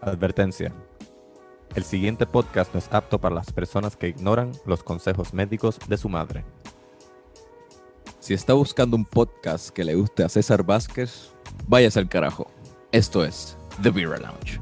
Advertencia. El siguiente podcast no es apto para las personas que ignoran los consejos médicos de su madre. Si está buscando un podcast que le guste a César Vázquez, váyase al carajo. Esto es The Beer Lounge.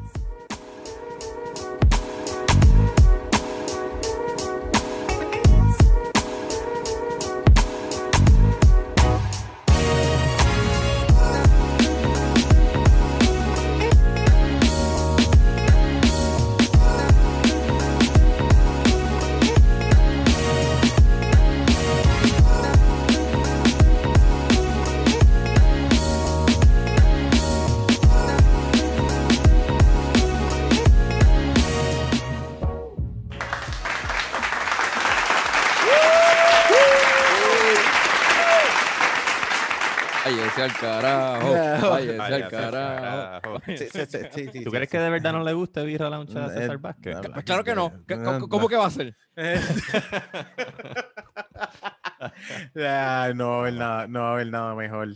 Sí, sí, sí, sí, sí, ¿Tú sí, crees que de verdad no le gusta Birra Lounge a Eh, César Vázquez? no, Pues claro que no. ¿Qué- No, ¿Cómo, cómo que va a ser? Ah, no va a haber nada, no va a haber nada mejor.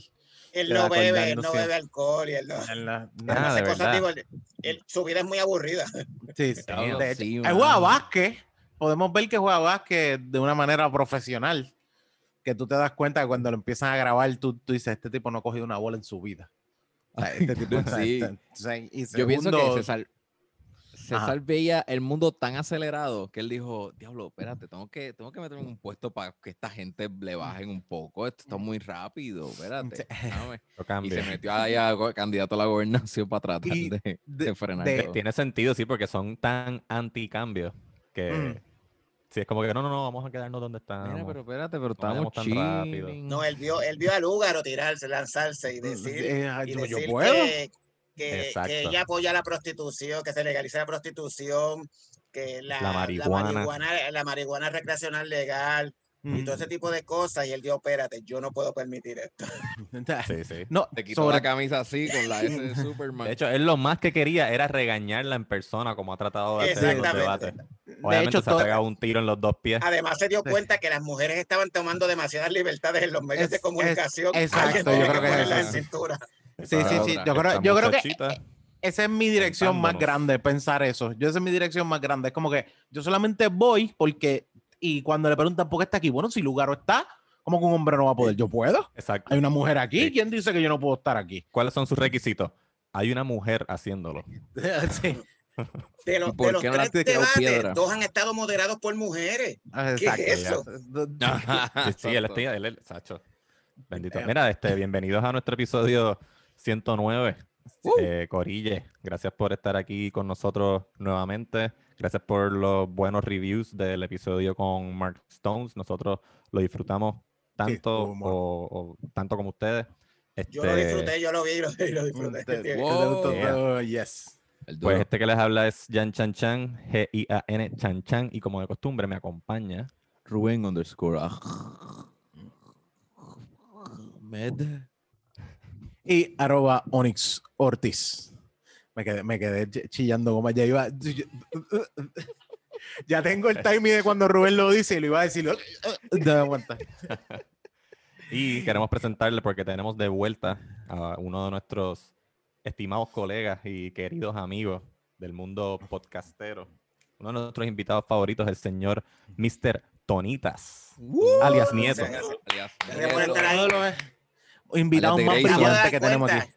Él no bebe, él no bebe alcohol y él no, la- él nada, no hace de cosas, verdad. digo, él- él- su vida es muy aburrida. Sí, sí, Diablo, de hecho, sí, juega básquet. Podemos ver que juega básquet de una manera profesional. Que tú te das cuenta que cuando lo empiezan a grabar, tú, tú dices, este tipo no ha cogido una bola en su vida. O sea, este tipo, Sí. Yo pienso que César, César veía el mundo tan acelerado que él dijo, diablo, espérate, tengo que, tengo que meterme en un puesto para que esta gente le bajen un poco. Esto está muy rápido, espérate. déjame". Lo Y se metió ahí a candidato a la gobernación para tratar de, de- de frenar de-. Tiene sentido, sí, porque son tan anti-cambio que... Mm. Sí, es como que no, no, no, vamos a quedarnos donde estamos. Mira, pero espérate, pero estamos tan rápido. No, él vio, él vio a Lúgaro tirarse, lanzarse y decir, Eh, y yo, yo decir puedo. que, que, Exacto. que ella apoya la prostitución, que se legalice la prostitución, que la, La marihuana. marihuana, la marihuana recreacional legal y todo ese tipo de cosas. Y él dijo, espérate, yo no puedo permitir esto. Sí, sí. No, Te quitó sobre- la camisa así con la S de Superman. De hecho, él lo más que quería era regañarla en persona, como ha tratado de hacer en los Exactamente. De hecho, se ha pegado un tiro en los dos pies. Además se dio cuenta que las mujeres estaban tomando demasiadas libertades en los medios Es- de es- comunicación. exacto, yo creo que es ponerlas eso. en cintura. sí, sí, sí. Yo creo, yo creo que esa es mi dirección más grande, pensar eso. Yo esa es mi dirección más grande. Es como que yo solamente voy porque, y cuando le preguntan por qué está aquí, bueno, si Lugaro está, ¿cómo que un hombre no va a poder? Yo puedo. Exacto. Hay una mujer aquí. Sí. ¿Quién dice que yo no puedo estar aquí? ¿Cuáles son sus requisitos? Hay una mujer haciéndolo. sí, De los, por de los qué no tres debates, piedra? dos han estado moderados por mujeres. ¿Qué exacto. es eso? Sí, sí, él está, él, él- Sacho. Bendito. Mira, este, bienvenidos a nuestro episodio 109. Eh, Corille, gracias por estar aquí con nosotros nuevamente. Gracias por los buenos reviews del episodio con Mark Stones. Nosotros lo disfrutamos tanto bueno. o, o tanto como ustedes. Yo lo Este, disfruté, yo lo vi y lo, lo disfruté. Wow. Yeah. todo, yes. El Pues este que les habla es Jan Chan Chan, G-I-A-N Chan Chan, y como de costumbre me acompaña. Rubén underscore. ah. Med. Y arroba Onyx Ortiz. Me quedé, me quedé ch- chillando como ya iba. Ya tengo el timing de cuando Rubén lo dice y lo iba a decir. Dame cuenta. Y queremos presentarle porque tenemos de vuelta a uno de nuestros estimados colegas y queridos amigos del mundo podcastero. Uno de nuestros invitados favoritos, el señor Mr. Tonitas, alias Nieto. Gracias. Alias, Nieto. de los invitados Alias más. Me brillantes dar que tenemos cuenta, aquí.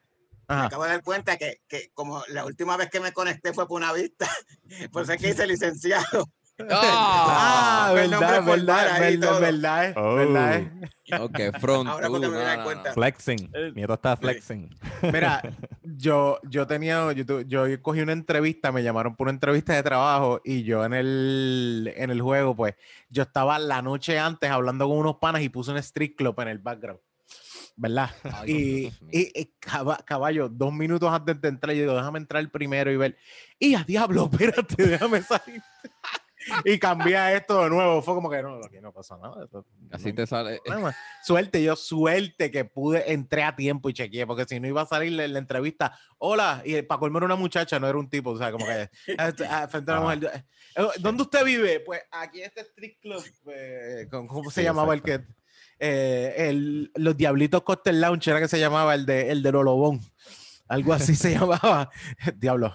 me Ajá. acabo de dar cuenta que, que como la última vez que me conecté fue por una vista, por eso es que hice licenciado. Ah, Fue el verdad, nombre verdad, verdad, todo. verdad, eh, Oh. verdad, eh. Ok, front. Ahora uh, me doy no, no, cuenta. Flexing. Nieto está flexing. Mira, yo, yo tenía, yo, yo cogí una entrevista, me llamaron por una entrevista de trabajo y yo en el, en el juego, pues, yo estaba la noche antes hablando con unos panas y puse un street club en el background, ¿verdad? Ay, Y, y- y caba- caballo, dos minutos antes de entrar, yo digo, déjame entrar primero y ver, y a diablo, espérate, déjame salir. y cambié a esto de nuevo, fue como que no, aquí no pasa nada. esto- Así no- te sale. Más. Suerte, yo suerte que pude, entré a tiempo y chequeé, porque si no iba a salir la, la entrevista, hola, y para colmo era una muchacha, no era un tipo, o sea, como que frente a una Ah. mujer, eh, ¿Dónde usted vive? Pues aquí en este street club, eh, con- ¿cómo se Sí, llamaba el que? eh, el, los Diablitos Cocktail Lounge era que se llamaba el de, el de Lolobón. Algo así se llamaba. Diablo.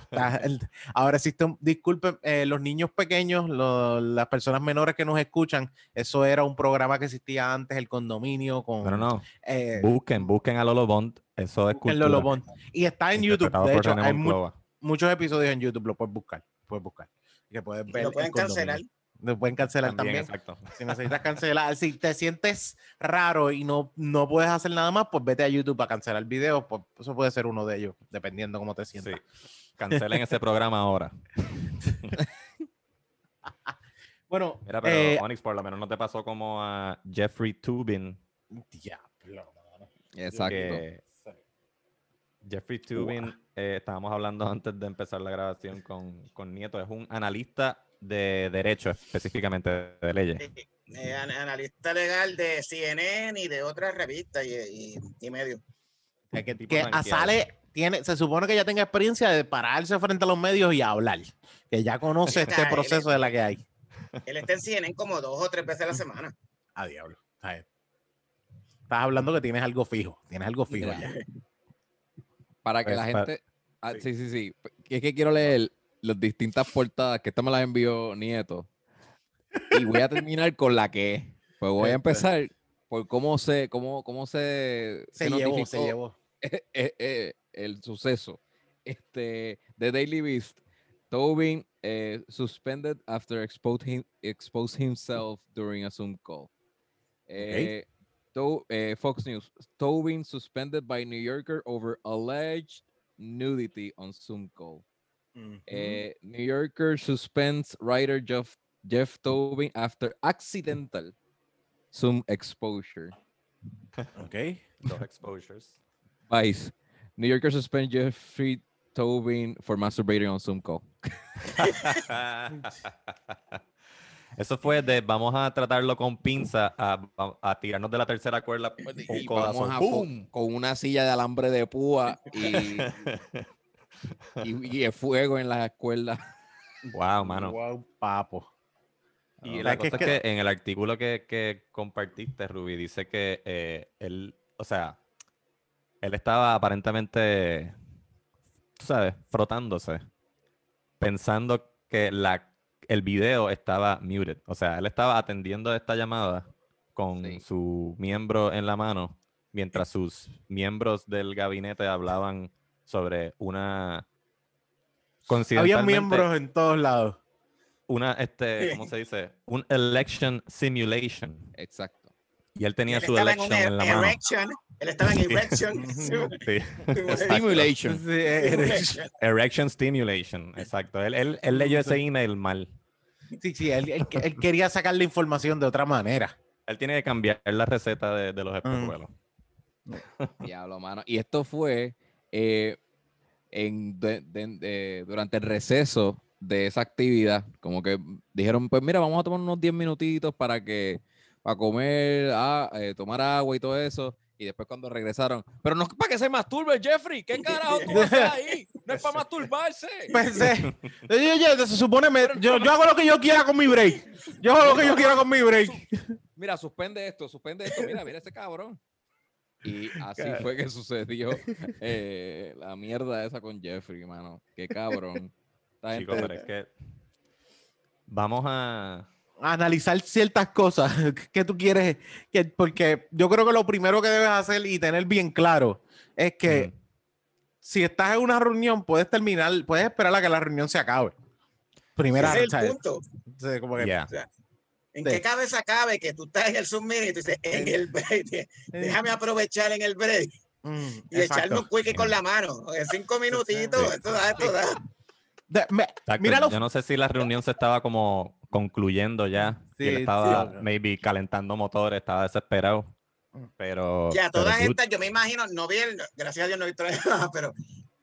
ahora existe un, disculpen, eh, los niños pequeños, lo- las personas menores que nos escuchan, eso era un programa que existía antes, el condominio con No, no, eh, Busquen, busquen a Lolo Bond. Eso es cultura. Lolo Bond. Y está en YouTube. De hecho, hay mu- muchos episodios en YouTube, lo puedes buscar. Puedes buscar. Que puedes ver Lo pueden condominio. Lo pueden cancelar También, también. exacto. Si necesitas cancelar, si te sientes raro y no, no puedes hacer nada más, pues vete a YouTube para cancelar videos. Pues eso puede ser uno de ellos, dependiendo cómo te Sí. sientas. Cancelen ese programa ahora. Bueno, Mira, pero eh, Onyx, por lo menos no te pasó como a Jeffrey Tubin. diablo. Exacto. que Jeffrey Tubin, eh, estábamos hablando antes de empezar la grabación con, con Nieto, es un analista de derecho, específicamente de leyes. Eh, an- analista legal de CNN y de otras revistas y, y, y medios. Que, que- tipo que rankeado. sale, tiene, se supone que ya tenga experiencia de pararse frente a los medios y hablar. Que ya conoce este Está, él proceso es- de la que hay. Él está en CNN como dos o tres veces a la semana. A diablo. Bien. Estás hablando que tienes algo fijo. Tienes algo fijo ya. Para que Pues, la gente. ah, sí, sí, sí. Es que quiero leer las distintas portadas que esta me las envió Nieto. Y voy a terminar con la que es. Pues voy a Este. empezar por cómo se, cómo, cómo se, Se llevó, se llevó. eh, eh, el suceso. Este, The Daily Beast. Tobin eh, suspended after exposed, him, exposed himself during a Zoom call. Eh, To- eh, Fox News. Tobin suspended by New Yorker over alleged nudity on Zoom call. Eh, New Yorker suspends writer Jeff, Jeff Tobin after accidental Zoom exposure. Ok. Dos exposures. Vice. New Yorker suspends Jeffrey Tobin for masturbating on Zoom call. Eso fue de vamos a tratarlo con pinza a, a- a tirarnos de la tercera cuerda. Y vamos a con una silla de alambre de púa y, y, y el fuego en las cuerdas. Wow, mano. Wow, papo. Y la que- cosa es que, en el artículo que, que compartiste, Ruby, dice que eh, él, o sea, él estaba aparentemente, tú sabes, frotándose, pensando que la, el video estaba muted. O sea, él estaba atendiendo esta llamada con Sí. su miembro en la mano, mientras sus miembros del gabinete hablaban sobre una... Había miembros en todos lados. una, este, ¿cómo se dice? Un election simulation. Exacto. Y él tenía Él su en election en la mano. erection. Él estaba en erection. Sí. Stimulation. Sí, eres- Erection stimulation, exacto. Él, él, él leyó ese email mal. sí, sí, él, él- él quería sacar la información de otra manera. Él tiene que cambiar la receta de, de los espejuelos. Diablo, mano. Y esto fue eh, en, de- de- de- durante el receso de esa actividad. Como que dijeron, pues mira, vamos a tomar unos 10 minutitos para que para comer, ah, eh, tomar agua y todo eso. Y después cuando regresaron, pero no es para que se masturbe, Jeffrey. ¿Qué carajo tú haces ahí? No es para masturbarse. Pensé, oye, oye, se supone, me- yo, yo hago lo que yo quiera con mi break. Yo hago lo que yo quiera con mi break. Mira, suspende esto, suspende esto. Mira, mira ese cabrón. Y así fue que sucedió eh, la mierda esa con Jeffrey, mano. Qué cabrón. Chicos, pero es que vamos a... analizar ciertas cosas que tú quieres, que, porque yo creo que lo primero que debes hacer y tener bien claro es que Mm. si estás en una reunión, puedes terminar, puedes esperar a que la reunión se acabe. Primera, Ese es el punto. O sea, como que- Yeah. ¿En Sí. qué cabeza cabe que tú estás en el meeting y tú dices, en el break, déjame aprovechar en el break Mm, y echarme un exacto. quickie con la mano? En cinco minutitos, Sí. esto da, esto da. De- me- Exacto, Mira lo- Yo no sé si la reunión se estaba como concluyendo ya. y él Sí, estaba sí. maybe calentando motores, estaba desesperado. Mm. Pero... Ya, pero, toda dude, esta, yo me imagino, no vi el, gracias a Dios no he visto la llamada, pero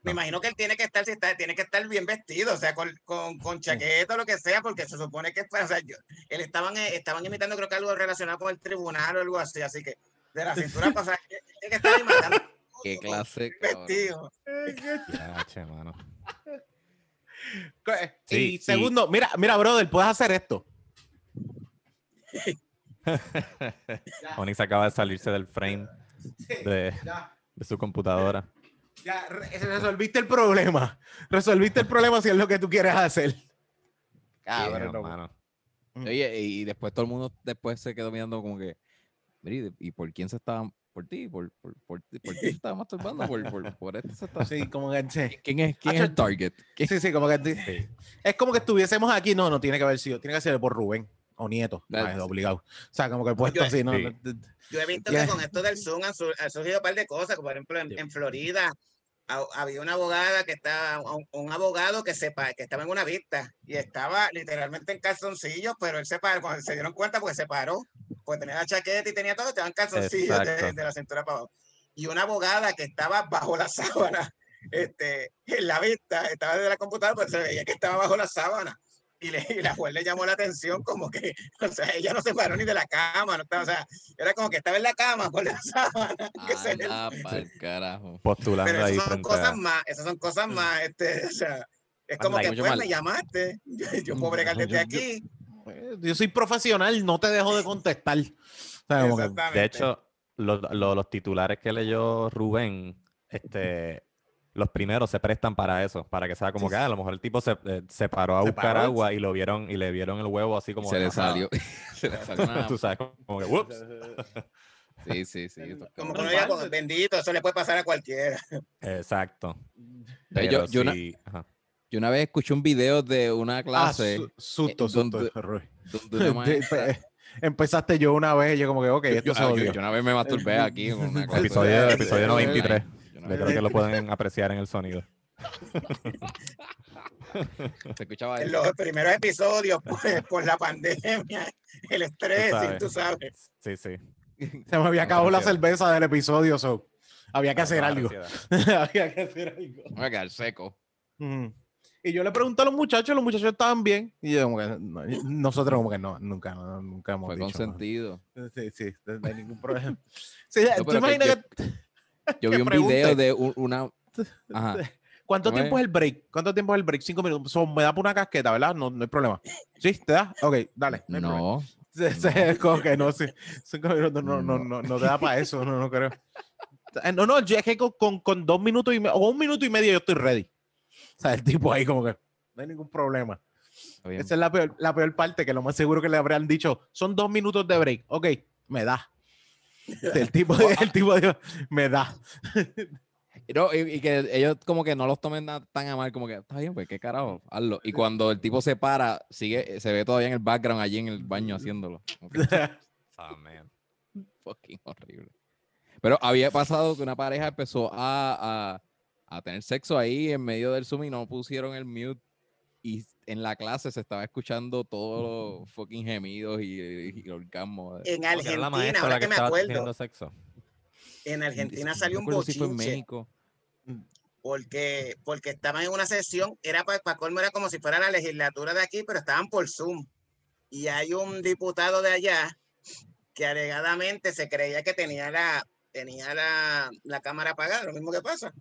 me No. imagino que él tiene que estar, si está, tiene que estar bien vestido, o sea, con, con, con chaqueta o lo que sea, porque se supone que, pues, o sea, yo, él estaban, eh, estaban imitando creo que algo relacionado con el tribunal o algo así, así que de la cintura pasada, tiene que estar imitando. Qué clase. vestido. ya, che, mano. y Sí, y- segundo, mira, mira, brother, puedes hacer esto. Onyx acaba de salirse del frame de, de su computadora. Ya, re- resolviste el problema. Resolviste el problema si es lo que tú quieres hacer. Cabrón, no. mano. Oye, y después todo el mundo después se quedó mirando como que, "Mira, ¿y de- ¿y por quién se estaba? ¿Por ti? ¿Por, por, por, ti? ¿Por quién se estaba masturbando? ¿Por, por, por este se está... Sí, como que sí. ¿Quién es, quién es el target? ¿Quién- Sí, sí, como que Sí. es como que estuviésemos aquí. No, no tiene que haber sido, tiene que ser por Rubén o Nieto, ah, obligado. O sea, como que puesto yo- así, ¿no? Sí. Yo he visto Ya. que con esto del Zoom han, sur- han surgido un par de cosas, como por ejemplo en, Sí. en Florida ha- había una abogada que estaba, un, un abogado que, sepa, que estaba en una vista y estaba literalmente en calzoncillos, pero él se paró, cuando se dieron cuenta porque se paró, pues tenía la chaqueta y tenía todo, estaba en calzoncillos de, de la cintura para abajo. Y una abogada que estaba bajo la sábana, este, en la vista, estaba desde la computadora, pero se veía que estaba bajo la sábana. Y, le, y la juez le llamó la atención como que, o sea, ella no se paró ni de la cama, no estaba, o sea, era como que estaba en la cama por la sábana. que se le- Anda pa'l carajo. Postulando pero ahí esas son cosas a... más, esas son cosas más, este, o sea, es como Anda, que pues mal. me llamaste, yo, yo puedo bregar Yo- desde yo- aquí. Eh, Yo soy profesional, no te dejo de contestar. O sea, como que- Exactamente. De hecho, los, los- los titulares que leyó Rubén, este, los primeros se prestan para eso, para que sea como Sí, que ah, a lo mejor el tipo se, eh, se paró a Se buscar paró, agua y lo vieron y le vieron el huevo así como se le salió. se le salió una- Tú sabes, como que whoops. Sí, sí, sí. como que uno diga, como, bendito, eso le puede pasar a cualquiera. Exacto. Yo- yo una- sí. Yo una vez escuché un video de una Ah, clase su- susto, eh, susto. donde- donde una pe- Empezaste yo una vez y yo como que, ok, esto yo, se ah, yo- yo una vez me masturbé aquí con una clase. Episodio, episodio eh, 93. Yo creo que lo pueden apreciar en el sonido. Se escuchaba En los primeros episodios, pues, por la pandemia, el estrés, Tú y sabes. tú sabes. Sí, sí. Se me había acabado la cerveza del episodio, so. Había que hacer algo. había que hacer algo. Me voy a quedar seco. Y yo le pregunté a los muchachos, los muchachos estaban bien. Y yo como que, no, nosotros como que no, nunca, no, nunca hemos Fue dicho. consentido. ¿no? Sí, sí, no hay ningún problema. Sí, No, ¿tú que imaginas que- Yo vi un pregunte. video de un- una. Ajá. ¿Cuánto ¿Cómo tiempo es? el break? ¿Cuánto tiempo es el break? Cinco minutos. So, me da por una casqueta, ¿verdad? No, no hay problema. ¿Sí? ¿Te da? Ok, dale. No. Es como que no, sí. Cinco minutos no, no, no, no te da para eso, no, no creo. Eh, No, no, yo es que con, con, con dos minutos y medio, o un minuto y medio yo estoy ready. O sea, el tipo ahí como que no hay ningún problema. Esa es la peor, la peor parte, que lo más seguro que le habrían dicho, son dos minutos de break. Ok, me da. El tipo, el tipo dijo, me da. No, y, y que ellos como que no los tomen tan a mal, como que está bien, pues qué carajo, hazlo. Y cuando el tipo se para, sigue, se ve todavía en el background allí en el baño haciéndolo. Ah, man. fucking horrible. Pero había pasado que una pareja empezó a, a, a tener sexo ahí en medio del Zoom y no pusieron el mute. Y en la clase se estaba escuchando todos los fucking gemidos y, y orgasmos. En Porque era Argentina, la maestra ahora la que me estaba acuerdo, sexo. en Argentina salió un en bochinche. México. porque, porque estaban en una sesión, era para colmo, era como si fuera la legislatura de aquí, pero estaban por Zoom. Y hay un diputado de allá que alegadamente se creía que tenía la, tenía la, la cámara apagada, lo mismo que pasa.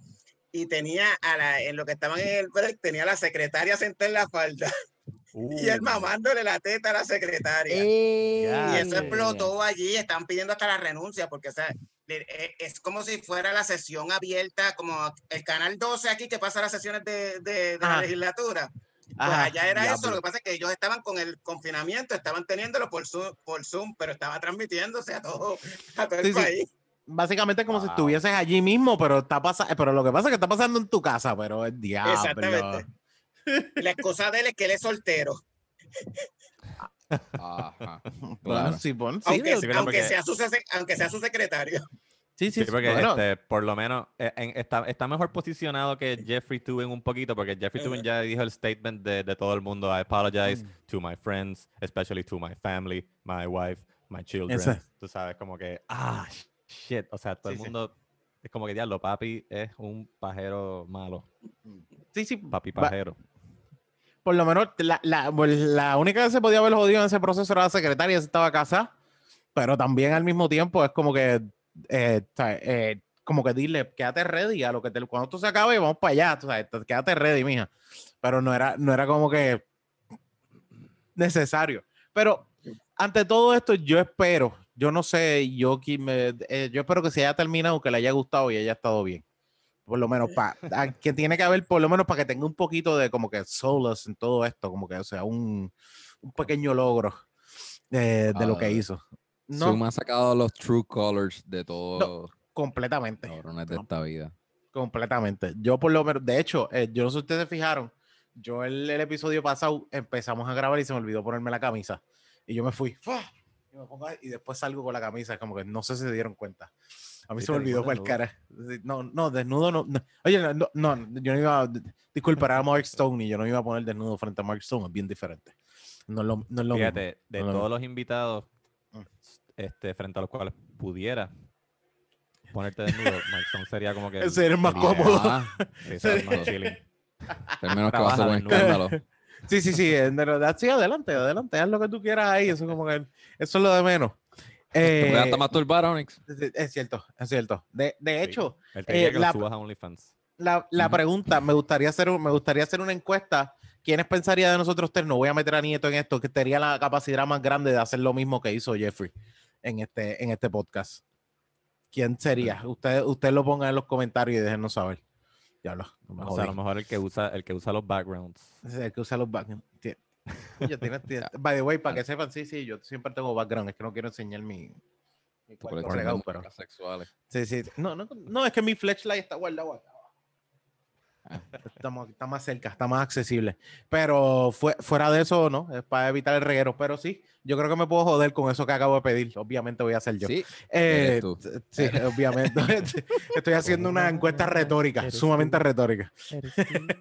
Y tenía a la, en lo que estaban en el break, tenía a la secretaria sentada en la falda y él Uh, mamándole la teta a la secretaria. Ya, Y eso explotó allí, están pidiendo hasta la renuncia, porque o sea, e- es como si fuera la sesión abierta, como el canal 12 aquí que pasa las sesiones de, de- de la Ajá. legislatura. Pues Ajá, allá era eso, lo que pasa es que ellos estaban con el confinamiento, estaban teniéndolo por Zoom, por Zoom pero estaba transmitiéndose a todo, a todo el Sí, sí. país. Básicamente es como si Wow. estuvieses allí mismo, pero está pasa pero lo que pasa es que está pasando en tu casa, pero es diablo. Exactamente. La excusa de él es que él es soltero, Ajá. Bueno, Claro. sí, bueno, sí, aunque, sí, aunque, porque- sea su, aunque sea su secretario. sí, sí, Sí, porque bueno, este, por lo menos eh, en- está, está mejor posicionado que Jeffrey Tubin un poquito, porque Jeffrey Tubin ya dijo el statement de, de todo el mundo. I apologize Mm. to my friends, especially to my family, my wife, my children. Esa- Tú sabes, como que, ah, shit. O sea, todo Sí, el sí. mundo es como que, diablo, papi es un pajero malo. sí, sí, Papi va- pajero. por lo menos la, la, pues, la única que se podía haber jodido en ese proceso era la secretaria, esa estaba casada, pero también al mismo tiempo es como que, eh. Eh, como que dile, quédate ready a lo que te, cuando esto se acabe, vamos para allá, tú sabes, te- quédate ready, mija. Pero no era, no era como que necesario. Pero ante todo esto, yo espero, yo no sé, yo, qui- me- eh, yo espero que se haya terminado, que le haya gustado y haya estado bien. Por lo menos para que tiene que haber, por lo menos para que tenga un poquito de como que solace en todo esto, como que o sea, un, un pequeño logro de, de lo que Ah, hizo. No, Zoom ha sacado los true colors de todo completamente. cabrones de No. esta vida. Completamente. Yo por lo menos, de hecho, eh, yo no sé si ustedes se fijaron, yo el, el episodio pasado empezamos a grabar y se me olvidó ponerme la camisa. Y yo me fui, ¡fua! Y, me pongo y después salgo con la camisa, como que no sé si se dieron cuenta. A mí se me olvidó desnudo. cara. No, no, desnudo no, no. Oye, no, no, no, yo no iba, disculpa, era Mark Stone y yo no iba a poner desnudo frente a Mark Stone, es bien diferente. No es lo, no es lo mismo. Fíjate, de No, todos los invitados Mm. este, frente a los cuales pudiera ponerte desnudo, Mike Stone sería como que. Ese era el más cómodo. Ah, Sí, sería más chilling. al menos que va a ser un escándalo. Sí, sí, sí, sí, adelante, adelante, haz lo que tú quieras ahí, eso, como que, eso es lo de menos. Te Eh, hasta masturbar, Onyx. es- es cierto, es cierto. De, hecho, eh, la- lo subas a OnlyFans. la, la Ujú. pregunta, me gustaría, hacer, me gustaría hacer una encuesta. ¿Quiénes pensaría de nosotros tres? No voy a meter a Nieto en esto, que tenía la capacidad más grande de hacer lo mismo que hizo Jeffrey en este, en este podcast. ¿Quién sería? Usted, usted lo ponga en los comentarios y déjenos saber. Diablo, no me O sea, a lo mejor el que usa, el que usa los backgrounds. Es el que usa los backgrounds. Tie- Oye, tienes- tienes- By the way, para que sepan, sí, sí, yo siempre tengo background, es que no quiero enseñar mi, mi regado, pero... sexuales. Sí, sí. No, no, no, es que mi flashlight está guardado acá. Está más, cerca, está más accesible. Pero fue, fuera de eso, no, es para evitar el reguero. Pero sí, yo creo que me puedo joder con eso que acabo de pedir. Obviamente voy a hacer yo. Sí, Eh, tú. sí, obviamente. Estoy haciendo una encuesta retórica, sumamente tú. retórica.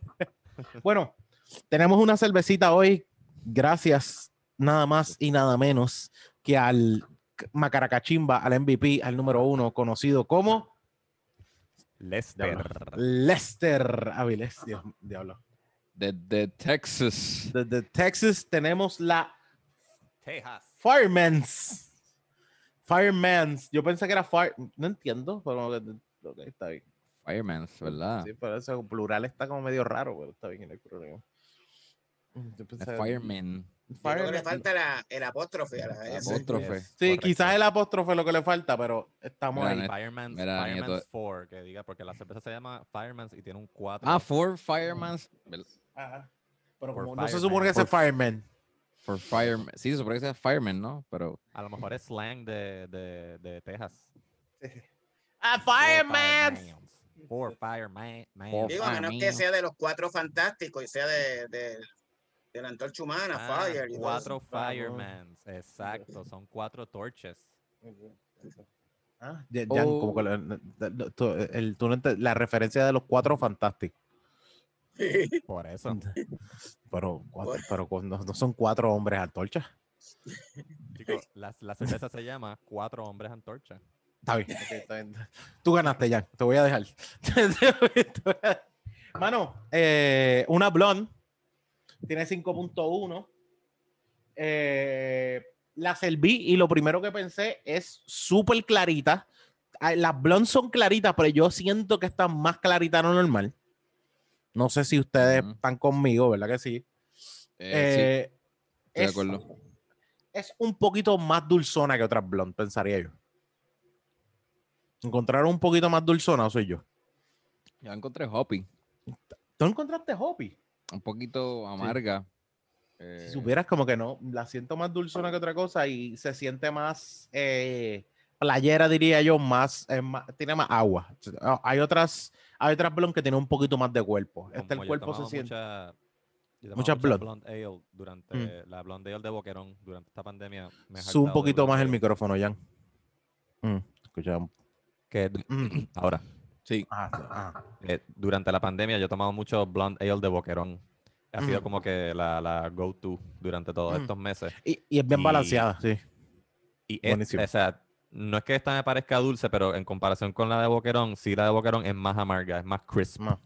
Bueno, tenemos una cervecita hoy, gracias nada más y nada menos que al Macaracachimba, al MVP, al número uno, conocido como Lester. Lester Avilés. Dios, diablo. de, de Texas. Desde Texas tenemos la Texas. Fireman's. Fireman's. Yo pensé que era Fire. No entiendo, pero ok, está bien. Fireman, ¿verdad? Sí, pero eso plural está como medio raro, pero está bien, no hay problema. Pensé- Fireman. Le falta la- el apóstrofe a la S. apóstrofe. Yes, Sí, correcto. quizás el apóstrofe es lo que le falta, pero estamos Mira, ahí. Fireman's, Mira, Fireman's Nieto. 4, que diga, porque la cerveza se llama Fireman's y tiene un 4. Ah, for Firemans. ¿verdad? Ajá. Pero Por como no se supone que sea Fireman. For Fireman. Sí, se supone que sea Fireman, ¿no? Pero A lo mejor es slang de, de, de Texas. ¡Ah, Four Fireman! firemans. Four fireman. Digo, a menos que sea de los cuatro fantásticos y sea de, de, de la antorcha humana, Ah, Fire. y cuatro eso. firemans. Exacto, son cuatro torches. Ah, ya- ya, como que Oh. la- el- referencia de los cuatro fantásticos. Por eso. Pero, cuatro- pero no, no son cuatro hombres antorchas. Chicos, la, la cerveza se llama Cuatro Hombres Antorcha. Está bien, está bien. Tú ganaste, Jan. Te voy a dejar. Mano, eh, una blonde tiene 5.1. Eh, la serví y lo primero que pensé es súper clarita. Ah, Las blondes son claritas, pero yo siento que están más claritas de lo normal. No sé si ustedes están conmigo, ¿verdad que sí? eh, Eh, sí, estoy de es, acuerdo. es un poquito más dulzona que otras blondes, pensaría yo. ¿Encontraron un poquito más dulzona o soy yo? Ya encontré Hoppy. ¿Tú encontraste Hopi? Un poquito amarga. Eh, Si supieras como que no, la siento más dulzona que otra cosa y se siente más eh, playera, diría yo, más, tiene más agua. Ah, Hay otras, hay otras blondes que tienen un poquito más de cuerpo. Este el cuerpo se siente. mucha- yo Muchas mucha blonde. blonde ale durante Mm. la blonde ale de Boquerón durante esta pandemia. me Sube un poquito más el micrófono, Jan. Mm, escucha. Que Mm, ahora, Sí. ah, ah. eh, durante la pandemia yo he tomado mucho blonde ale de Boquerón. Ha sido Mm. como que la, la go-to durante todos Mm. estos meses. Y, y es bien Y- balanceada, sí. Y es- Buenísimo. o sea, no es que esta me parezca dulce, pero en comparación con la de Boquerón, sí la de Boquerón es más amarga, es más crisp. Más,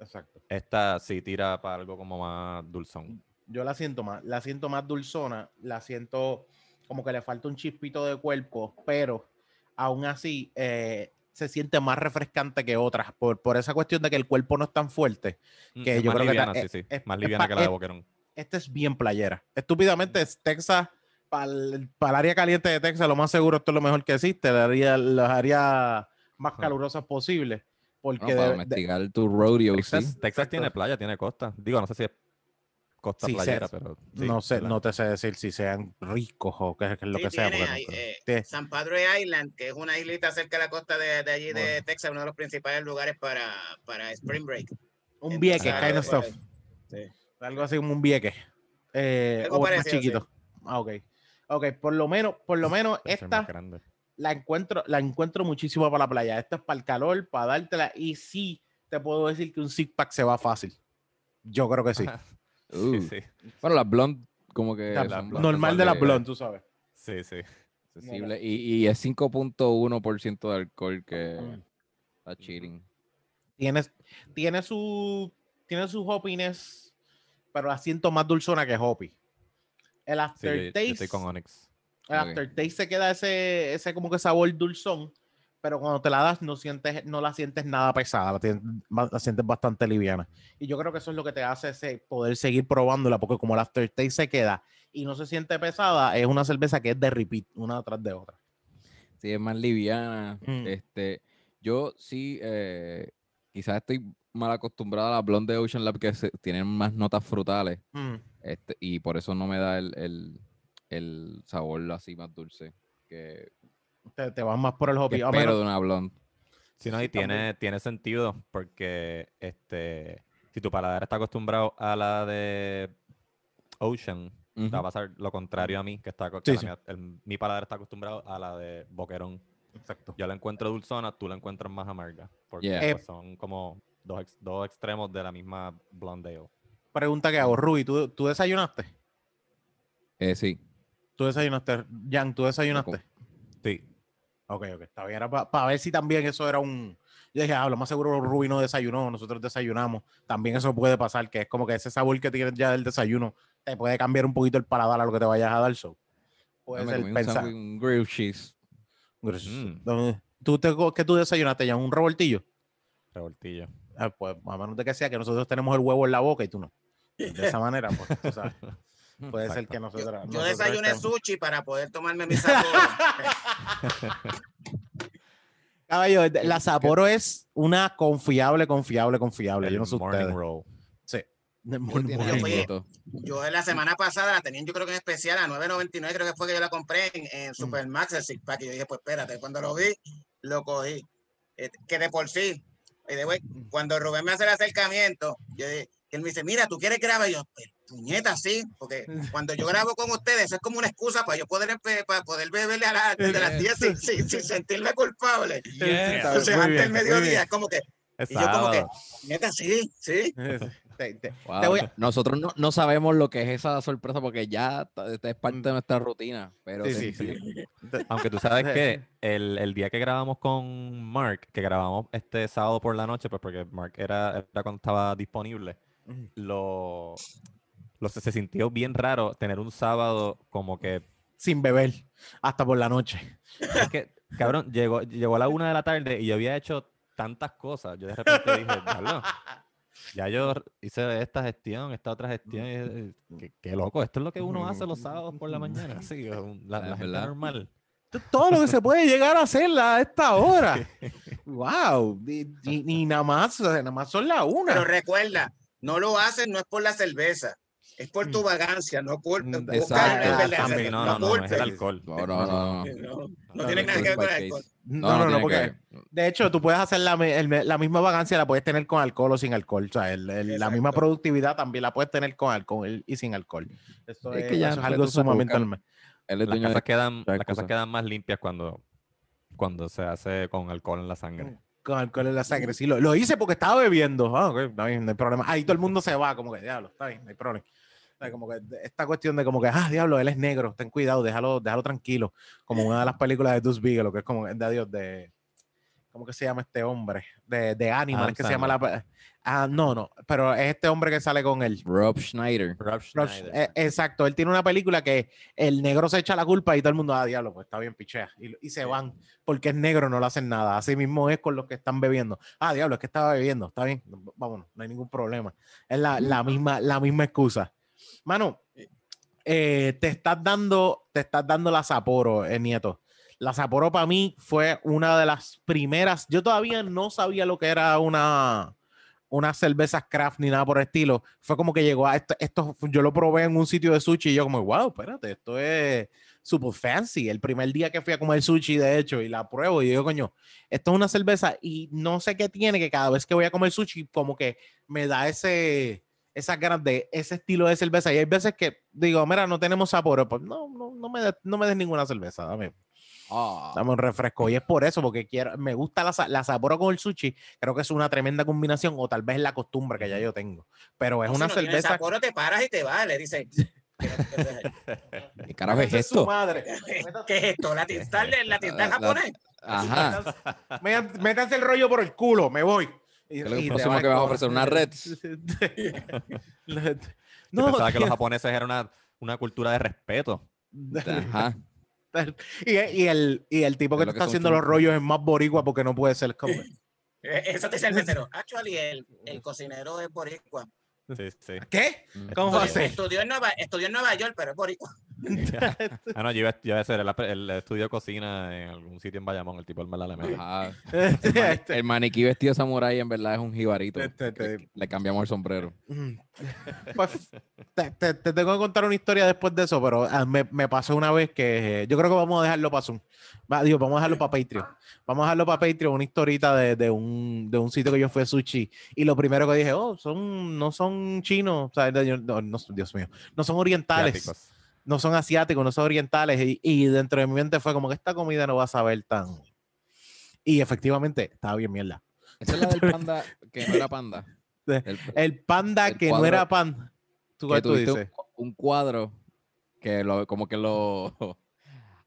exacto. Esta sí tira para algo como más dulzón. Yo la siento más, la siento más dulzona, la siento como que le falta un chispito de cuerpo, pero aún así eh, se siente más refrescante que otras, por, por esa cuestión de que el cuerpo no es tan fuerte. Mm, Que es yo más creo que liviana, ta- sí, sí. es- es- más liviana pa- que la de Boquerón. Este es bien playera. Estúpidamente es Texas, para el, área caliente de Texas, lo más seguro esto es lo mejor que existe, las áreas las áreas más calurosas posibles, Porque para de- tu rodeo, sí. Texas, Texas tiene playa, tiene costa. Digo, no sé si es costa Sí, sé- playera, pero. sí, no sé, no te sé decir si sean ricos o qué, qué es lo Sí, que sea. tiene eh, San Padre Island, que es una islita cerca de la costa de, de allí de. Texas, uno de los principales lugares para, para Spring Break. un Entonces, vieque, ah, kind of stuff. Algo así como un vieque. Eh, Algo o más parecido, chiquito. Ah, ok. Ok, por lo menos, por lo menos esta la encuentro, la encuentro muchísimo para la playa. Esto es para el calor, para dártela. Y sí, te puedo decir que un six pack se va fácil. Yo creo que sí. Uh, Sí, sí. Bueno, las blonde como que La- normal de la blonde, tú sabes. Sí, sí. Y, y es 5.1% de alcohol que Mm. está chilling. Tiene, tiene su tiene sus hopiness, pero la siento más dulzona que hoppy. El Sí, yo, yo aftertaste, estoy con Onyx. el aftertaste se queda ese, ese como que sabor dulzón, pero cuando te la das no sientes, no la sientes nada pesada, la, tien- ba- la sientes bastante liviana. Y yo creo que eso es lo que te hace ese, poder seguir probándola, porque como el aftertaste se queda y no se siente pesada, es una cerveza que es de repeat, una tras de otra. Sí, es más liviana. Mm. Este, yo sí, eh, quizás estoy mal acostumbrado a la blonde de Ocean Lab que se- tienen más notas frutales. Mm. Este, y por eso no me da el, el, el sabor así más dulce que, Te, te vas más por el espero menos- de una blonde. Sí, no, y Sí, también. tiene, tiene sentido porque este, si tu paladar está acostumbrado a la de Ocean, te va a pasar lo contrario a mí, que está co- que Sí, la sí. mía- el- mi paladar está acostumbrado a la de Boquerón. Exacto. Yo la encuentro dulzona, tú la encuentras más amarga, porque Yeah. Pues, son como dos, ex- dos extremos de la misma blonde ale. Pregunta que hago, Ruby, ¿tú, ¿tú desayunaste? Eh, sí. ¿Tú desayunaste? Jan, ¿tú desayunaste? Sí, Ok, ok, está bien. Era para ver si también eso era un. Yo dije, ah, lo más seguro Ruby no desayunó, nosotros desayunamos. También eso puede pasar, que es como que ese sabor que tienes ya del desayuno te puede cambiar un poquito el paladar a lo que te vayas a dar. So. Puede me ser un pensar. un grilled cheese. Mm. ¿Dónde- ¿Tú te, ¿Qué tú desayunaste, Jan? ¿Un revoltillo? revoltillo. Ah, pues a menos de que sea que nosotros tenemos el huevo en la boca y tú no. De esa manera, pues tú sabes. Puede ser Exacto. que Yo, nosotros. yo nosotros desayuné estemos- sushi para poder tomarme mi sabor. Caballo, la Sapporo es una confiable, confiable, confiable. Yo El no sé morning ustedes. roll. Sí. Morning Yo fui-. Yo la semana pasada la tenían, yo creo que en especial a 9.99, creo que fue que yo la compré en, Mm. en Supermax, el six pack. Y yo dije, pues espérate, cuando lo vi, lo cogí. Eh, que de por sí, y de güey, Mm. cuando Rubén me hace el acercamiento, yo dije, que él me dice, mira, tú quieres grabar, y yo, "Pues, puñeta, sí, porque cuando yo grabo con ustedes, eso es como una excusa para yo poder, para poder beberle a, la- de las 10 sin, sin- sin sentirme culpable. Sea, muy antes bien, del mediodía, es como que, Es y yo como que, neta, sí, sí. Te- te- Wow, Te voy a- Nosotros no, no sabemos lo que es esa sorpresa porque ya esta es parte de nuestra rutina. Pero Sí, sí, sí. Aunque tú sabes que el, el día que grabamos con Mark, que grabamos este sábado por la noche, pues porque Mark era, era cuando estaba disponible, lo, lo se, se sintió bien raro tener un sábado como que Sin beber hasta por la noche. Es que, cabrón, llegó, llegó a la una de la tarde y yo había hecho tantas cosas. Yo de repente dije, "Diablo, ya yo hice esta gestión, esta otra gestión. y, eh, qué, qué loco, esto es lo que uno hace los sábados por la mañana. Sí, la, la gente verdad. normal. Todo lo que se puede llegar a hacer a esta hora. wow. Y, y- y nada más, o sea, nada más son las una. Pero recuerda, no lo haces, no es por la cerveza, es por tu vagancia, no por Mm, el Ah, no, no, no, no, es el alcohol. No, no, no. no. Tiene nada que ver con el alcohol. no, no, no, porque que- de hecho tú puedes hacer la, la misma vagancia, la puedes tener con alcohol o sin alcohol. O sea, el- el- la misma productividad también la puedes tener con alcohol y sin alcohol. Eso Es es, que ya eso es algo sumamente normal. Las casas, quedan, muchas las casas cosas. quedan más limpias cuando, cuando se hace con alcohol en la sangre. Con alcohol en la sangre. Sí, lo, lo hice porque estaba bebiendo. Ah, ok, está bien, no hay problema. Ahí todo el mundo se va, como que, diablo, está bien, no hay problema. O sea, como que esta cuestión de como que, ah, diablo, él es negro, ten cuidado, déjalo, déjalo tranquilo. Como una de las películas de Deuce Bigelow, que es como, de adiós, de, ¿cómo que se llama este hombre? De, de Animal, que se llama la... Ah, no, no, pero es este hombre que sale con él. Rob Schneider. Rob Rob- Schneider. eh, exacto, él tiene una película que el negro se echa la culpa y todo el mundo, ah, diablo, pues está bien, pichea. Y, y se van porque es negro, no le hacen nada. Así mismo es con los que están bebiendo. Ah, diablo, es que estaba bebiendo, está bien, vámonos, no hay ningún problema. Es la, la misma, la misma excusa. Mano, eh, te estás dando, te estás dando la Sapporo, eh, nieto. La Sapporo para mí fue una de las primeras. Yo todavía no sabía lo que era una, una cerveza craft ni nada por el estilo. Fue como que llegó a esto, esto, yo lo probé en un sitio de sushi y yo como, wow, espérate, esto es super fancy. El primer día que fui a comer sushi, de hecho, y la pruebo y digo, coño, esto es una cerveza y no sé qué tiene que cada vez que voy a comer sushi como que me da ese esas ganas de ese estilo de cerveza. Y hay veces que digo, mira, no tenemos sabor, pues no, no, no me, no me des ninguna cerveza, dame, Ah, dame un refresco. Y es por eso, porque quiero, me gusta la, la Sapporo con el sushi. Creo que es una tremenda combinación, o tal vez es la costumbre que ya yo tengo. Pero es No, si una no tienes cerveza. Sapporo, te paras y te vas, le dices. ¿Qué carajo es su esto? madre. ¿Qué es esto? ¿La tinta, la La- japonés? Ajá. Métan- Métanse el rollo por el culo, me voy. Y, ¿Qué es lo y te próximo que vas a ofrecer? ¿Una Reds? Yo no, pensaba que los japoneses eran una, una cultura de respeto. Ajá. Y, y el, y el tipo Es que te que está haciendo los rollos es más boricua porque no puede ser como. Eh, Eso te dice el mesero. Actually, el, el cocinero es boricua. Sí, sí. ¿Qué? ¿Cómo va a Estudió, ser? estudió en Nueva, estudió en Nueva York, pero es boricua. Ah, no, yo iba, yo iba a hacer el, el estudio de cocina en algún sitio en Bayamón, el tipo mala le mete. Ajá. Este- El maniquí vestido samurái en verdad es un jibarito. Este- este- Le- Le cambiamos el sombrero. Mm. Pues, te, te- te tengo que contar una historia después de eso, pero ah, me, me pasó una vez que eh, yo creo que vamos a dejarlo para Zoom. Va, digo, vamos a dejarlo para Patreon. Vamos a dejarlo para Patreon, una historita de, de un, de un sitio que yo fui a sushi. Y lo primero que dije, oh, son, no son chinos, o sea, no, no, Dios mío, no son orientales. No son asiáticos, no son orientales. Y, y dentro de mi mente fue como que esta comida no va a saber tan. Y efectivamente, estaba bien mierda. Esa es la del panda que no era panda. El- El panda El que no era pan. ¿Tú, que cuál tú tuviste dices? un, un cuadro que lo, como que lo.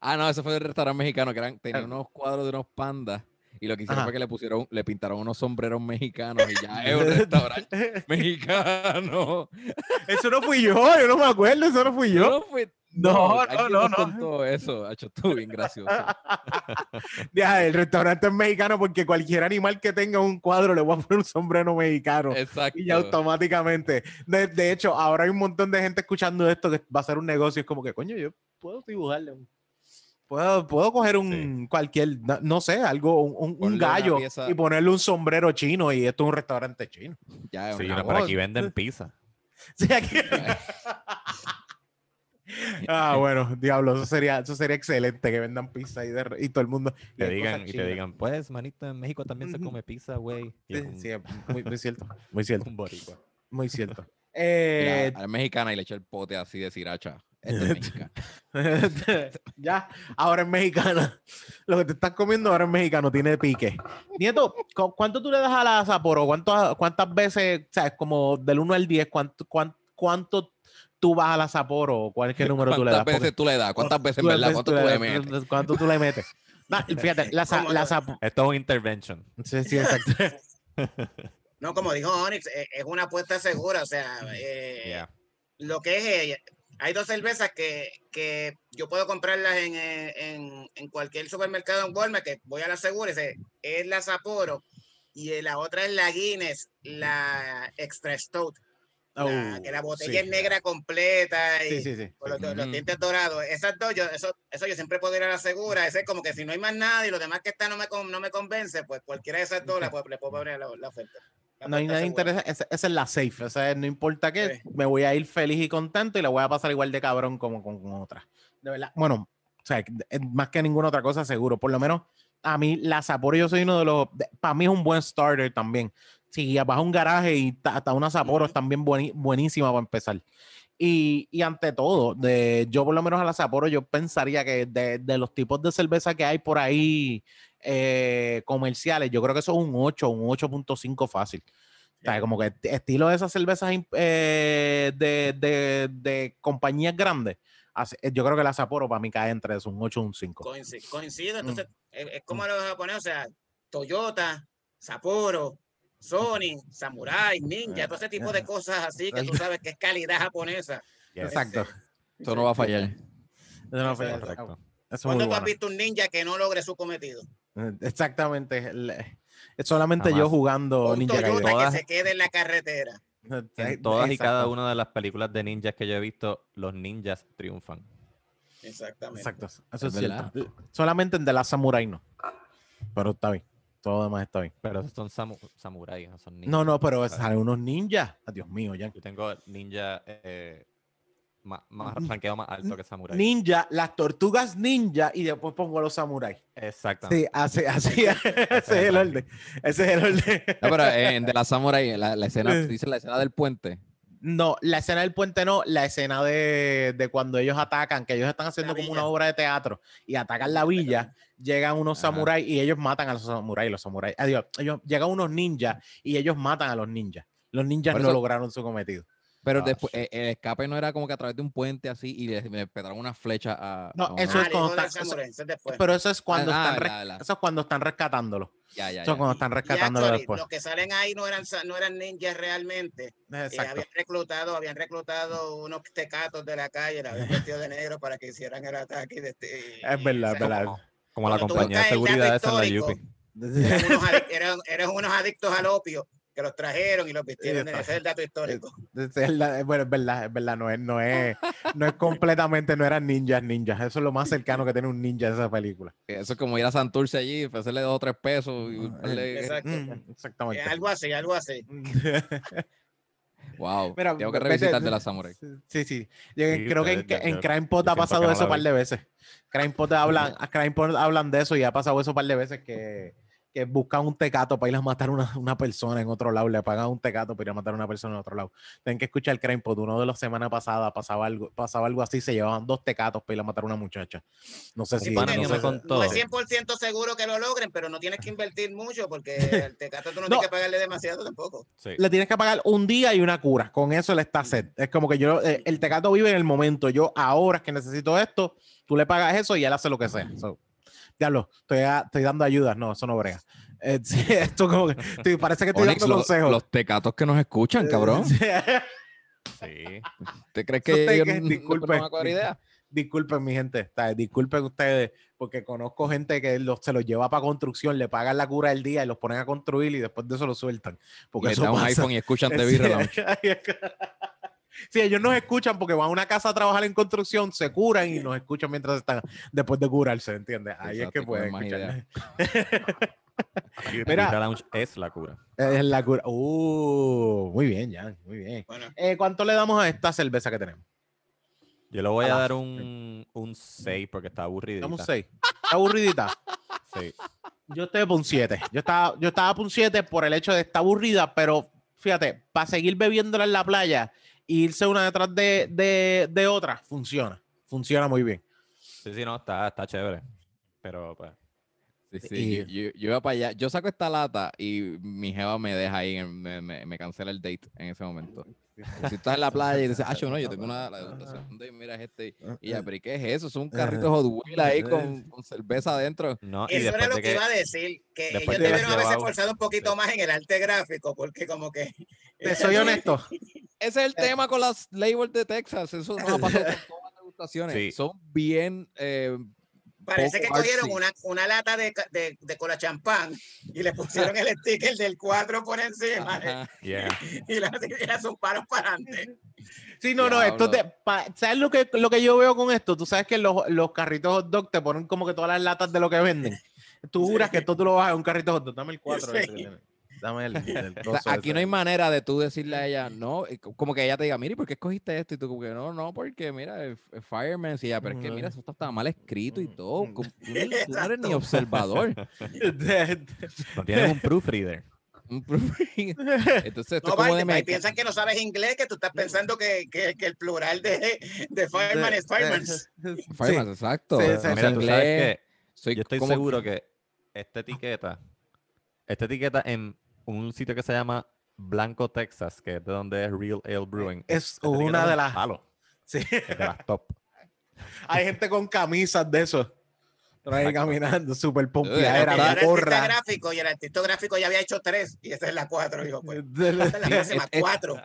Ah, no, ese fue del restaurante mexicano, que eran, tenía Ah. unos cuadros de unos pandas. Y lo que hicieron Ajá. fue que le pusieron, le pintaron unos sombreros mexicanos y ya es un restaurante mexicano. Eso no fui yo, yo no me acuerdo, eso no fui yo. No, fue- No, no, no, no. eso, ha hecho estuvo bien gracioso. Ya, el restaurante es mexicano porque cualquier animal que tenga un cuadro le voy a poner un sombrero mexicano. Exacto. Y automáticamente. De, de hecho, ahora hay un montón de gente escuchando esto que va a ser un negocio. Es como que, coño, yo puedo dibujarle un. Puedo, puedo coger un cualquier, no, no sé, algo, un, gallo pieza- y ponerle un sombrero chino y esto es un restaurante chino. Ya Sí, no, voz. aquí venden pizza. Sí, aquí- ah, bueno, diablo, eso sería, eso sería excelente que vendan pizza y, de- y todo el mundo. y Te digan, y te digan, pues, manito, en México también se come pizza, güey. Sí, un, sí, es muy, muy cierto, muy cierto, un boricua. muy cierto. Mira, Eh, a la mexicana y le eché el pote así de sriracha. Esta es mexicana. ya, ahora es mexicana. Lo que te estás comiendo ahora es mexicano, tiene pique. Nieto, ¿cu- ¿cuánto tú le das a la Sapporo? ¿Cuánto, ¿Cuántas veces, sabes, como del 1 al 10, cuánto, cuánto, cuánto tú vas a la Sapporo? ¿Cuál es el número tú le das? ¿Cuántas veces tú le das? ¿Cuántas veces, en verdad? ¿Cuánto tú le metes? ¿Cuánto tú le metes? Nah, fíjate, la. Sapporo. Esto es un intervention. Sí, sí, exacto. No, como dijo Onyx, eh, es una apuesta segura. O sea, eh, Yeah. lo que es, eh, hay dos cervezas que, que yo puedo comprarlas en, eh, en, en cualquier supermercado en Walmart, que voy a la segura, es la Sapporo, y eh, la otra es la Guinness, la Extra Stout, la- Oh, que la botella sí. es negra completa y Sí, sí, sí. con los, los dientes dorados. Esas dos, yo, eso, eso yo siempre puedo ir a la segura. Ese es como que si no hay más nada y los demás que están no me, no me convence, pues cualquiera de esas dos la puedo- le puedo poner la, la oferta. No hay oferta nada interesante. Esa, esa es la safe. Esa es, no importa qué, Sí. me voy a ir feliz y contento y la voy a pasar igual de cabrón como con, con otras. De verdad. Bueno, o sea, más que ninguna otra cosa, seguro. Por lo menos a mí, la Sapporo, yo soy uno de los. Para mí es un buen starter también. Si vas a un garaje y ta- hasta una Sapporo es también buenísima para empezar. Y, y ante todo, de, yo por lo menos a la Sapporo, yo pensaría que de, de los tipos de cerveza que hay por ahí eh, comerciales, yo creo que eso es un 8, un 8.5 fácil. O sea, como que estilo de esas cervezas eh, de, de, de compañías grandes, así- eh, yo creo que la Sapporo para mí cae entre eso, un 8 o un 5. Coincido, coincido, Mm. entonces es, es como los japoneses, o sea, Toyota, Sapporo, Sony, Samurai, Ninja, todo ese tipo de cosas así que tú sabes que es calidad japonesa. Yes. Exacto. Eso no va a fallar. Eso no ¿Cuándo tú has visto un ninja que no logre su cometido? Eh, Exactamente. le- Es solamente yo jugando Ninja Toyota Gaiden. Todas- que se quede en la carretera. En todas y cada una de las películas de ninjas que yo he visto, los ninjas triunfan. Exactamente. Exacto. Eso Es es, cierto. Solamente en The Last Samurai no. Pero está bien. Todo lo demás está bien. Pero esos son samu- samuráis, no son ninjas. No, no, pero ¿sabes? salen unos ninjas. Ay, Dios mío, ya. Yo tengo ninja eh, más, más más alto que samurái. Ninja, las tortugas ninja y después pongo a los samuráis. Exactamente. Sí, así, así. ese es el orden. Ese es el orden. No, pero en de la Samurai, la, la escena, dice la escena del puente. No, la escena del puente no, la escena de, de cuando ellos atacan, que ellos están haciendo como una obra de teatro y atacan la villa, llegan unos Ajá. samuráis y ellos matan a los samuráis, los samuráis. Adiós, ellos llegan unos ninjas y ellos matan a los ninjas. Los ninjas Por no eso- lograron su cometido. Pero Ah, después, eh, el escape no era como que a través de un puente así y le, le pegaron una flecha a. No, a eso es cuando eso- eso es. Pero eso es cuando Ah, están la- eso es cuando están rescatándolo. Ya, ya, Eso es cuando están rescatándolo después. los que salen ahí no eran, no eran ninjas realmente. Eh, habían reclutado, habían reclutado unos tecatos de la calle, la habían vestido de negro para que hicieran el ataque. De este, Es verdad, o es sea, verdad. Como, como la compañía de seguridad esa en la Yupi. Eran unos, adic- eran, eran unos adictos al opio que los trajeron y los vistieron. está. Ese es el dato histórico. Ese es la- bueno, es verdad, es verdad, no es, no es, no es completamente, no eran ninjas, ninjas. Eso es lo más cercano que tiene un ninja en esa película. Eso es como ir a Santurce allí, ofrecerle dos o tres pesos. Y par de- Exacto. Mm, exactamente. Eh, algo así, algo así. Wow. Mira, Tengo que vete- revisitar de la Samurai. Sí, sí. Yo Sí, creo que en, yo- en Crime Pot ha pasado eso un par de veces. Crime Pot hablan, hablan de eso y ha pasado eso un par de veces que, que buscan un tecato para ir a matar a una, una persona en otro lado, le pagan un tecato para ir a matar a una persona en otro lado. Tienen que escuchar el Crime Pot. Uno de los semanas pasadas pasaba algo, pasaba algo así, se llevaban dos tecatos para ir a matar a una muchacha. No sé si. pana no sé. No es 100% seguro que lo logren, pero no tienes que invertir mucho porque el tecato tú no, No. tienes que pagarle demasiado tampoco. Sí. le tienes que pagar un día y una cura. Con eso le está set. Es como que yo, eh, el tecato vive en el momento. Yo ahora es que necesito esto, tú le pagas eso y él hace lo que sea. So, diablo, estoy, a- estoy dando ayudas. No, eso no brega. Eh, sí, esto como que estoy- parece que estoy Onyx, dando lo- consejos. los tecatos que nos escuchan, cabrón. Sí. Sí. ¿Te crees Eso que te- ellos que- no- disculpe, no coger idea? Disculpen, mi gente. está- Disculpen ustedes, porque conozco gente que los- se los lleva para construcción, le pagan la cura del día y los ponen a construir y después de eso lo sueltan. Y Porque eso da un pasa. iPhone y escuchan The Sí. Ellos nos escuchan porque van a una casa a trabajar en construcción, se curan y nos escuchan mientras están después de curarse, ¿entiendes? Ahí Exacto, es que pueden escuchar. Mira. Es la cura. Es la cura. Uh, muy bien, Jan, muy bien. Bueno, Eh, ¿Cuánto le damos a esta cerveza que tenemos? Yo le voy A dar un, un 6 porque está aburridita. Damos un 6. Está aburridita. Sí. Yo estoy por un 7. Yo estaba, yo estaba por un 7 por el hecho de estar aburrida, pero fíjate, para seguir bebiéndola en la playa irse una detrás de, de, de otra, funciona. Funciona muy bien. Sí, sí, no, está, está chévere. Pero pues. Sí, sí, Y- yo, yo- yo iba para allá. Yo saco esta lata y mi jeva me deja ahí, me, me, me cancela el date en ese momento. Si estás en la playa y dices, ah, yo no, yo tengo una la degustación de, mira, es este. Y ya, pero ¿y qué es eso? Es un carrito de Hot Wheels ahí con, con cerveza adentro. No, y eso era lo que, que. iba a decir, que ellos debieron haber haberse esforzado un poquito más en el arte gráfico, porque como que... Te soy honesto. Ese es el tema con las labels de Texas. Eso nos ha pasado con todas las degustaciones. Sí. Son bien. eh, Parece que cogieron una, una lata de, de, de cola champán y le pusieron el sticker del 4 por encima ajá. Yeah. y las y para adelante. Sí, no, no, esto te, pa- ¿sabes lo que, lo que yo veo con esto? Tú sabes que los, los carritos hot dog te ponen como que todas las latas de lo que venden. Tú Sí. juras que esto tú lo bajas en un carrito hot dog. Dame el 4. Sí. Dame el, el O sea, aquí ese. no hay manera de tú decirle a ella, no, como que ella te diga, mira, ¿y por qué escogiste esto? Y tú como que no, no, porque mira, es- es Fireman, y ella, pero es que mira, eso está, está mal escrito y todo. como- Tú, no- tú no eres ni Exacto. observador. No tienen un proofreader. Entonces, No, como de piensan que no sabes inglés, que tú estás pensando que, que, que el plural de, de fireman es fireman. Fireman, exacto. Sí, no sí, sé Mira, tú sabes que soy yo estoy como- seguro que esta etiqueta, esta etiqueta en un sitio que se llama Blanco, Texas, que es de donde es Real Ale Brewing. Es esta una de las- palo, Sí. es de las top. Hay gente con camisas de eso. Trae caminando, súper pompeadera, era artista porra. gráfico y el artista gráfico ya había hecho tres y esa es la cuatro. Digo, pues, esta es la próxima, cuatro.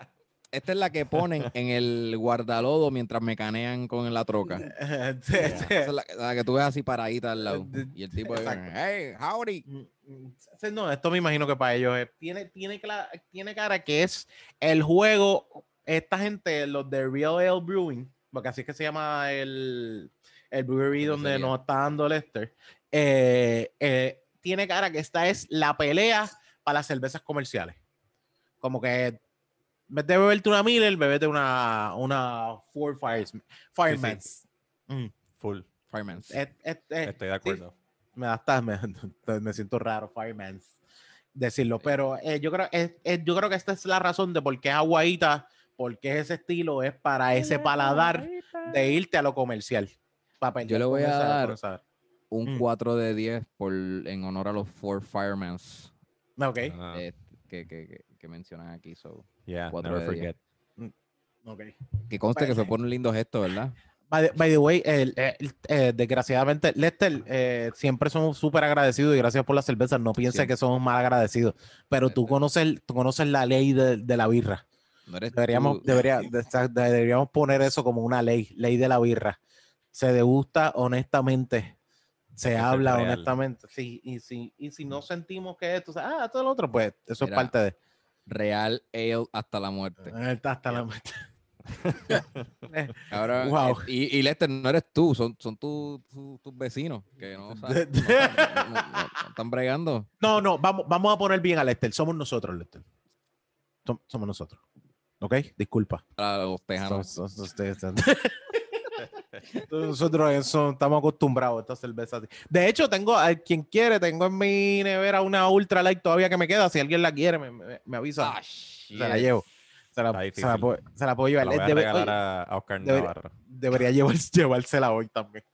Esta es la que ponen en el guardalodo mientras mecanean con la troca. Es la, la que tú ves así paradita al lado. Y el tipo, Exacto. hey, howdy. Sí, No, esto me imagino que para ellos es- tiene, tiene, tiene cara que es el juego. Esta gente, los de Real Ale Brewing, porque así es que se llama el, el brewery donde sería. nos está dando Lester, eh, eh, tiene cara que esta es la pelea para las cervezas comerciales. Como que en vez de beberte una Miller, bebete una, una Four Fires, Firemans. Mm. Full. Fireman's. Es- es- es- Estoy de acuerdo. Me da hasta, me, me siento raro, Fireman, decirlo, pero eh, yo, creo, es, es- yo creo que esta es la razón de por qué es aguadita, porque ese estilo es para ese paladar de irte a lo comercial. Yo le voy a dar- Un Mm. 4 de 10 por, en honor a los Four Firemans Ok, Ah, eh, que, que, que, que mencionan aquí. So. yeah, cuatro never de diez. forget. ok. Que conste que Pues- se pone un lindo gesto, ¿verdad? By, the- by the way, el- el- eh, desgraciadamente, Lester, eh, siempre somos súper agradecidos y gracias por la cerveza. No pienses que somos mal agradecidos, pero tú Lester. conoces, tú conoces la ley de, de la birra. No Deberíamos, debería, deberíamos poner eso como una ley, ley de la birra. Se degusta honestamente, se habla honestamente. Sí, y si, y si no sentimos que esto, ah, todo lo otro, pues eso Mira, es parte de. Real Ale hasta la muerte. Eh, Hasta la muerte. Eh, Ahora, Wow. eh, y, y Lester, no eres tú, son, son tu- tu- tus vecinos que no, saben- no, no- no- no están bregando. No, no, vamos, vamos a poner bien a Lester. Somos nosotros, Lester. Som- somos nosotros. ¿Ok? Disculpa. A los tejanos. Nosotros eso, estamos acostumbrados a esta cerveza. así. De hecho, tengo, a quien quiere, tengo en mi nevera una Ultra Light todavía que me queda. Si alguien la quiere, me, me- me avisa. Ah, se la llevo. Se la, se la puedo, se la puedo llevar. la voy a Debe- regalar oye, a, a Oscar debería- Navarro. debería llevar, llevársela hoy también.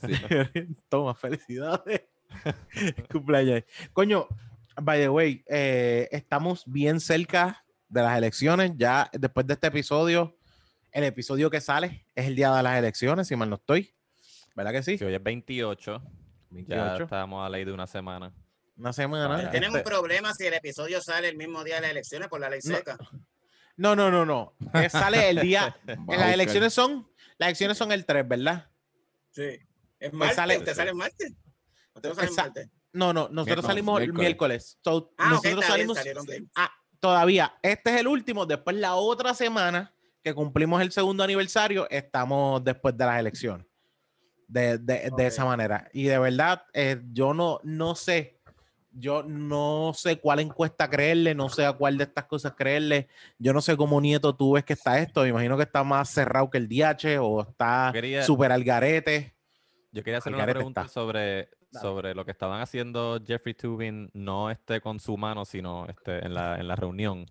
Sí. Toma, felicidades. Cumpleaños. Coño, by the way, eh, estamos bien cerca de las elecciones. Ya después de este episodio, el episodio que sale es el día de las elecciones, si mal no estoy. ¿Verdad que sí? Si hoy es 28, ya 28. estábamos a ley de una semana. Una semana. Tienen un Este- problema si el episodio sale el mismo día de las elecciones por la ley seca. No, no, no, no. Eh, sale el día. Las elecciones son. Las elecciones son el 3, ¿verdad? Sí. Es martes, sale- usted sale el martes. Usted sale el Esa- martes. No, no, nosotros Miércoles, salimos el miércoles. miércoles. So, Ah, nosotros salimos bien. ah, todavía. Este es el último. Después, la otra semana que cumplimos el segundo aniversario, estamos después de las elecciones. De, de- de esa manera. Y de verdad, eh, yo no, no sé. Yo no sé cuál encuesta creerle, no sé a cuál de estas cosas creerle. Yo no sé cómo nieto tú ves que está esto. Me imagino que está más cerrado que el DH o está Quería- súper al garete. Yo quería hacer una pregunta está. sobre, Dale. sobre lo que estaban haciendo Jeffrey Tubin, no este con su mano, sino este en la, en la reunión,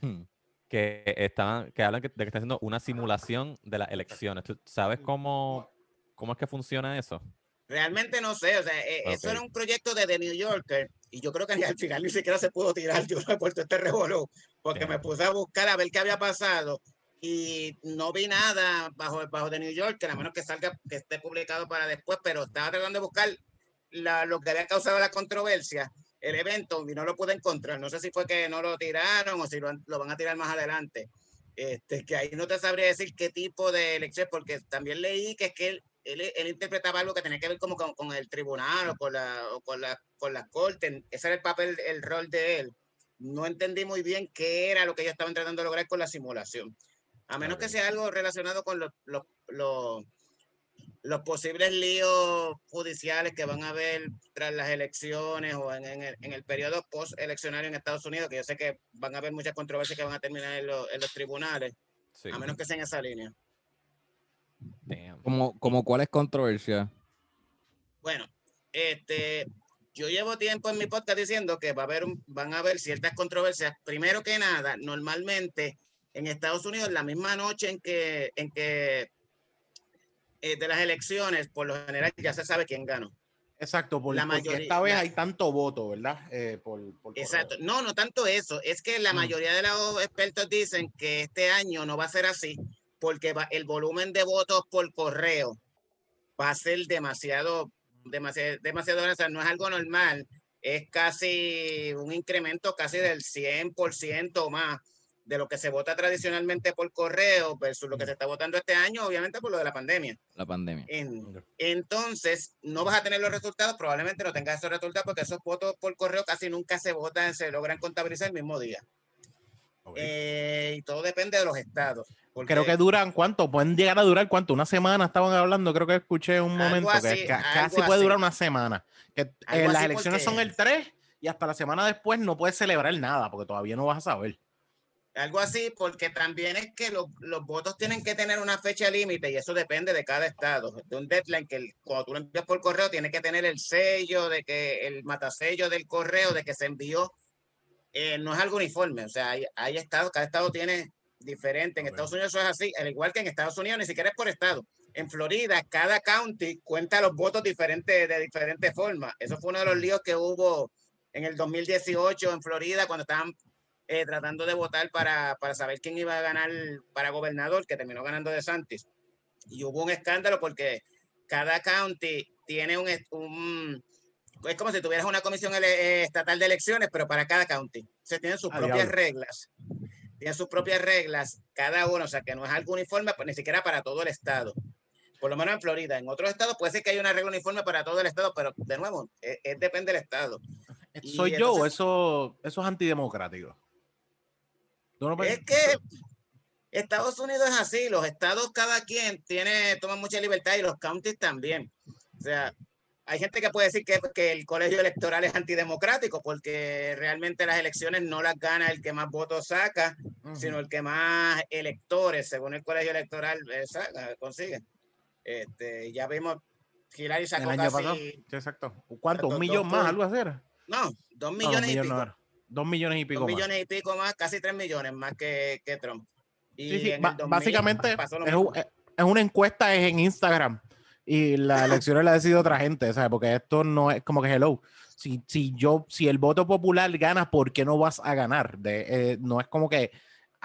Hmm. que estaban, que hablan de que está haciendo una simulación de las elecciones. ¿Tú sabes cómo, cómo es que funciona eso? Realmente no sé, o sea, eh, eso Ok. era un proyecto de The New Yorker y yo creo que ni al final ni siquiera se pudo tirar. Yo no he puesto este revolú porque me puse a buscar a ver qué había pasado y no vi nada bajo, bajo The New Yorker, a menos que salga, que esté publicado para después, pero estaba tratando de buscar la- lo que había causado la controversia, el evento, y no lo pude encontrar. No sé si fue que no lo tiraron o si lo, lo van a tirar más adelante. Este, que ahí no te sabría decir qué tipo de elección, porque también leí que es que él, él, él interpretaba algo que tenía que ver como con, con el tribunal o con la, o con la, con la corte. Ese era el papel, el rol de él. No entendí muy bien qué era lo que ellos estaban tratando de lograr con la simulación. A menos que sea algo relacionado con los, los, los, los posibles líos judiciales que van a haber tras las elecciones o en, en el, en el periodo post-eleccionario en Estados Unidos, que yo sé que van a haber muchas controversias que van a terminar en, los- en los tribunales, Sí. a menos que sea en esa línea. Damn. Como, como cuál es controversia. Bueno, este, yo llevo tiempo en mi podcast diciendo que va a haber un- van a haber ciertas controversias. Primero que nada, normalmente en Estados Unidos, la misma noche en que, en que eh, de las elecciones, por lo general ya se sabe quién ganó. Exacto, por, La porque mayoría- esta vez la- hay tanto voto, ¿verdad? Eh, por, por. Exacto. No, no tanto eso. Es que la Mm. mayoría de los expertos dicen que este año no va a ser así porque el volumen de votos por correo va a ser demasiado, demasiado, demasiado, o sea, no es algo normal. Es casi un incremento casi del 100% o más de lo que se vota tradicionalmente por correo versus lo que se está votando este año, obviamente por lo de la pandemia. La pandemia. En- entonces, no vas a tener los resultados, probablemente no tengas esos resultados porque esos votos por correo casi nunca se votan, se logran contabilizar el mismo día. Ok. Eh, y todo depende de los estados. Porque Creo que duran cuánto, pueden llegar a durar cuánto, una semana estaban hablando, creo que escuché un momento así, que casi puede así. durar una semana. Que eh, las elecciones son el 3 y hasta la semana después no puedes celebrar nada porque todavía no vas a saber. Algo así, porque también es que los, los votos tienen que tener una fecha límite y eso depende de cada estado. De un deadline que el- cuando tú lo envías por correo tiene que tener el sello de que el matasello del correo de que se envió. eh, no es algo uniforme, o sea, hay, hay estados, cada estado tiene diferente. En. Estados Unidos eso es así, al igual que en Estados Unidos, ni siquiera es por estado. En Florida, cada county cuenta los votos diferentes de diferentes formas. Eso fue uno de los líos que hubo en el 2018 en Florida cuando estaban eh, tratando de votar para, para saber quién iba a ganar para gobernador, que terminó ganando de Santis. Y hubo un escándalo porque cada county tiene un, es- un- es como si tuvieras una comisión eh, estatal de elecciones, pero para cada county. Se tienen sus Ah, propias diablo. reglas. Tienen sus propias reglas cada uno, o sea que no es algo uniforme, pues, ni siquiera para todo el estado. Por lo menos en Florida. En otros estados puede ser que haya una regla uniforme para todo el estado, pero de nuevo, es, es depende del estado. Y ¿Soy yo entonces- eso, eso es antidemocrático? ¿Tú no Es que Estados Unidos es así, los estados cada quien tiene, toma mucha libertad y los counties también. O sea, hay gente que puede decir que, que el colegio electoral es antidemocrático porque realmente las elecciones no las gana el que más votos saca, sino el que más electores, según el colegio electoral, eh, saca, consigue. Este, ya vimos, Hillary el sacó pasado. casi, Sí, exacto. ¿Cuánto? ¿Un millón dos más? ¿Algo así era? no, dos No, dos millones y pico. no. Dos millones y pico Dos más. millones y pico más, casi tres millones más que, que Trump. Y Sí, sí, en el ba- 2000 básicamente lo es, una encuesta es en Instagram y las elecciones la decide otra gente, ¿sabes? Porque esto no es como que hello. Si, si yo, si el voto popular gana, ¿por qué no vas a ganar? De, eh, no es como que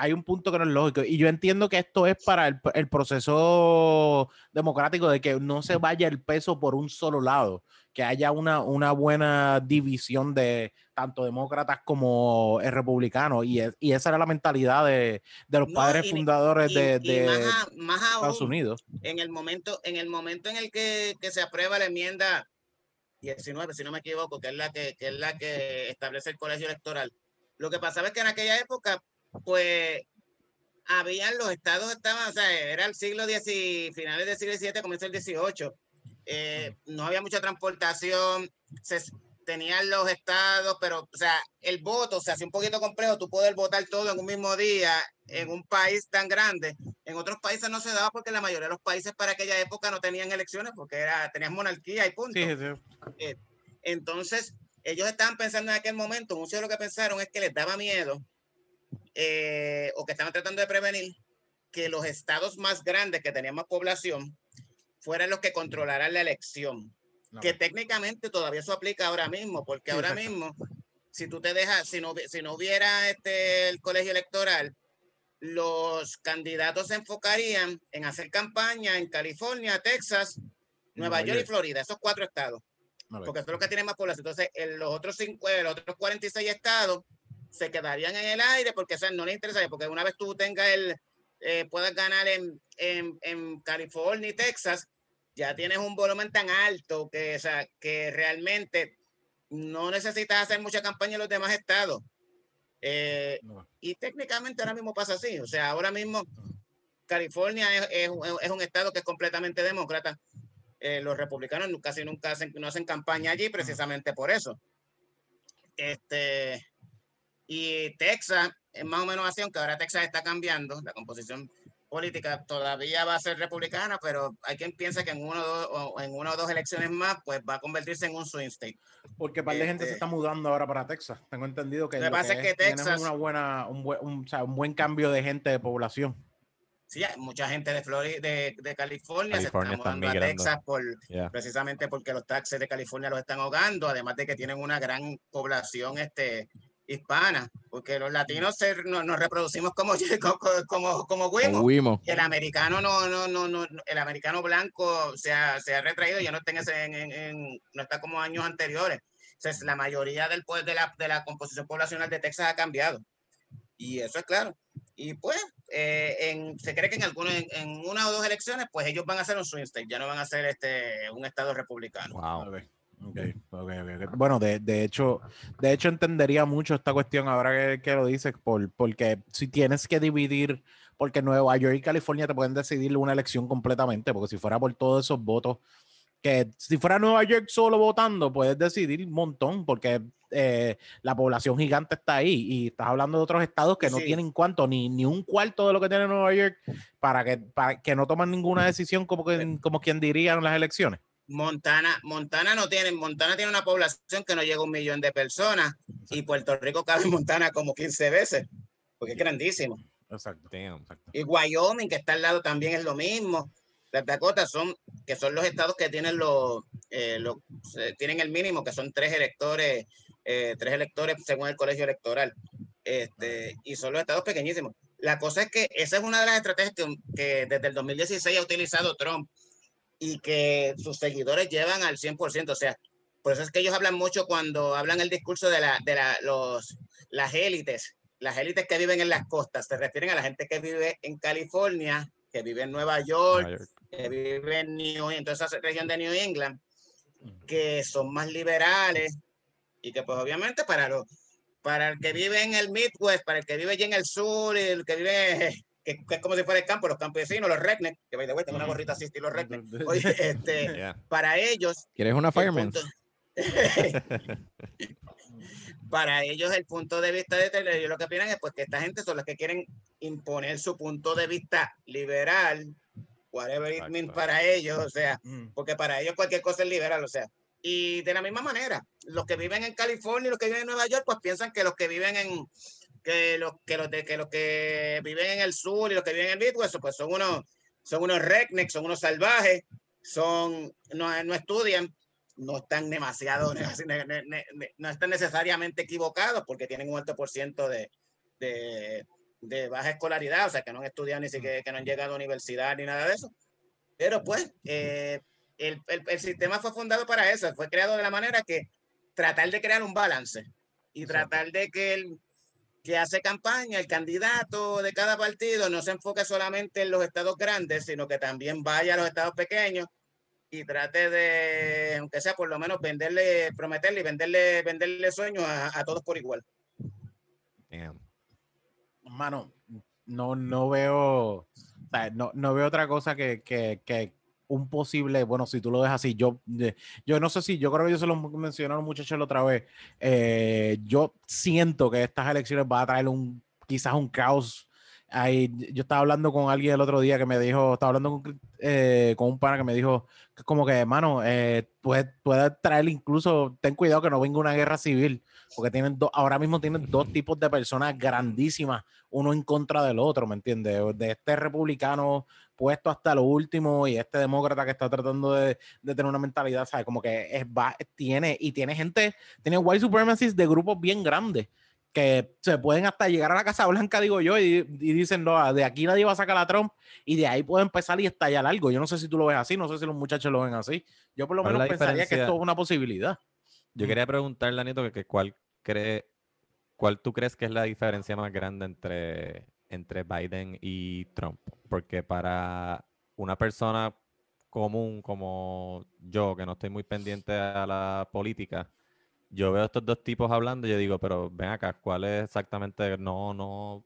hay un punto que no es lógico. Y yo entiendo que esto es para el, el proceso democrático de que no se vaya el peso por un solo lado, que haya una, una buena división de tanto demócratas como eh, republicanos. Y, es- y esa era la mentalidad de, de los No, padres y- fundadores Y- de, y de más, a- más Estados Unidos. en el momento, en el momento en el que, que se aprueba la enmienda 19, si no me equivoco, que es la que, que es la que establece el colegio electoral. Lo que pasaba es que en aquella época, pues, habían los estados estaban, o sea, era el siglo X, finales del siglo XVII, comienzo del XVIII. eh, no había mucha transportación, se tenían los estados, pero, o sea, el voto se hace un poquito complejo, tú poder votar todo en un mismo día en un país tan grande. En otros países no se daba porque la mayoría de los países para aquella época no tenían elecciones porque era, tenían monarquía y punto. Sí, sí. Entonces, ellos estaban pensando en aquel momento, muchos de lo que pensaron es que les daba miedo eh, o que estaban tratando de prevenir que los estados más grandes que tenían más población fueran los que controlaran la elección. No, Que técnicamente todavía eso aplica ahora mismo, porque Sí, ahora exacto. mismo, si tú te dejas, si no, si no hubiera este, el colegio electoral, los candidatos se enfocarían en hacer campaña en California, Texas, Nueva Nueva York y. Florida, esos cuatro estados ver. porque son los que tienen más población. Entonces, el- los otros cinco, eh, los otros 46 estados se quedarían en el aire porque o sea, no les interesa, porque una vez tú tengas el, eh, puedas ganar en, en, en California y Texas, ya tienes un volumen tan alto que, o sea, que realmente no necesitas hacer mucha campaña en los demás estados. Eh, No. y técnicamente ahora mismo pasa así. O sea, ahora mismo California es, es es un estado que es completamente demócrata. Eh, los republicanos casi nunca hacen, no hacen campaña allí precisamente por eso. Este, y Texas es más o menos así, aunque ahora Texas está cambiando, la composición política todavía va a ser republicana, pero hay quien piensa que en uno o dos, o en una o dos elecciones más, pues va a convertirse en un swing state. Porque par de gente se Este- está mudando ahora para Texas. Tengo entendido que, Lo que pasa es que Texas- una buena, un, buen, un, o sea, un buen cambio de gente de población. Sí, hay mucha gente de Florida, de, de California, California se está mudando a. Texas por, Yeah. precisamente porque los taxes de California los están ahogando, además de que tienen una gran población este, hispana, porque los latinos se- no- nos reproducimos como, como, como, como Wimo. El americano no, no, no, no, el americano blanco se ha, se ha retraído, ya no está en ese, en- en- en- no está como años anteriores. Entonces, la mayoría del pues, de la, de la composición poblacional de Texas ha cambiado. Y eso es claro. Y pues, eh, en- se cree que en algunos, en, en una o dos elecciones, pues ellos van a ser un swing state, ya no van a ser este, un estado republicano. Wow. Okay, okay, okay. Bueno, de, de, hecho, de hecho entendería mucho esta cuestión ahora que, que, lo dices, por, porque si tienes que dividir, porque Nueva York y California te pueden decidir una elección completamente, porque si fuera por todos esos votos, que si fuera Nueva York solo votando, puedes decidir un montón, porque eh, la población gigante está ahí y estás hablando de otros estados que no Sí. tienen cuánto, ni, ni un cuarto de lo que tiene Nueva York, para que, para que no toman ninguna decisión como, que, como quien diría en las elecciones. Montana, Montana no tiene, Montana tiene una población que no llega a un millón de personas y Puerto Rico cabe en Montana como 15 veces, porque es grandísimo. Exacto. Y Wyoming, que está al lado, también es lo mismo. Las Dakotas son, que son los estados que tienen los, eh, los- eh, tienen el mínimo, que son tres electores, eh, tres electores según el colegio electoral. Este, y son los estados pequeñísimos. La cosa es que esa es una de las estrategias que, que desde el 2016 ha utilizado Trump y que sus seguidores llevan al 100%. O sea, por eso es que ellos hablan mucho cuando hablan el discurso de, la, de la, los, las élites, las élites que viven en las costas. Se refieren a la gente que vive en California, que vive en Nueva York, Nueva York. que vive en, New, en toda esa región de New England, que son más liberales y que pues obviamente para los para el que vive en el Midwest, para el que vive allí en el sur, y el que vive, que, que es como si fuera el campo, los campesinos, los rednecks, que by the way, tengo una gorrita así estilo redneck. Oye, este, Yeah. para ellos, ¿Quieres una fireman? punto- para ellos el punto de vista de Taylor, ellos lo que opinan es pues que esta gente son los que quieren imponer su punto de vista liberal, whatever it means para ellos, o sea, Mm. porque para ellos cualquier cosa es liberal, o sea. Y de la misma manera, los que viven en California y los que viven en Nueva York, pues piensan que los que viven en que los que los de que los que viven en el sur y los que viven en el Midwest, pues son unos son unos rednecks, son unos salvajes, son no, no estudian, no están demasiado ne- no están necesariamente equivocados porque tienen un alto por ciento de, de, de baja escolaridad, o sea que no han estudiado ni siquiera que no han llegado a universidad ni nada de eso. Pero pues eh, el, el, el sistema fue fundado para eso, fue creado de la manera que tratar de crear un balance y tratar de que el que hace campaña, el candidato de cada partido, no se enfoque solamente en los estados grandes, sino que también vaya a los estados pequeños y trate de, aunque sea por lo menos venderle, prometerle y venderle, venderle sueños a, a todos por igual. Damn. Mano, no, no veo, o sea, no, no veo otra cosa que, que, que un posible, bueno, si tú lo ves así, yo, eh, yo no sé si, yo creo que yo se lo mencioné a los muchachos la otra vez, eh, yo siento que estas elecciones van a traer un, quizás un caos. Ahí, yo estaba hablando con alguien el otro día que me dijo, estaba hablando con, eh, con un pana que me dijo, que como que, mano, eh, puede, puede traer incluso, ten cuidado que no venga una guerra civil, porque tienen dos, ahora mismo tienen dos tipos de personas grandísimas, uno en contra del otro, ¿me entiendes? De este republicano puesto hasta lo último y este demócrata que está tratando de, de tener una mentalidad, ¿sabes? Como que es, va, tiene, y tiene gente, tiene white supremacists de grupos bien grandes que se pueden hasta llegar a la Casa Blanca, digo yo, y, y dicen, no, de aquí nadie va a sacar a Trump, y de ahí puede empezar y estallar algo. Yo no sé si tú lo ves así, no sé si los muchachos lo ven así. Yo por lo ¿Cuál es menos pensaría que esto es una posibilidad. Yo quería preguntarle, Anito, que, que cuál cree, cuál tú crees que es la diferencia más grande entre, entre Biden y Trump. Porque para una persona común como yo, que no estoy muy pendiente a la política, yo veo estos dos tipos hablando y yo digo, pero ven acá, ¿cuál es exactamente? No, no,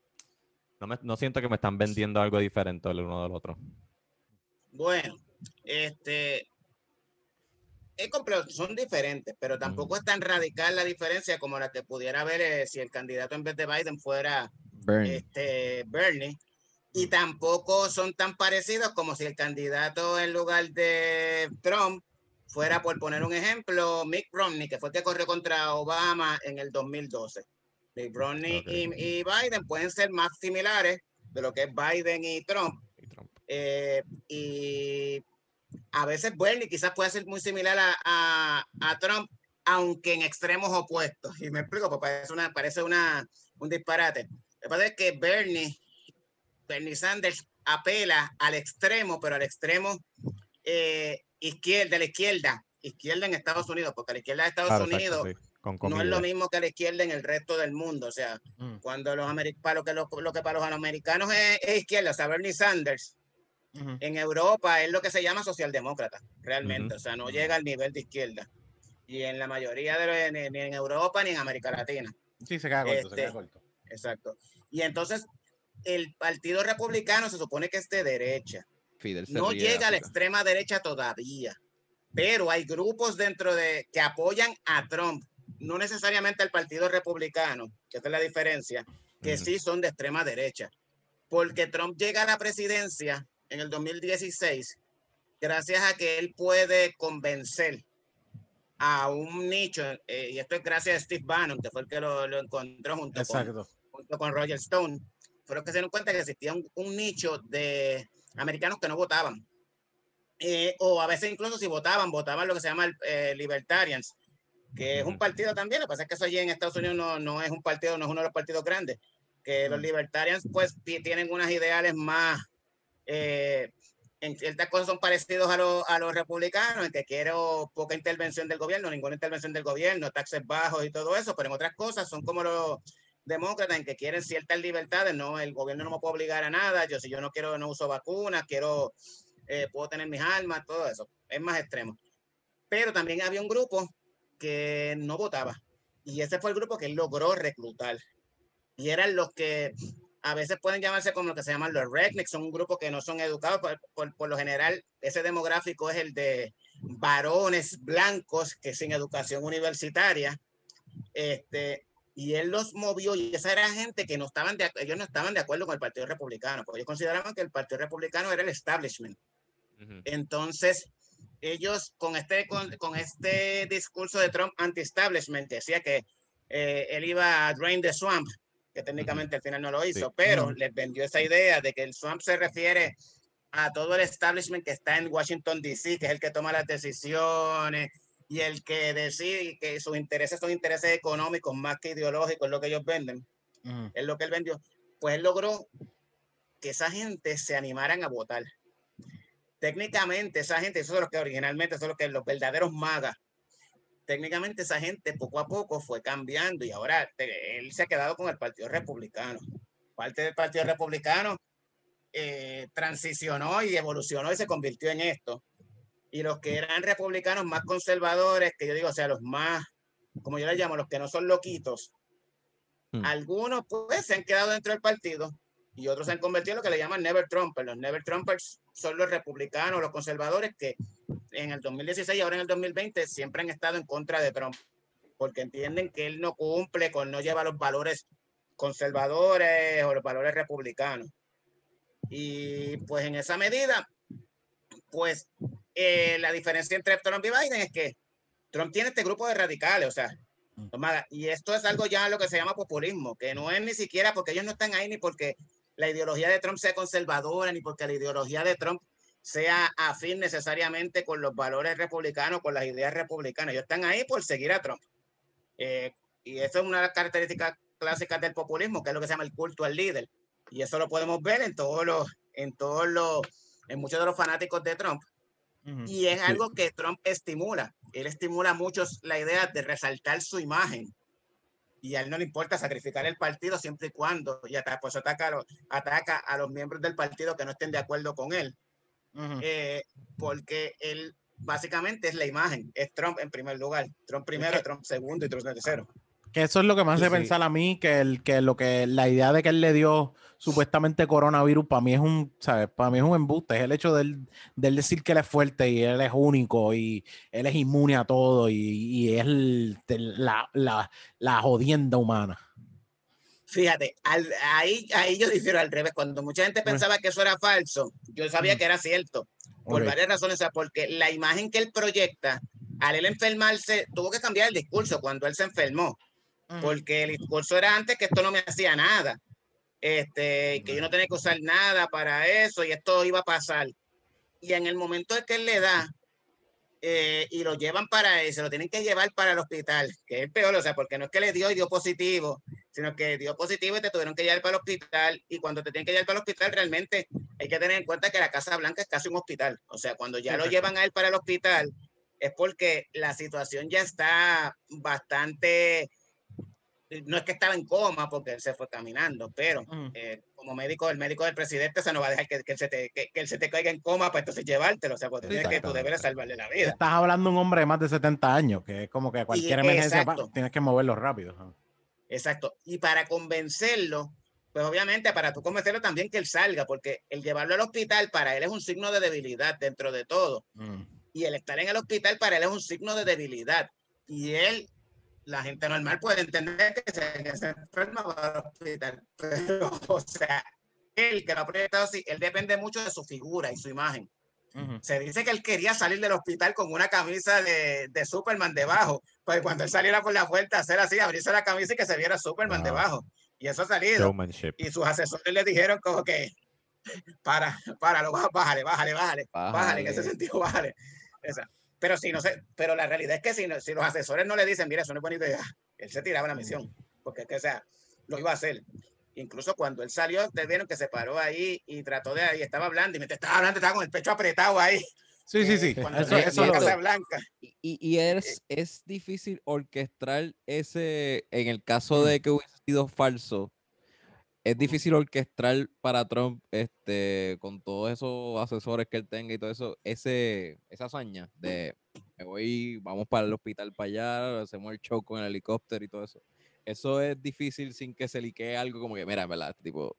no, me- no siento que me están vendiendo algo diferente el uno del otro. Bueno, este es complejo, son diferentes, pero tampoco es tan radical la diferencia como la que pudiera haber eh, si el candidato en vez de Biden fuera Bernie. este, Bernie. Y tampoco son tan parecidos como si el candidato en lugar de Trump fuera, por poner un ejemplo, Mick Romney, que fue el que corrió contra Obama en el 2012. Mick Romney Ok. y, y Biden pueden ser más similares de lo que es Biden y Trump. Y Trump. eh, y a veces Bernie quizás puede ser muy similar a, a, a Trump, aunque en extremos opuestos. Y me explico, porque parece, una, parece una, un disparate. Lo que pasa es que Bernie, Bernie Sanders apela al extremo, pero al extremo eh, izquierda, de la izquierda, izquierda en Estados Unidos, porque la izquierda de Estados Claro, exacto, Unidos sí, con no es lo mismo que la izquierda en el resto del mundo. O sea, Mm. cuando los americanos, para lo que, lo, lo que para los americanos es, es izquierda, o sea, Bernie Sanders, en Europa es lo que se llama socialdemócrata, realmente. O sea, no llega al nivel de izquierda. y en la mayoría de los, ni, ni en Europa ni en América Latina. Sí, se queda corto, se Este, queda corto. Exacto. Y entonces el Partido Republicano se supone que es de derecha. Fidel se No ríe llega a la extrema derecha todavía, pero hay grupos dentro de que apoyan a Trump, no necesariamente al Partido Republicano, que esta es la diferencia, que Ujú. sí son de extrema derecha, porque Trump llega a la presidencia en el 2016 gracias a que él puede convencer a un nicho, eh, y esto es gracias a Steve Bannon, que fue el que lo, lo encontró junto con, junto con Roger Stone, fueron que se dieron cuenta que existía un, un nicho de americanos que no votaban. Eh, o a veces incluso si votaban, votaban lo que se llama el, eh, Libertarians, que es un partido también, lo que pasa es que eso allí en Estados Unidos no, no es un partido, no es uno de los partidos grandes, que los. Libertarians pues ti- tienen unos ideales más, eh, en ciertas cosas son parecidos a, los- a los republicanos, en que quiero poca intervención del gobierno, ninguna intervención del gobierno, taxes bajos y todo eso, pero en otras cosas son como los demócratas en que quieren ciertas libertades, no, el gobierno no me puede obligar a nada, yo si yo no quiero, no uso vacunas, quiero, eh, puedo tener mis armas, todo eso, es más extremo. Pero también había un grupo que no votaba y ese fue el grupo que logró reclutar y eran los que a veces pueden llamarse como lo que se llaman los rednecks, son un grupo que no son educados, por, por- por lo general ese demográfico es el de varones blancos que sin educación universitaria, este, y él los movió y esa era gente que no estaban de, ellos no estaban de acuerdo con el Partido Republicano, porque ellos consideraban que el Partido Republicano era el establishment. Ujú. Entonces, ellos con este, con, con este discurso de Trump anti-establishment, que decía que eh, él iba a drain the swamp, que técnicamente al final no lo hizo, Sí. pero Ujú. les vendió esa idea de que el swamp se refiere a todo el establishment que está en Washington, D.C., que es el que toma las decisiones y el que decide que sus intereses son intereses económicos más que ideológicos, es lo que ellos venden es lo que él vendió, pues él logró que esa gente se animaran a votar. Técnicamente, esa gente, esos son los que originalmente son los que los verdaderos magas. Técnicamente, esa gente poco a poco fue cambiando y ahora él se ha quedado con el Partido Republicano. Parte del Partido Republicano eh, transicionó y evolucionó y se convirtió en esto. Y los que eran republicanos más conservadores, que yo digo, o sea, los más, como yo les llamo, los que no son loquitos, Hmm. algunos pues se han quedado dentro del partido y otros se han convertido en lo que le llaman Never Trumpers. Los Never Trumpers son los republicanos, los conservadores que en el 2016 y ahora en el 2020 siempre han estado en contra de Trump porque entienden que él no cumple con, no lleva los valores conservadores o los valores republicanos. Y pues en esa medida, pues eh, la diferencia entre Trump y Biden es que Trump tiene este grupo de radicales, o sea, magas, y esto es algo ya lo que se llama populismo, que no es ni siquiera porque ellos no están ahí ni porque la ideología de Trump sea conservadora, ni porque la ideología de Trump sea afín necesariamente con los valores republicanos, con las ideas republicanas. Ellos están ahí por seguir a Trump. Eh, y eso es una de las características clásicas del populismo, que es lo que se llama el culto al líder. Y eso lo podemos ver en todos los, en todos los, en muchos de los fanáticos de Trump. Y es algo que Trump estimula. Él estimula mucho la idea de resaltar su imagen. Y a él no le importa sacrificar el partido siempre y cuando, y hasta pues ataca a los, ataca a los miembros del partido que no estén de acuerdo con él. Eh, porque él básicamente es la imagen, es Trump en primer lugar, Trump primero, Trump segundo y Trump tercero. Que eso es lo que me hace Sí, sí. pensar a mí, que, el, que lo que la idea de que él le dio supuestamente coronavirus, para mí es un, ¿sabes? Para mí es un embuste, es el hecho de él, de él decir que él es fuerte y él es único y él es inmune a todo y, y es el- la, la, la jodienda humana. Fíjate, al- ahí, ahí yo difiero al revés. Cuando mucha gente pensaba que eso era falso, yo sabía Mm. que era cierto, por varias razones. o sea, porque la imagen que él proyecta, al él enfermarse, tuvo que cambiar el discurso cuando él se enfermó. Porque el discurso era antes que esto no me hacía nada, este, que yo no tenía que usar nada para eso y esto iba a pasar. Y en el momento en que él le da eh, y lo llevan para eso, lo tienen que llevar para el hospital, que es peor, o sea, porque no es que le dio y dio positivo, sino que dio positivo y te tuvieron que llevar para el hospital. Y cuando te tienen que llevar para el hospital, realmente hay que tener en cuenta que la Casa Blanca es casi un hospital. O sea, cuando ya lo llevan a él para el hospital, es porque la situación ya está bastante no es que estaba en coma porque él se fue caminando, pero Mm. eh, como médico, el médico del presidente se no va a dejar que, que él se te, que, que él se te caiga en coma para entonces llevártelo. O sea, pues tienes que tú deberes salvarle la vida. Estás hablando de un hombre de más de 70 años, que es como que cualquier emergencia tienes que moverlo rápido. Exacto. Y para convencerlo, pues obviamente para tú convencerlo también que él salga, porque el llevarlo al hospital para él es un signo de debilidad dentro de todo. Mm. Y el estar en el hospital para él es un signo de debilidad. Y él, la gente normal puede entender que se, que se enferma va al hospital. Pero, o sea, él que lo ha proyectado así, él depende mucho de su figura y su imagen. Ujú. Se dice que él quería salir del hospital con una camisa de, de Superman debajo. Pues cuando él saliera por la puerta, hacer así, abrirse la camisa y que se viera Superman Ah. debajo. Y eso ha salido. Showmanship. Y sus asesores le dijeron como que, para, para, bájale, bájale, bájale, bájale, en ese Bájale. sentido, bájale. Esa. Pero si no sé, pero la realidad es que si, no- si los asesores no le dicen, mira, eso no es buena idea, él se tiraba la misión, porque es que, o sea, lo iba a hacer. Incluso cuando él salió, ustedes vieron que se paró ahí y trató de, y estaba hablando, y mientras estaba hablando, estaba con el pecho apretado ahí. Sí, sí, sí. eh, Cuando Eso, lo- Casa Blanca. Y, y- y es, es difícil orquestar ese, en el Mm. caso de que hubiese sido falso, es difícil orquestar para Trump, este, con todos esos asesores que él tenga y todo eso, ese, esa hazaña de me voy, vamos para el hospital para allá, hacemos el show con el helicóptero y todo eso. Eso es difícil sin que se liquee algo como que, mira, verdad, este tipo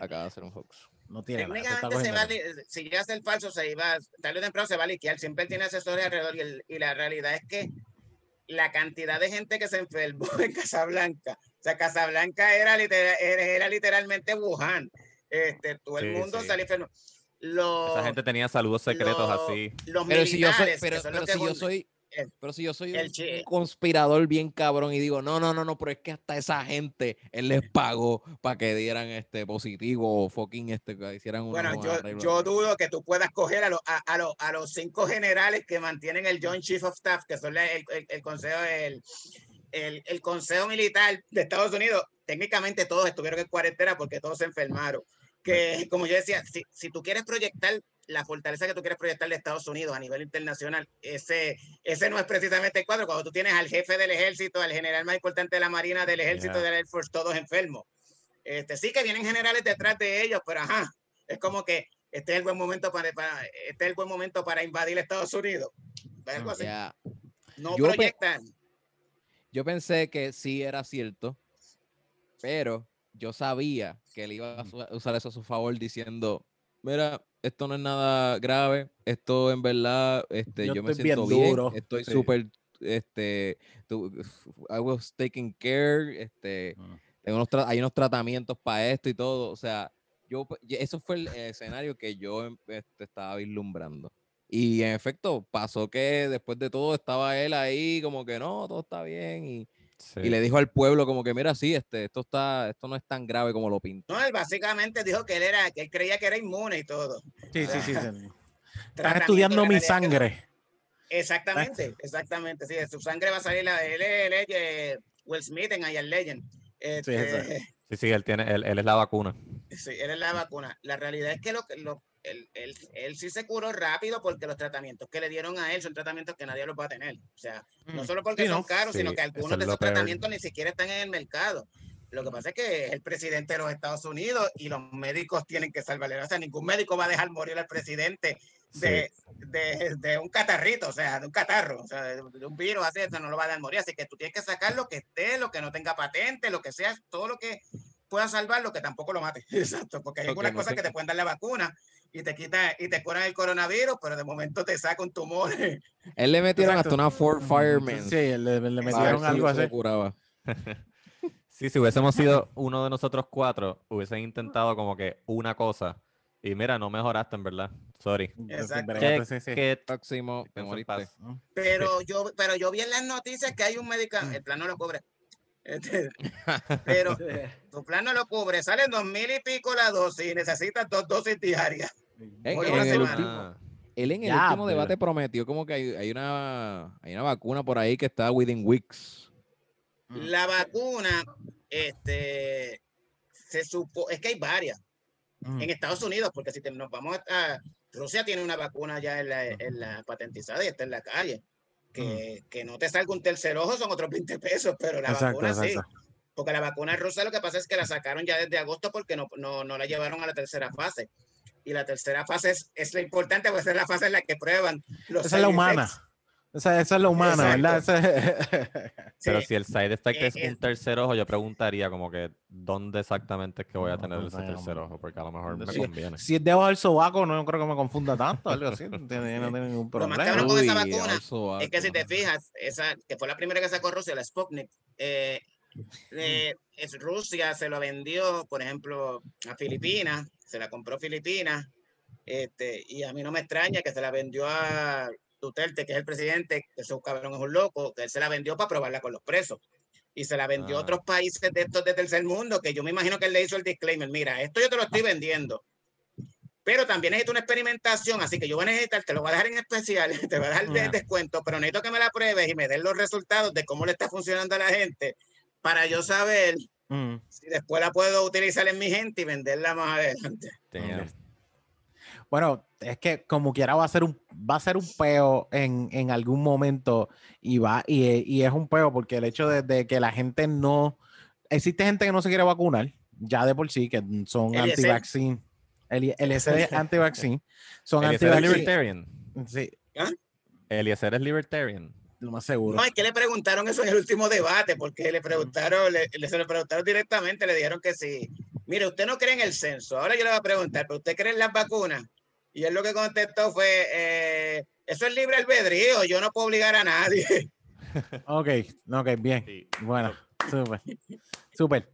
acaba de hacer un hoax. no tiene nada, se va, a li- si llega a ser falso, se iba, tarde o temprano se va a liquear. Siempre tiene asesores alrededor y, el- y la realidad es que la cantidad de gente que se enfermó en Casablanca, o sea, Casablanca era, literal, era, era literalmente Wuhan. Este, todo el Sí, mundo sí. salió enfermo. Los, Esa gente tenía saludos secretos los- así. los Pero si yo soy, militares, pero, pero si yo soy, el- pero si yo soy el un, un conspirador bien cabrón y digo, no, no, no, no, pero es que hasta esa gente él les pagó para que dieran este positivo o fucking este que hicieran una Bueno, un yo, yo dudo que tú puedas coger a, los a, a los- a los cinco generales que mantienen el Joint Chief of Staff, que son la- el, el- el consejo, el, el, el consejo militar de Estados Unidos. Técnicamente todos estuvieron en cuarentena porque todos se enfermaron. Que, como yo decía, si, si tú quieres proyectar la fortaleza que tú quieres proyectar de Estados Unidos a nivel internacional, ese, ese no es precisamente el cuadro. Cuando tú tienes al jefe del ejército, al general más importante de la Marina, del ejército, Yeah. del Air Force, todos enfermos. Este, sí que vienen generales detrás de ellos, pero ajá, es como que este es el buen momento para, para- este es el buen momento para invadir Estados Unidos. Algo así. Ya. No Yo pe- proyectan. Yo pensé que sí era cierto, pero yo sabía que él iba a usar eso a su favor diciendo, mira, esto no es nada grave, esto en verdad, este, Yo yo, me estoy bien siento bien, duro". estoy Sí. súper, este, tu- I was taking care, este, Mm. tengo unos hay unos tratamientos para esto y todo, o sea, yo, y eso fue el escenario que yo em- este, estaba vislumbrando. Y en efecto, pasó que después de todo estaba él ahí como que no, todo está bien y, Sí. y le dijo al pueblo como que mira, sí, este, esto está, esto no es tan grave como lo pinta. No, él básicamente dijo que él era, que él creía que era inmune y todo. Sí, sí, sí. sí. Estudiando mi realidad que sangre. Exactamente, exactamente. Sí, de su sangre va a salir la él, es- él es, eh, Will Smith en Iron Legend. eso. Este, Sí, sí, él tiene, él, él es la vacuna. Sí, él es la vacuna. La realidad es que lo, que- lo, él, él- él sí se curó rápido porque los tratamientos que le dieron a él son tratamientos que nadie los va a tener. O sea, no Mm. solo porque Sí, son caros, sino Sí, que eso algunos es de esos peor. tratamientos ni siquiera están en el mercado. Lo que pasa es que es el presidente de los Estados Unidos y los médicos tienen que salvarle. O sea, ningún médico va a dejar morir al presidente de, de, de un catarrito, o sea, de un catarro, o sea, de, de un virus así, eso no lo va a dar morir. Así que tú tienes que sacar lo que esté, lo que no tenga patente, lo que sea, todo lo que pueda salvar, lo que tampoco lo mate. Exacto, porque hay que algunas no cosas que te pueden dar la vacuna y te quita y te curan el coronavirus, pero de momento te saca un tumor. Él le metieron Exacto. hasta una Ford Fireman. Sí, le, metieron si algo así. curaba. Sí, si hubiésemos sido uno de nosotros cuatro, hubiesen intentado como que una cosa. Y mira, no mejoraste en verdad. Sorry. Exacto. Check Sí, sí. it. Próximo, te moriste. Pero yo, pero yo vi en las noticias que hay un medicamento, el plan no lo cubre. Este, pero tu plan no lo cubre, salen dos mil y pico la dosis y necesitas dos dosis diarias. En, Hoy en una el semana. último, él en el Ya, último pero- debate prometió como que hay, hay una, hay una vacuna por ahí que está within weeks. Mm. La vacuna, este, se supo, es que hay varias Mm. en Estados Unidos, porque si te- nos vamos a, Rusia tiene una vacuna ya en la, en la patentizada y está en la calle, que, que no te salga un tercer ojo son otros 20 pesos, pero la Exacto, vacuna sí. Porque la vacuna rusa lo que pasa es que la sacaron ya desde agosto porque no, no, no la llevaron a la tercera fase. Y la tercera fase es, es lo importante, pues es la fase en la que prueban los Esa es la humana. Effects. Esa, esa es la humana, ¿verdad? Esa- Pero Sí. si el side effect Eh, es eh. un tercer ojo, yo preguntaría como que dónde exactamente es que voy a No, tener no ese tercer ojo, porque a lo mejor me Sí. conviene. si es debajo del sobaco, no creo que me confunda tanto, algo así. No tiene, no tiene ningún Lo más problema. cabrón con esa Uy, vacuna Es que si te fijas, esa que fue la primera que sacó Rusia, la Sputnik, eh, eh, es Rusia se lo vendió, por ejemplo, a Filipinas, se la compró Filipinas, este, y a mí no me extraña que se la vendió a Duterte, que es el presidente, que ese cabrón es un loco, que él se la vendió para probarla con los presos. Y se la vendió a Ah. otros países de estos de tercer mundo, que yo me imagino que él le hizo el disclaimer, mira, esto yo te lo estoy vendiendo. Pero también necesito una experimentación, así que yo voy a necesitar, te lo voy a dejar en especial, te voy a dejar de descuento, pero necesito que me la pruebes y me den los resultados de cómo le está funcionando a la gente para yo saber Mm. si después la puedo utilizar en mi gente y venderla más adelante. Damn. Bueno, es que como quiera va a ser un, va a ser un peo en, en algún momento y va, y, y es un peo porque el hecho de, de que la gente no, existe gente que no se quiere vacunar, ya de por sí, que son anti-vaccine. El, el es anti-vaccine. Son Eliezer es libertarian. Sí, Eliezer es libertarian. lo más seguro. No, es que le preguntaron eso en el último debate, porque le preguntaron, le, le- se lo preguntaron directamente, le dijeron que sí. Mire, usted no cree en el censo. Ahora yo le voy a preguntar, ¿pero usted cree en las vacunas? Y él lo que contestó fue, eh, eso es libre albedrío, yo no puedo obligar a nadie. Ok, ok, bien. Sí. Bueno, súper. Súper.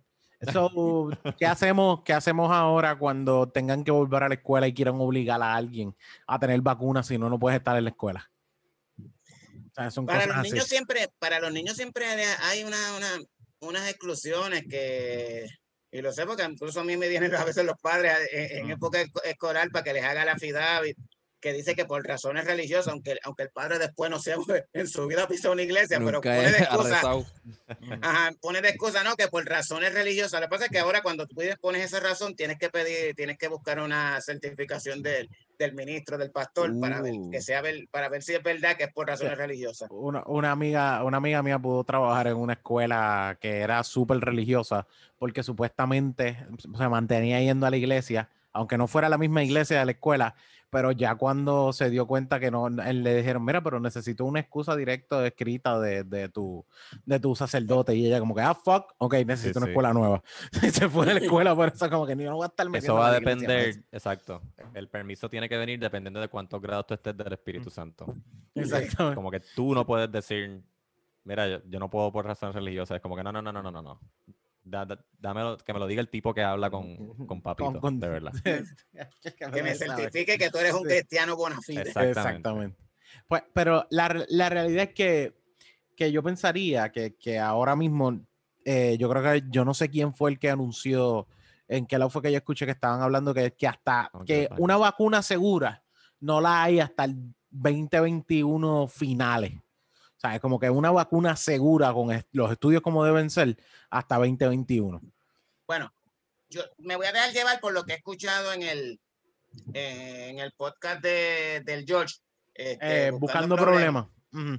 So, ¿qué hacemos, ¿Qué hacemos ahora cuando tengan que volver a la escuela y quieran obligar a alguien a tener vacunas si no, no puedes estar en la escuela? O sea, son Para cosas los así. niños siempre, para los niños siempre hay una, una- unas exclusiones que, y lo sé porque incluso a mí me vienen a veces los padres en, época esco- escolar para que les haga la FIDAVIT, que dice que por razones religiosas, aunque, aunque el padre después no sea en su vida pisó una iglesia, pero pone de excusa. Ajá, pone de excusa, ¿no? Que por razones religiosas. Lo que pasa es que ahora cuando tú pides- pones esa razón, tienes que pedir, tienes que buscar una certificación del, del ministro, del pastor, para ver Uh. que sea ver- para ver si es verdad que es por razones religiosas. Una, una amiga, una amiga mía pudo trabajar en una escuela que era súper religiosa porque supuestamente se mantenía yendo a la iglesia, aunque no fuera la misma iglesia de la escuela, pero ya cuando se dio cuenta que no, le dijeron, mira, pero necesito una excusa directa escrita de, de tu, de tu sacerdote y ella como que, ah, fuck, ok, necesito Sí, una sí. escuela nueva. y se fue de la escuela, por eso como que ni no voy a estar Eso va a iglesia depender, exacto. El permiso tiene que venir dependiendo de cuántos grados tú estés del Espíritu Santo. Exactamente. Como que tú no puedes decir, mira, yo, yo no puedo por razones religiosas. Es como que no, no, no, no, no, no, no. Da- da- dámelo, que me lo diga el tipo que habla con, con papito, con- de verdad. Que me certifique que tú eres un Sí. cristiano bona fide. Exactamente. Exactamente. Pues, pero la, la realidad es que, que yo pensaría que, que ahora mismo, eh, yo creo que yo no sé quién fue el que anunció, en qué lado fue que yo escuché que estaban hablando que, que hasta que una vacuna segura no la hay hasta el 2021 finales. Sea, es como que una vacuna segura con est- los estudios como deben ser hasta 2021. Bueno, yo me voy a dejar llevar por lo que he escuchado en el, eh, en el podcast de, del George. este, Eh, buscando problemas.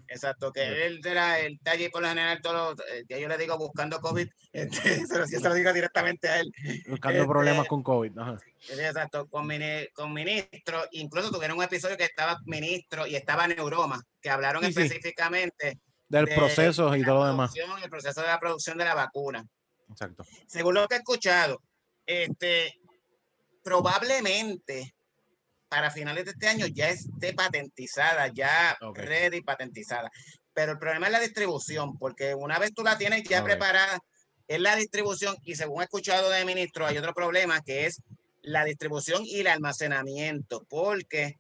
Exacto, que él era el talle por lo general, todo, lo- eh, yo le digo buscando COVID, este, se, lo, se lo digo directamente a él. Buscando Este, problemas con COVID. ajá. Exacto, con, con ministro, incluso tuvieron un episodio que estaba ministro y estaba Neuroma, que hablaron Sí, sí. específicamente Del de proceso y todo lo demás. el proceso de la producción de la vacuna. Exacto. Según lo que he escuchado, este, probablemente para finales de este año ya esté patentizada, ya Ok. ready patentizada. Pero el problema es la distribución, porque una vez tú la tienes ya Ok. preparada, es la distribución y según he escuchado de ministro hay otro problema que es la distribución y el almacenamiento, porque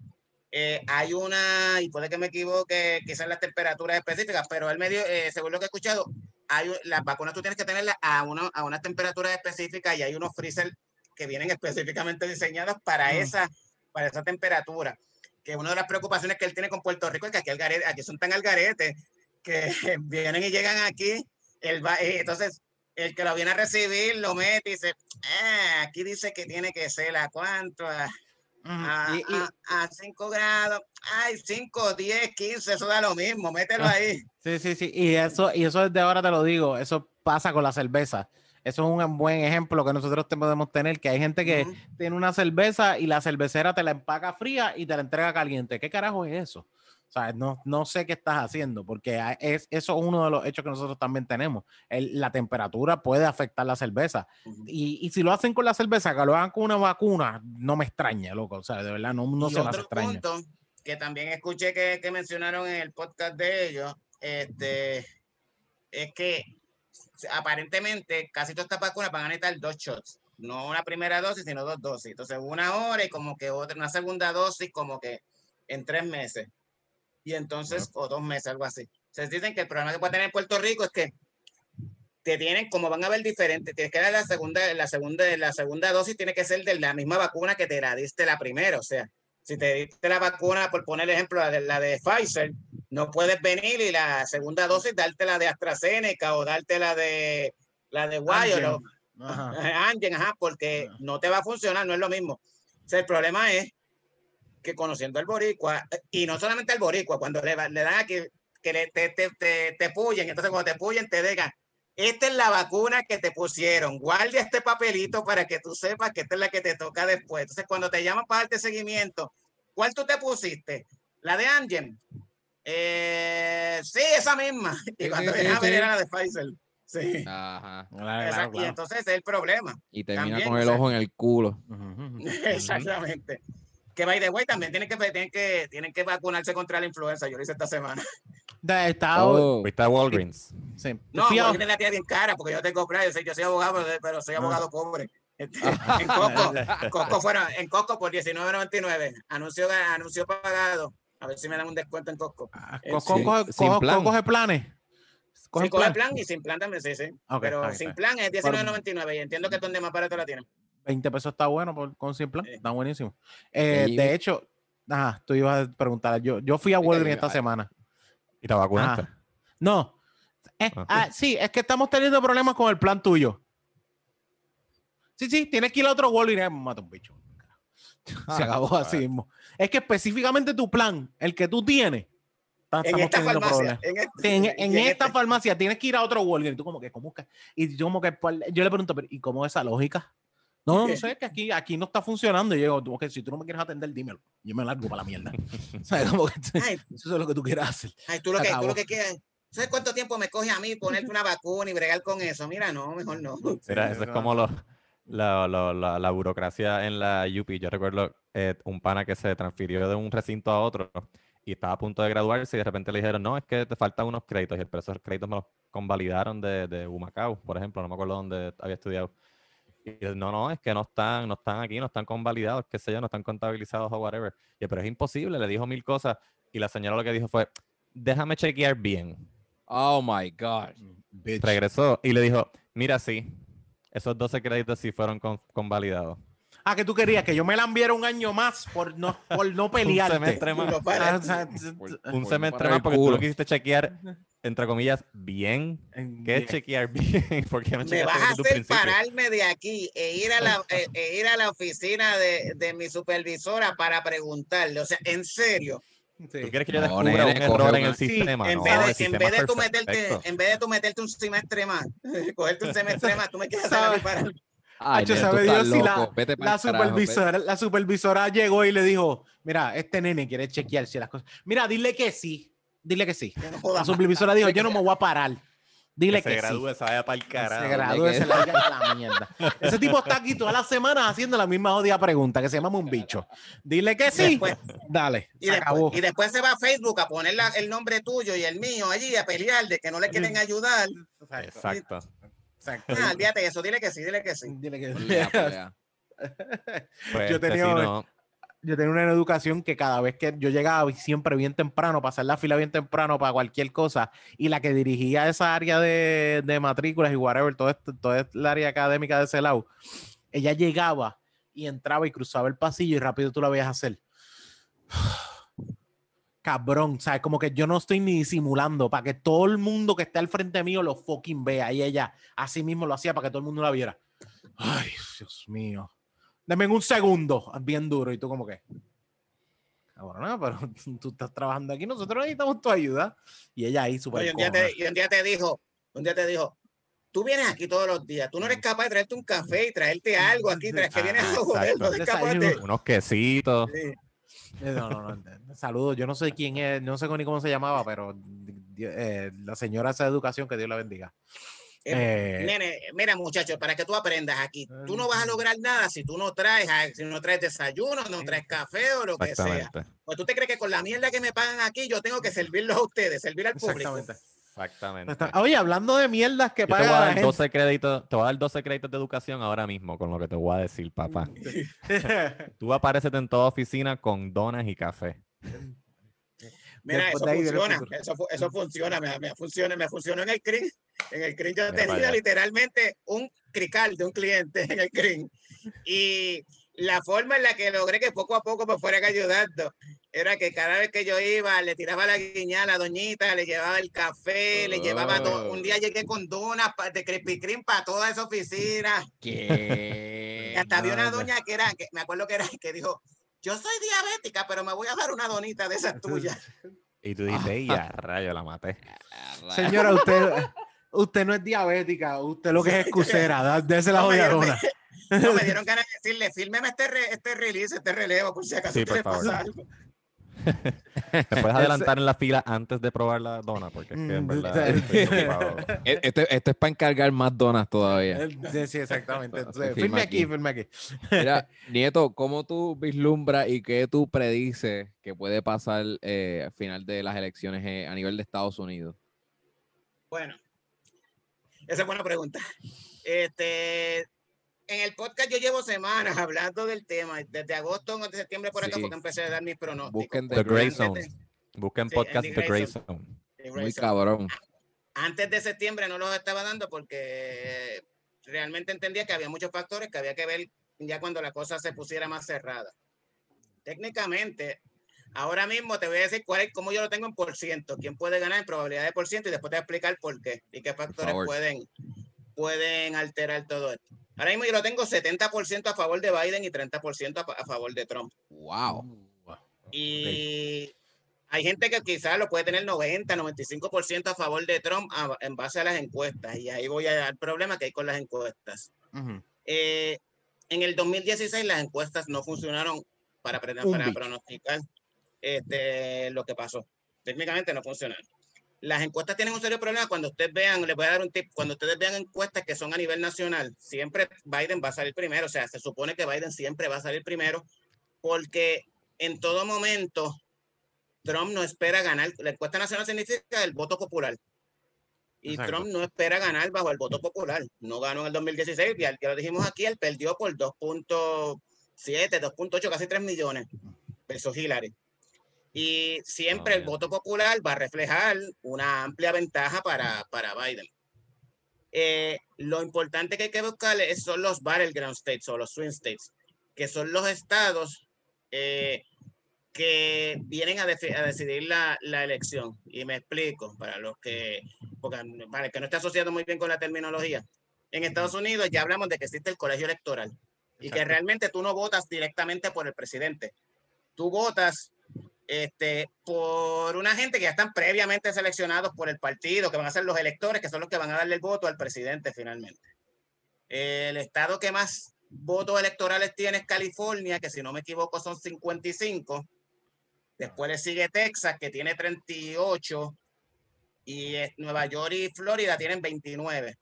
eh, hay una, y puede que me equivoque, quizás las temperaturas específicas, pero el medio, eh, según lo que he escuchado, hay las vacunas tú tienes que tenerlas a, una, a unas temperaturas específicas y hay unos freezer que vienen específicamente diseñados para Mm. esa para esa temperatura. Que una de las preocupaciones que él tiene con Puerto Rico es que aquí, al garete- aquí son tan al garete que vienen y llegan aquí, él va, eh, entonces el que lo viene a recibir lo mete y dice, "Ah, aquí dice que tiene que ser a cuánto, a, a, Y- y- a, a 5 grados. Ay, 5, 10, 15, eso da lo mismo, mételo ahí. Sí, sí, sí. Y eso, y eso desde ahora te lo digo, eso pasa con la cerveza. Eso es un buen ejemplo que nosotros te podemos tener, que hay gente que tiene una cerveza y la cervecera te la empaca fría y te la entrega caliente. ¿Qué carajo es eso? O sea, no, no sé qué estás haciendo, porque es, eso es uno de los hechos que nosotros también tenemos. El- la temperatura puede afectar la cerveza. Y, y si lo hacen con la cerveza, que lo hagan con una vacuna, no me extraña, loco. O sea, de verdad, no, no y se me otro extraño. punto que también escuché que, que mencionaron en el podcast de ellos, este, es que aparentemente casi todas estas vacunas van a necesitar dos shots, no una primera dosis, sino dos dosis. Entonces, una hora y como que otra, una segunda dosis como que en tres meses. Y entonces, o dos meses, algo así. Se dicen que el problema que puede tener Puerto Rico es que te tienen, como van a ver diferente, tienes que dar la segunda, la segunda, la segunda dosis tiene que ser de la misma vacuna que te la diste la primera. O sea, si te diste la vacuna, por poner ejemplo, la de, la de Pfizer, no puedes venir y la segunda dosis darte la de AstraZeneca o darte la de la de Guayo. Ajá. Ajá, porque no te va a funcionar, no es lo mismo. O sea, el problema es que conociendo al boricua, y no solamente al boricua, cuando le, le dan a que, que le- te, te, te, te puyen, entonces cuando te puyen te digan, esta es la vacuna que te pusieron, guarda este papelito para que tú sepas que esta es la que te toca después. Entonces cuando te llaman para darte seguimiento, ¿cuál tú te pusiste? ¿La de Amgen? Eh, sí, esa misma. Y Sí, cuando sí, viene a sí, ver sí. era la de Pfizer. Sí. Ajá. Claro, Esa- claro, Y entonces ese es el problema. Y termina También, con el ojo en el culo. Exactamente. Que by the way, también tienen que, tienen que, tienen que vacunarse contra la influenza. Yo lo hice esta semana. Da- Está, Oh, a Walgreens. sí. No, porque la tía bien cara, porque yo tengo. Yo soy, yo soy abogado, pero- soy Ah. abogado pobre. Este, en Coco, Coco fueron, en Coco por 19.99. Anuncio, anuncio pagado. A ver si me dan un descuento en Coco. Ah, Eh, co- sí, co- coge- sin coge- plan. coge planes. Coge Sí, coge plan. y sin plan también, sí, sí. Pero sin plan es 19.99 y entiendo que es donde más barato la tienen. 20 pesos está bueno por, con sin plan. Sí. Está buenísimo. Eh, de hecho, ajá, tú ibas a preguntar. Yo, yo fui a Walgreens esta semana. ¿Y te vacunaste? Ajá. No. Eh, Ah. sí, es que estamos teniendo problemas con el plan tuyo. Sí, sí, tienes que ir a otro Walgreens. Eh, Mata un bicho. Se acabó así mismo. Es que específicamente tu plan, el que tú tienes, está- En estamos esta teniendo farmacia. problemas. En, este- esta este. farmacia tienes que ir a otro Walgreens. Y tú como que, ¿cómo que? Y yo como que, yo le pregunto, "Pero, ¿y cómo es esa lógica? No, no, no sé, que aquí, aquí no está funcionando. Y yo digo, "Ok, si tú no me quieres atender, dímelo. Yo me largo para la mierda. ¿Sabes? Como que, Ay, eso es lo que tú quieras hacer. Ay, tú lo que, tú lo que quieres. ¿Sabes cuánto tiempo me coge a mí ponerte una vacuna y bregar con eso? Mira, no, mejor no. Mira, eso es como lo- la, la- la- la burocracia en la UP. Yo recuerdo eh, un pana que se transfirió de un recinto a otro y estaba a punto de graduarse y de repente le dijeron, no, es que te faltan unos créditos. Y el esos créditos me los convalidaron de, de Humacao, por ejemplo. No me acuerdo dónde había estudiado. Y él, no, no, es que no están, no están aquí, no están convalidados, qué sé yo, no están contabilizados o whatever. Y yo, pero es imposible, le dijo mil cosas y la señora lo que dijo fue, déjame chequear bien. Oh my God. Regresó y le dijo, mira, sí, esos 12 créditos sí fueron con- convalidados. Ah, que tú querías que yo me la enviara un año más por no, por no pelearte. semestre más. Para- Ah, o sea, Por- Un por semestre más porque tú lo quisiste chequear, entre comillas, bien. en- ¿Qué es chequear bien? ¿Por qué no me vas a un hacer principio? pararme de aquí e ir a la, e, e ir a la oficina de, de mi supervisora para preguntarle. O sea, en serio, ¿Tú Sí. quieres que yo No, descubra nene, un error en una- el Sí, sistema? en no, vez el de, en sistema vez es de tú meterte, en vez de tú meterte un semestre más, cogerte un semestre más, tú me quieres hacer para Ay, tú sabe Dios si la- La carajo, supervisora, la supervisora llegó y le dijo, mira, este nene quiere chequear si las cosas. Mira, dile que sí. Dile que sí. no La supervisora dijo, yo no me voy a parar. Dile que que, se sí. gradúe, se vaya para el Se carajo. gradúe, que- se larga a la mierda. Ese tipo está aquí todas las semanas haciendo la misma odia pregunta que se llama un bicho. Dile que sí. Después- Dale, Y se después, acabó. y después se va a Facebook a poner la- el nombre tuyo y el mío allí a pelear de que no le quieren ayudar. Exacto. Exacto. Ah, olvídate de eso, dile que sí, dile que sí. Dile que pelea. Pues, Yo este tenía- sí no- yo tenía una educación que cada vez que yo llegaba siempre bien temprano, pasar la fila bien temprano para cualquier cosa, y la que dirigía esa área de, de matrículas y whatever, todo esto, toda el área académica de ese lado, ella llegaba y entraba y cruzaba el pasillo y rápido tú la veías hacer. Cabrón, ¿sabes? Como que yo no estoy ni disimulando para que todo el mundo que esté al frente mío lo fucking vea. Y ella así mismo lo hacía para que todo el mundo la viera. Ay, Dios mío. Dame un segundo, bien duro. Y tú como que, cabrona, pero tú estás trabajando aquí, nosotros necesitamos tu ayuda. Y ella ahí súper Oye, un, día te, y un día te dijo, un día te dijo, tú vienes aquí todos los días, tú no eres capaz de traerte un café y traerte algo aquí, traes que vienes a Ah, joder, no exacto. eres capaz de... Unos quesitos. Sí. Eh, No, no, no. Saludos. Yo no sé quién es, no sé ni cómo se llamaba, pero eh, la señora esa de educación, que Dios la bendiga. Eh, Nene, mira, muchacho, para que tú aprendas aquí, tú no vas a lograr nada si tú no traes, ah, si no traes desayuno, no traes café o lo que sea. Pues tú te crees que con la mierda que me pagan aquí, yo tengo que servirlos a ustedes, servir al público. exactamente. Exactamente. Oye, hablando de mierdas que Yo te voy, paga a la dar gente. 12 créditos, te voy a dar 12 créditos de educación ahora mismo con lo que te voy a decir, papá. Tú apareces en toda oficina con donas y café. Mira, eso funciona, eso, eso funciona, me, me funciona, me funcionó en el CRIM. En el CRIM yo tenía literalmente un crical de un cliente en el CRIM. Y la forma en la que logré que poco a poco me fueran ayudando era que cada vez que yo iba, le tiraba la guiña a la doñita, le llevaba el café, le llevaba do- un día llegué con donas de Krispy Kreme para toda esa oficina. ¿Qué? Y hasta había una doña que era, que me acuerdo que era, que dijo, yo soy diabética, pero me voy a dar una donita de esas tuyas. Y tú dices, ya, rayo, la maté. Señora, usted, usted no es diabética, usted lo que es excusera, dese la No, me dieron- jodidona. No, me dieron ganas de decirle, fírmeme este, re- este release, este relevo, por si acaso Sí, te por le favor. pasa algo. ¿Me puedes adelantar en la fila antes de probar la dona? Porque es que en Mm, verdad. E- Este, esto es para encargar más donas todavía. Sí, sí, exactamente. Entonces, firme aquí, aquí. firme aquí. Mira, Nieto, ¿cómo tú vislumbras y qué tú predices que puede pasar eh, al final de las elecciones eh, a nivel de Estados Unidos? Bueno, esa es buena pregunta. Este, en el podcast yo llevo semanas hablando del tema, desde agosto o de septiembre por acá, Sí. porque empecé a dar mis pronósticos. Busquen The The Grey Zone. Busquen Sí, podcast The Grey. Zone. Muy cabrón. antes de septiembre no los estaba dando porque realmente entendía que había muchos factores que había que ver ya cuando la cosa se pusiera más cerrada. Técnicamente, ahora mismo te voy a decir cuál es, cómo yo lo tengo en por ciento, quién puede ganar en probabilidad de por ciento y después te voy a explicar por qué y qué factores pueden, pueden alterar todo esto. Ahora mismo yo lo tengo 70% a favor de Biden y 30% a, fa- a favor de Trump. Wow. Y hay gente que quizás lo puede tener 90, 95% a favor de Trump a- en base a las encuestas. Y ahí voy al problema que hay con las encuestas. Eh, en el 2016 las encuestas no funcionaron para, para pronosticar este, lo que pasó. Técnicamente no funcionaron. Las encuestas tienen un serio problema cuando ustedes vean, les voy a dar un tip, cuando ustedes vean encuestas que son a nivel nacional, siempre Biden va a salir primero, o sea, se supone que Biden siempre va a salir primero, porque en todo momento Trump no espera ganar. La encuesta nacional significa el voto popular. Y Exacto. Trump no espera ganar bajo el voto popular. No ganó en el 2016, ya, ya lo dijimos aquí, él perdió por 2.7, 2.8, casi 3 millones versus Hillary. Y siempre Ah, el voto popular va a reflejar una amplia ventaja para, para Biden. Eh, lo importante que hay que buscar es- son los battleground states o los swing states, que son los estados eh, que vienen a, a decidir la, la elección. Y me explico para los que, porque, para el que no esté asociado muy bien con la terminología. En Estados Unidos ya hablamos de que existe el colegio electoral y que realmente tú no votas directamente por el presidente. Tú votas este, por una gente que ya están previamente seleccionados por el partido, que van a ser los electores, que son los que van a darle el voto al presidente finalmente. El estado que más votos electorales tiene es California, que si no me equivoco son 55. Después le sigue Texas, que tiene 38. Y eh, Nueva York y Florida tienen 29.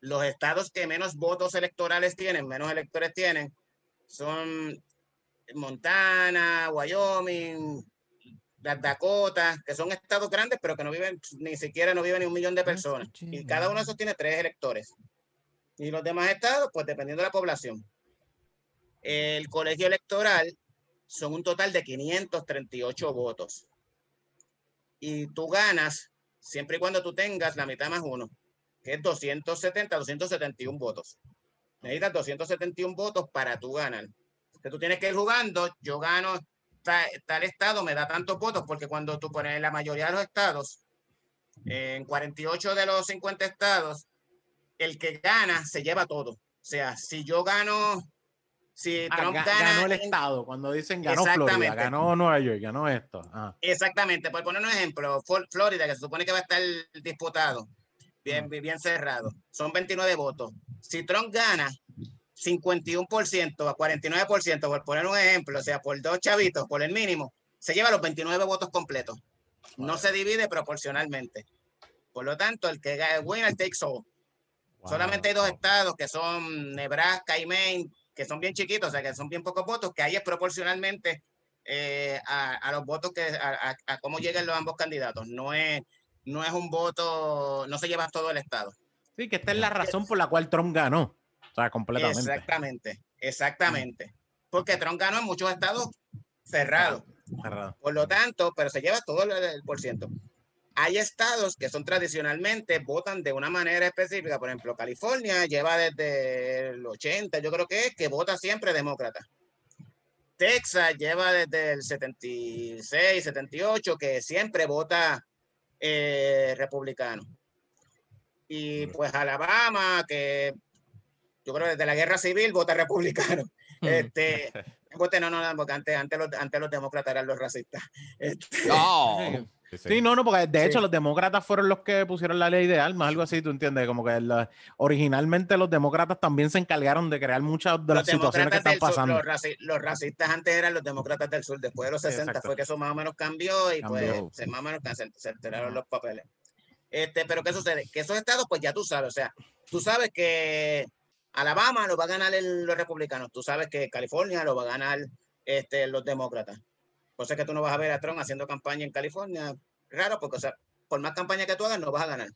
Los estados que menos votos electorales tienen, menos electores tienen, son Montana, Wyoming, las Dakotas, que son estados grandes, pero que no viven, ni siquiera no viven ni un millón de personas. Y cada uno de esos tiene tres electores. Y los demás estados, pues dependiendo de la población. El colegio electoral son un total de 538 votos. Y tú ganas siempre y cuando tú tengas la mitad más uno, que es 270, 271 votos. Necesitas 271 votos para tú ganar. Que tú tienes que ir jugando, yo gano ta- tal estado, me da tantos votos, porque cuando tú pones la mayoría de los estados, en 48 de los 50 estados, el que gana se lleva todo. O sea, si yo gano si Ah, Trump ga- gana ganó el estado. Cuando dicen ganó Florida, ganó Nueva York, ganó esto. Ah, Exactamente, por poner un ejemplo, Florida, que se supone que va a estar disputado, bien, bien cerrado, son 29 votos. Si Trump gana 51% a 49%, por poner un ejemplo, o sea, por dos chavitos, por el mínimo, se lleva los 29 votos completos. No se divide proporcionalmente. Por lo tanto, el que gana, winner takes all. wow. Solamente hay dos estados que son Nebraska y Maine, que son bien chiquitos, o sea, que son bien pocos votos, que ahí es proporcionalmente eh, a, a los votos que, a, a- a cómo lleguen los ambos candidatos. No es, no es un voto, no se lleva todo el estado. Sí, que esta es la razón por la cual Trump ganó. O sea, completamente. Exactamente, exactamente. Porque Trump ganó en muchos estados cerrados. Cerrado. Por lo tanto, pero se lleva todo el, por ciento. Hay estados que son tradicionalmente votan de una manera específica. Por ejemplo, California lleva desde el 80, yo creo que es, que vota siempre demócrata. Texas lleva desde el 76, 78, que siempre vota eh, republicano. Y Mm. pues Alabama, que yo creo que desde la guerra civil vota republicano. Mm. Este, Vote, no, no, no, porque antes, antes, los, antes los demócratas eran los racistas. Este, No. Sí, sí. Sí, no, no, porque de Sí. hecho los demócratas fueron los que pusieron la ley de armas, algo así, tú entiendes, como que la- originalmente los demócratas también se encargaron de crear muchas de las los situaciones que están sur, pasando. los, raci- los racistas antes eran los demócratas del sur, después de los Sí, 60 exacto. fue que eso más o menos cambió y Cambió. pues se más o menos se, se alteraron los papeles. Este, pero ¿qué sucede? Que esos estados, pues ya tú sabes, o sea, tú sabes que Alabama lo va a ganar el- los republicanos, tú sabes que California lo va a ganar este, los demócratas. Por eso es que tú no vas a ver a Trump haciendo campaña en California, raro, porque, o sea, por más campaña que tú hagas, no vas a ganar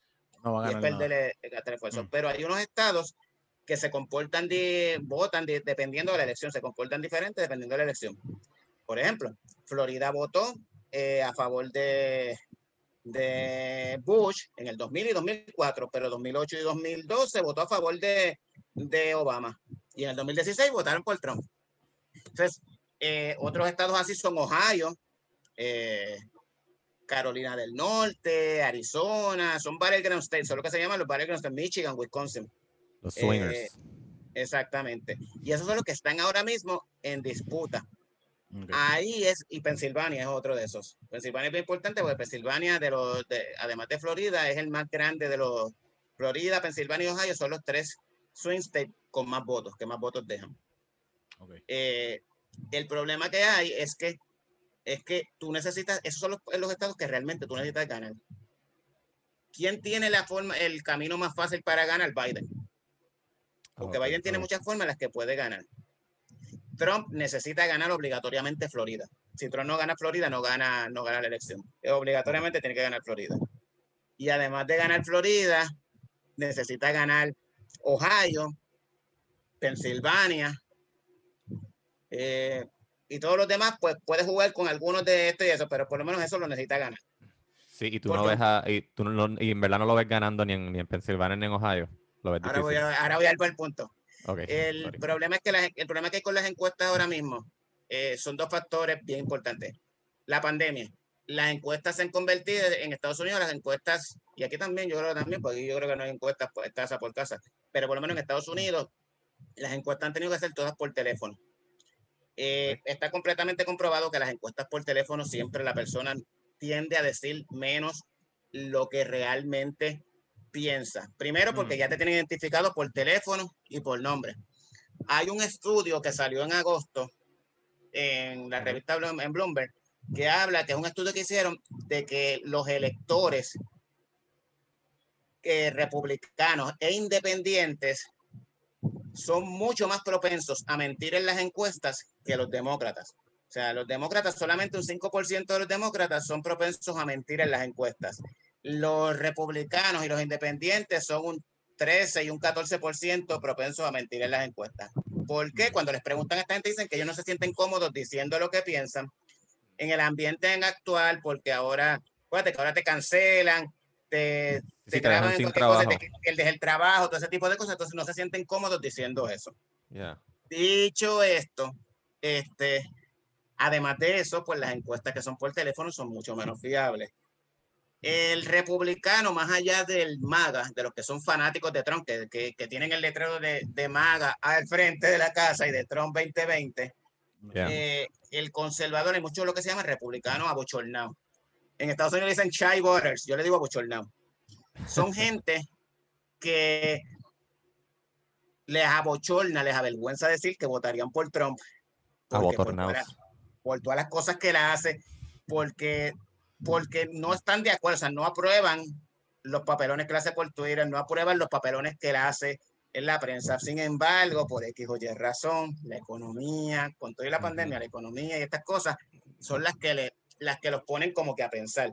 No va a y es ganar nada. perder el, gastar esfuerzo. Mm. Pero hay unos estados que se comportan, di- votan di- dependiendo de la elección, se comportan diferentes dependiendo de la elección. Por ejemplo, Florida votó eh, a favor de, de Bush en el 2000 y 2004, pero 2008 y 2012 votó a favor de, de Obama. Y en el 2016 votaron por Trump. Entonces, eh, otros estados así son Ohio, eh, Carolina del Norte, Arizona, son battleground states, son lo que se llaman los battleground states, Michigan, Wisconsin. Los eh, swingers. Exactamente. Y esos son los que están ahora mismo en disputa. Ahí es, y Pensilvania es otro de esos. Pensilvania es bien importante porque Pensilvania, de los, de- además de Florida, es el más grande de los. Florida, Pensilvania y Ohio son los tres swing states con más votos, que más votos dejan. Eh, el problema que hay es que es que tú necesitas, esos son los, los estados que realmente tú necesitas ganar. ¿Quién tiene la forma, el camino más fácil para ganar? Biden. Porque Ok, Biden tiene muchas formas en las que puede ganar. Trump necesita ganar obligatoriamente Florida. Si Trump no gana Florida, no gana, no gana la elección. Eh, Obligatoriamente tiene que ganar Florida. Y además de ganar Florida, necesita ganar Ohio, Pensilvania, eh, y todos los demás, pues puede jugar con algunos de estos y eso, pero por lo menos eso lo necesita ganar. Sí, y tú no ves a, y, tú no, y en verdad no lo ves ganando ni en, ni en Pensilvania ni en Ohio. Lo ves Ahora voy, a, ahora voy a punto. El sorry. problema es que el problema que hay con las encuestas ahora mismo eh, son dos factores bien importantes. La pandemia. Las encuestas se han convertido en Estados Unidos, las encuestas, y aquí también, yo creo que también, porque yo creo que no hay encuestas pues, casa por casa, pero por lo menos en Estados Unidos, las encuestas han tenido que ser todas por teléfono. Eh, está completamente comprobado que las encuestas por teléfono siempre la persona tiende a decir menos lo que realmente piensa. Primero porque ya te tienen identificado por teléfono y por nombre. Hay un estudio que salió en agosto en la revista en Bloomberg que habla, que es un estudio que hicieron de que los electores eh, republicanos e independientes son mucho más propensos a mentir en las encuestas que los demócratas. O sea, los demócratas, solamente un 5% de los demócratas son propensos a mentir en las encuestas. Los republicanos y los independientes son un 13 y un 14% propensos a mentir en las encuestas. ¿Por qué? Cuando les preguntan a esta gente dicen que ellos no se sienten cómodos diciendo lo que piensan en el ambiente en actual, porque ahora, fíjate que ahora te cancelan, te, Sí, te te en pierdes el trabajo, todo ese tipo de cosas, entonces no se sienten cómodos diciendo eso. Yeah. Dicho esto, este, además de eso, pues las encuestas que son por teléfono son mucho menos fiables. el republicano, más allá del MAGA, de los que son fanáticos de Trump, que, que, que tienen el letrero de, de, MAGA al frente de la casa y de Trump 2020, yeah. eh, el conservador, hay mucho lo que se llama republicano abochornado. En Estados Unidos dicen chai voters, yo le digo abochornado. Son gente que les abochorna, les avergüenza decir que votarían por Trump. Por, por todas las cosas que él hace, porque porque no están de acuerdo, o sea, no aprueban los papelones que le hace por Twitter, no aprueban los papelones que él hace en la prensa. Sin embargo, por X o Y razón, la economía, con toda la pandemia, la economía y estas cosas son las que, le, las que los ponen como que a pensar.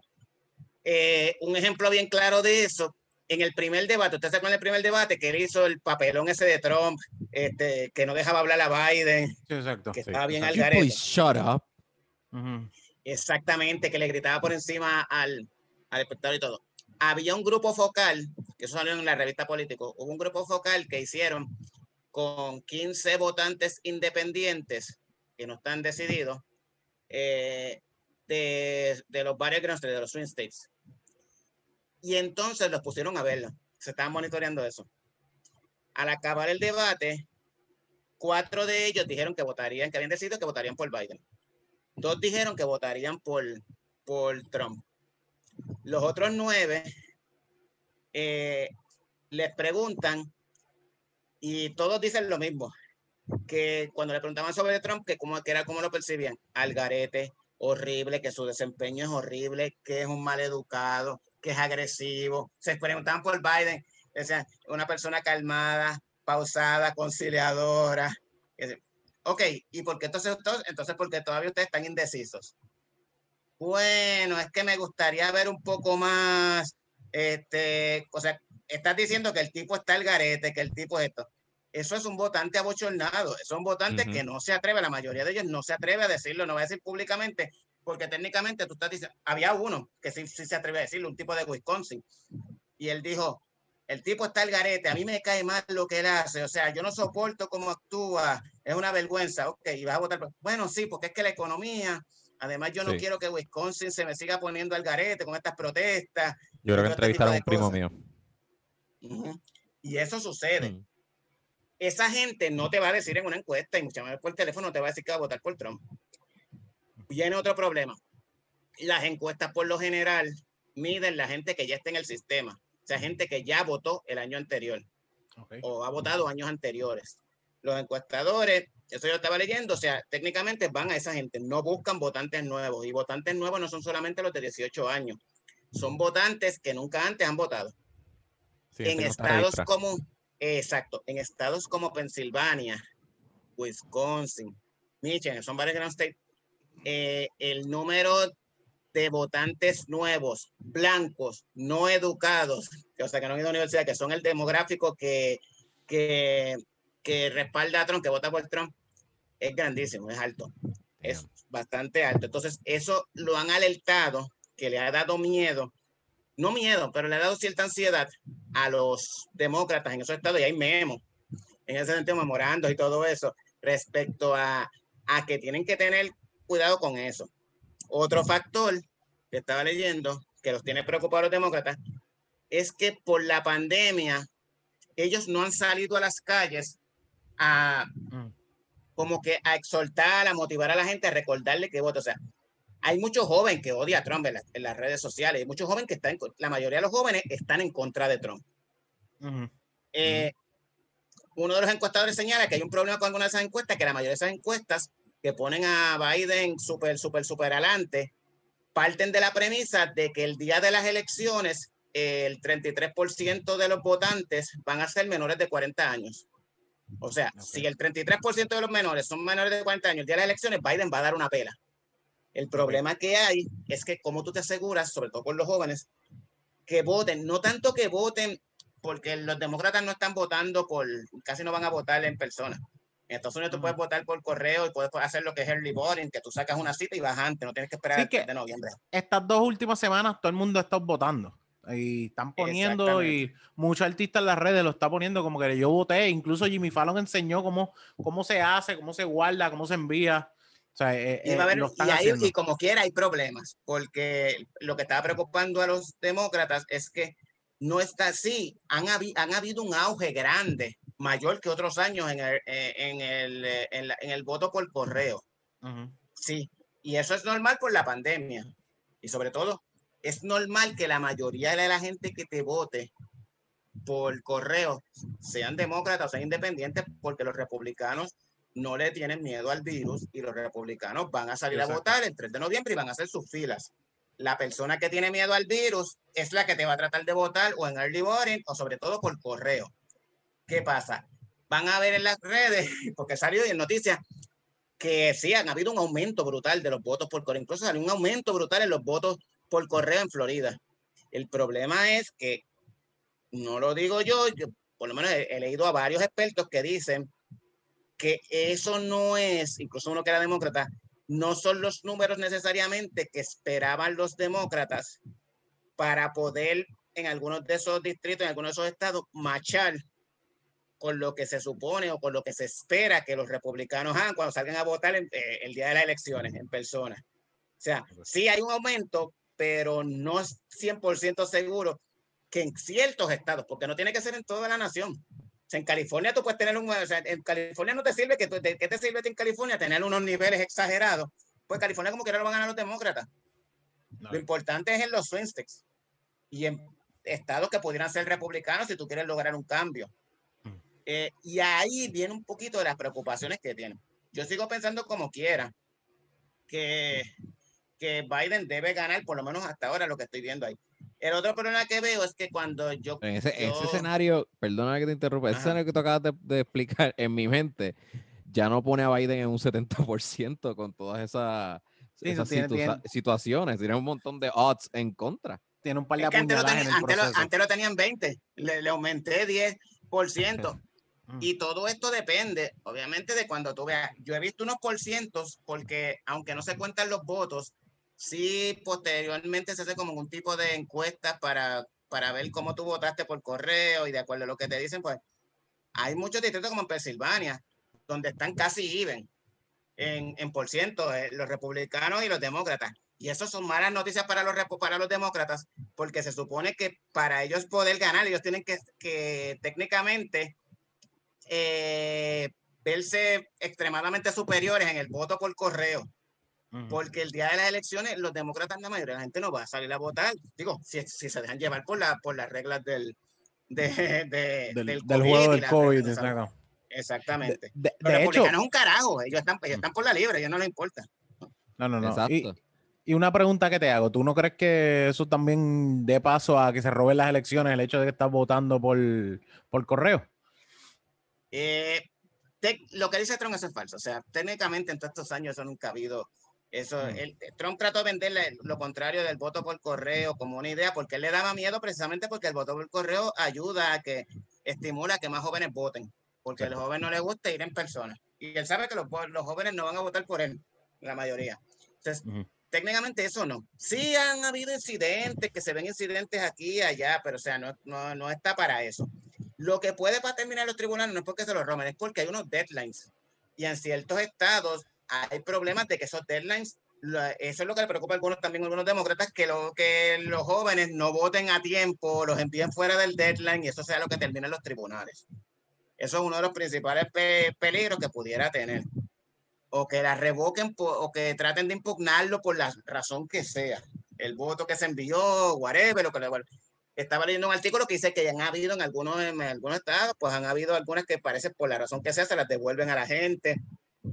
Eh, un ejemplo bien claro de eso, en el primer debate, usted se acuerda el primer debate que él hizo el papelón ese de Trump, este, que no dejaba hablar a Biden, sí, exacto, que sí. estaba bien al garete. shut up. Uh -huh. Exactamente, que le gritaba por encima al, al espectador y todo. Había un grupo focal, que eso salió en la revista Político, hubo un grupo focal que hicieron con 15 votantes independientes que no están decididos eh, de, de, los varios de los swing states. Y entonces los pusieron a verlo. Se estaban monitoreando eso. Al acabar el debate, cuatro de ellos dijeron que votarían, que habían decidido que votarían por Biden. Dos dijeron que votarían por, por Trump. Los otros nueve eh, les preguntan y todos dicen lo mismo, que cuando le preguntaban sobre Trump, que, cómo, que era como lo percibían, al garete, horrible, que su desempeño es horrible, que es un mal educado, que es agresivo. Se preguntaban por Biden, decían, una persona calmada, pausada, conciliadora. Ok, ¿y por qué entonces, entonces porque todavía ustedes están indecisos? Bueno, es que me gustaría ver un poco más, este, o sea, estás diciendo que el tipo está al garete, que el tipo es esto. Eso es un votante abochornado, es un votante uh -huh. que no se atreve, la mayoría de ellos no se atreve a decirlo, no va a decir públicamente, porque técnicamente tú estás diciendo, había uno que sí, sí se atreve a decirlo, un tipo de Wisconsin, y él dijo, el tipo está al garete, a mí me cae mal lo que él hace, o sea, yo no soporto cómo actúa, es una vergüenza, ok, y vas a votar, bueno, sí, porque es que la economía, además yo no sí. quiero que Wisconsin se me siga poniendo al garete con estas protestas. Yo creo que entrevistaron a un primo mío. Uh -huh. Y eso sucede. Mm. Esa gente no te va a decir en una encuesta y muchas veces por teléfono te va a decir que va a votar por Trump. Viene otro problema. Las encuestas por lo general miden la gente que ya está en el sistema, o sea, gente que ya votó el año anterior okay. o ha votado años anteriores. Los encuestadores, eso yo estaba leyendo, o sea, técnicamente van a esa gente, no buscan votantes nuevos y votantes nuevos no son solamente los de 18 años, son votantes que nunca antes han votado. Sí, en estados como, exacto, en estados como Pensilvania, Wisconsin, Michigan, son varios grand states, eh, el número de votantes nuevos, blancos, no educados, o sea, que no han ido a la universidad, que son el demográfico que, que, que respalda a Trump, que vota por Trump, es grandísimo, es alto, es bastante alto. Entonces, eso lo han alertado, que le ha dado miedo, no miedo, pero le ha dado cierta ansiedad a los demócratas en esos estados, y hay memos, en ese sentido, memorandos y todo eso, respecto a, a que tienen que tener cuidado con eso. Otro factor que estaba leyendo, que los tiene preocupados los demócratas, es que por la pandemia ellos no han salido a las calles a como que a exhortar, a motivar a la gente, a recordarle que vote. O sea, hay muchos jóvenes que odian a Trump en, la, en, las redes sociales, hay muchos jóvenes que están, la mayoría de los jóvenes están en contra de Trump. Uh -huh. eh. Uno de los encuestadores señala que hay un problema con algunas de esas encuestas, que la mayoría de esas encuestas que ponen a Biden súper, súper, súper adelante, parten de la premisa de que el día de las elecciones el 33% de los votantes van a ser menores de 40 años. O sea, okay. si el 33% de los menores son menores de 40 años el día de las elecciones, Biden va a dar una pela. El problema que hay es que como tú te aseguras, sobre todo con los jóvenes, que voten, no tanto que voten, porque los demócratas no están votando por, casi no van a votar en persona. En Estados Unidos tú puedes votar por correo y puedes hacer lo que es early voting, que tú sacas una cita y vas antes, no tienes que esperar sí que de noviembre. Estas dos últimas semanas todo el mundo está votando y están poniendo y muchos artistas en las redes lo están poniendo como que yo voté, incluso Jimmy Fallon enseñó cómo, cómo se hace, cómo se guarda, cómo se envía. O sea, eh, Y, va a eh, haber- lo están y ahí- haciendo. y como quiera hay problemas, porque lo que estaba preocupando a los demócratas es que no está así. Han, habi- han habido un auge grande, mayor que otros años en el, eh, en el, en la- en el voto por correo. Sí, y eso es normal por la pandemia. Y sobre todo, es normal que la mayoría de la gente que te vote por correo sean demócratas o sean independientes, porque los republicanos no le tienen miedo al virus y los republicanos van a salir a votar el 3 de noviembre y van a hacer sus filas. La persona que tiene miedo al virus es la que te va a tratar de votar o en early voting o sobre todo por correo. ¿Qué pasa? Van a ver en las redes, porque salió en noticias, que sí, han habido un aumento brutal de los votos por correo. Incluso salió un aumento brutal en los votos por correo en Florida. El problema es que, no lo digo yo, yo por lo menos he, he leído a varios expertos que dicen que eso no es, incluso uno que era demócrata, no son los números necesariamente que esperaban los demócratas para poder en algunos de esos distritos, en algunos de esos estados, machar con lo que se supone o con lo que se espera que los republicanos hagan cuando salgan a votar en- eh, el día de las elecciones en persona. O sea, sí hay un aumento, pero no es 100% seguro que en ciertos estados, porque no tiene que ser en toda la nación. Sea, en California tú puedes tener un, o sea, en California no te sirve que ¿de qué te sirve en California tener unos niveles exagerados? Pues California como que no lo van a ganar los demócratas. No. Lo importante es en los swing states y en estados que pudieran ser republicanos si tú quieres lograr un cambio. Mm. Eh, y ahí viene un poquito de las preocupaciones que tienen. Yo sigo pensando como quiera que, que Biden debe ganar, por lo menos hasta ahora lo que estoy viendo ahí. El otro problema que veo es que cuando yo... En ese, en ese yo- escenario, perdona que te interrumpa, ese escenario que tú acabas de, de explicar en mi mente, ya no pone a Biden en un 70% con todas esas, Sí, esas tiene- situa- tiene- situaciones. Tiene un montón de odds en contra. Tiene un par de es que antes, lo tenía- antes lo- antes lo tenían 20, le, le aumenté 10%. Mm. Y todo esto depende, obviamente, de cuando tú veas. Yo he visto unos por cientos, porque aunque no se cuentan los votos, sí posteriormente se hace como un tipo de encuestas para, para ver cómo tú votaste por correo y de acuerdo a lo que te dicen, pues hay muchos distritos como en Pensilvania, donde están casi even en, en por ciento, eh, los republicanos y los demócratas. Y eso son malas noticias para los, para los demócratas, porque se supone que para ellos poder ganar, ellos tienen que, que técnicamente eh, verse extremadamente superiores en el voto por correo, Porque el día de las elecciones los demócratas, la mayoría de la gente no va a salir a votar, digo, si, si se dejan llevar por, la, por las reglas del, de, de- del, del, del juego del COVID. reglas. Exactamente. De, Los de hecho, republicanos es un carajo, ellos están, ellos están por la libre, a ellos no les importa. no, no, no. Y, Exacto. y una pregunta que te hago, ¿tú no crees que eso también dé paso a que se roben las elecciones, el hecho de que estás votando por, por correo? Eh, lo que dice Trump eso es falso. O sea, técnicamente en todos estos años eso nunca ha habido. Eso, Mm. el- Trump trató de venderle lo contrario del voto por correo como una idea, porque él le daba miedo precisamente porque el voto por correo ayuda a que estimula a que más jóvenes voten, porque a los jóvenes no les gusta ir en persona. Y él sabe que los, los jóvenes no van a votar por él, la mayoría. Entonces, Ujú. técnicamente eso no. Sí han habido incidentes, que se ven incidentes aquí y allá, pero o sea, no, no, no está para eso. Lo que puede para terminar los tribunales no es porque se los roben, es porque hay unos deadlines. Y en ciertos estados hay problemas de que esos deadlines, eso es lo que le preocupa a algunos también, a algunos demócratas, que, lo, que los jóvenes no voten a tiempo, los envíen fuera del deadline y eso sea lo que termine en los tribunales. Eso es uno de los principales pe- peligros que pudiera tener. O que la revoquen o que traten de impugnarlo por la razón que sea. El voto que se envió, whatever, lo que le estaba leyendo un artículo que dice que han habido en algunos, en algunos estados, pues han habido algunas que parece por la razón que sea, se las devuelven a la gente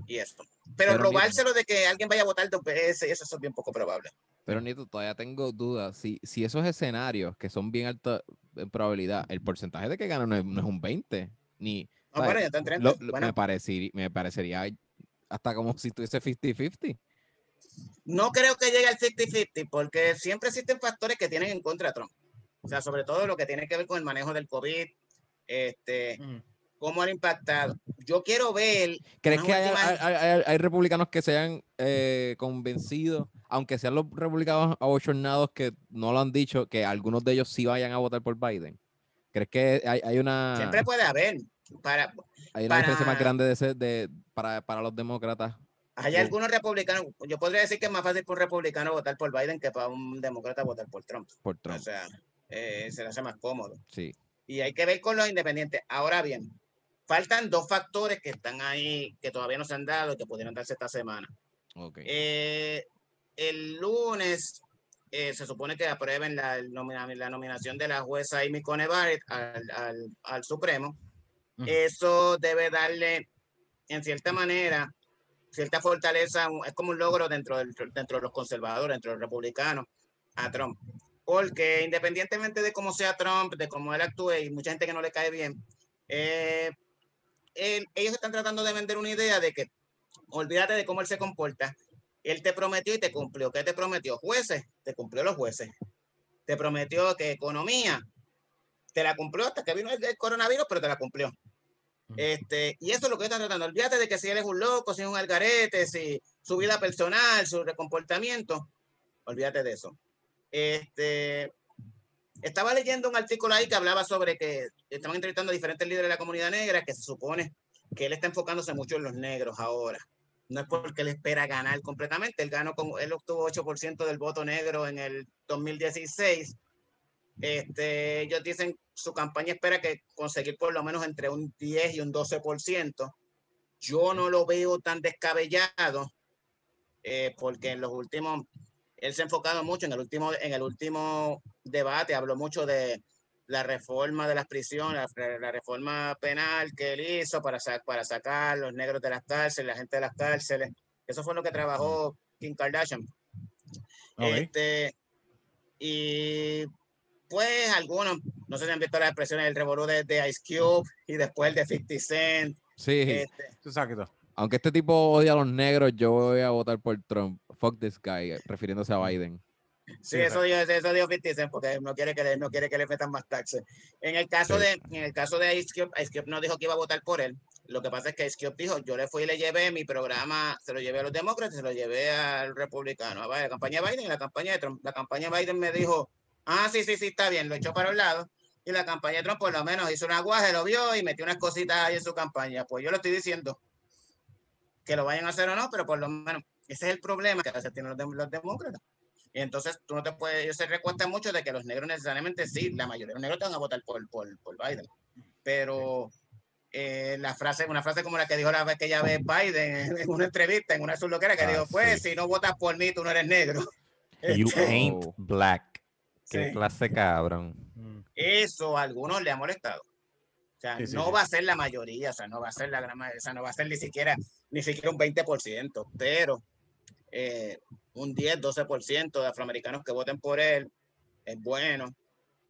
y esto. Pero, Pero robárselo de que alguien vaya a votar dos veces, eso, eso es bien poco probable. Pero Nito, todavía tengo dudas. Si, si esos escenarios que son bien altos en probabilidad, el porcentaje de que ganan no es, no es un 20, ni... No, ¿sabes? bueno, ya está en 30. Lo- lo- Bueno, me, parecería, me parecería hasta como si tuviese 50-50. no creo que llegue al 50-50 porque siempre existen factores que tienen en contra a Trump. O sea, sobre todo lo que tiene que ver con el manejo del COVID, este, cómo ha impactado. Yo quiero ver ¿Crees que hay, hay- hay- hay republicanos que se hayan eh, convencido, aunque sean los republicanos abochornados que no lo han dicho, que algunos de ellos sí vayan a votar por Biden? ¿Crees que hay, una, siempre puede haber para hay una diferencia más para- grande de ser de, para, para los demócratas Hay algunos republicanos, yo podría decir que es más fácil para un republicano votar por Biden que para un demócrata votar por Trump. Por Trump. O sea, eh, se le hace más cómodo. Sí. Y hay que ver con los independientes. Ahora bien, faltan dos factores que están ahí, que todavía no se han dado y que pudieran darse esta semana. Ok. Eh, el lunes eh, se supone que aprueben la, la nominación de la jueza Amy Coney Barrett al, al- al Supremo. Ujú. Eso debe darle, en cierta manera, cierta fortaleza, es como un logro dentro, del, dentro de los conservadores, dentro de los republicanos, a Trump. Porque independientemente de cómo sea Trump, de cómo él actúe, y mucha gente que no le cae bien, eh, él- ellos están tratando de vender una idea de que olvídate de cómo él se comporta. Él te prometió y te cumplió. ¿Qué te prometió? Jueces, te cumplió los jueces. Te prometió que economía, te la cumplió hasta que vino el, el coronavirus, pero te la cumplió. Este, y eso es lo que están tratando. Olvídate de que si él es un loco, si es un algarete, si su vida personal, su comportamiento. Olvídate de eso. Este, estaba leyendo un artículo ahí que hablaba sobre que estaban entrevistando a diferentes líderes de la comunidad negra, que se supone que él está enfocándose mucho en los negros ahora. No es porque él espera ganar completamente. Él ganó con, él obtuvo 8% del voto negro en el 2016. Este, ellos dicen su campaña espera que conseguir por lo menos entre un 10 y un 12%. Yo no lo veo tan descabellado eh, porque en los últimos, él se ha enfocado mucho en el último, en el último debate, habló mucho de la reforma de las prisiones, la, la reforma penal que él hizo para, para sacar los negros de las cárceles, la gente de las cárceles. Eso fue lo que trabajó Kim Kardashian. Este, y pues algunos, no sé si han visto las expresiones del revolú de, de Ice Cube y después el de 50 Cent. Sí. Este, Exacto. Aunque este tipo odia a los negros, yo voy a votar por Trump. Fuck this guy, refiriéndose a Biden. Sí, Sí, eso dijo, eso dijo 50 Cent porque no quiere que le, no quiere que le metan más taxes. En el caso Sí. de, en el caso de Ice Cube, Ice Cube no dijo que iba a votar por él. Lo que pasa es que Ice Cube dijo, yo le fui y le llevé mi programa, se lo llevé a los demócratas, se lo llevé al republicano, a la campaña de Biden y la campaña de Trump. La campaña de Biden me dijo, ah, sí, sí, sí, está bien, lo echó para un lado. Y la campaña de Trump por lo menos hizo un aguaje, lo vio y metió unas cositas ahí en su campaña. Pues yo lo estoy diciendo, que lo vayan a hacer o no, pero por lo menos ese es el problema que a veces tienen los, dem- los demócratas. Y entonces tú no te puedes, ellos se recuestan mucho de que los negros necesariamente sí, la mayoría de los negros te van a votar por, por, por Biden. Pero eh, la frase, una frase como la que dijo la vez que ya ve Biden en, una entrevista, en una surloquera, que Ah, dijo, pues sí. si no votas por mí, tú no eres negro. You Este, ain't Oh. black. Qué Sí. clase cabrón. Mm. Eso a algunos le ha molestado. O sea, Sí, sí, no sí. va a ser la mayoría, o sea, no va a ser la gran mayoría, o sea, no va a ser ni siquiera, ni siquiera un 20%, pero eh, un 10, 12% de afroamericanos que voten por él es bueno.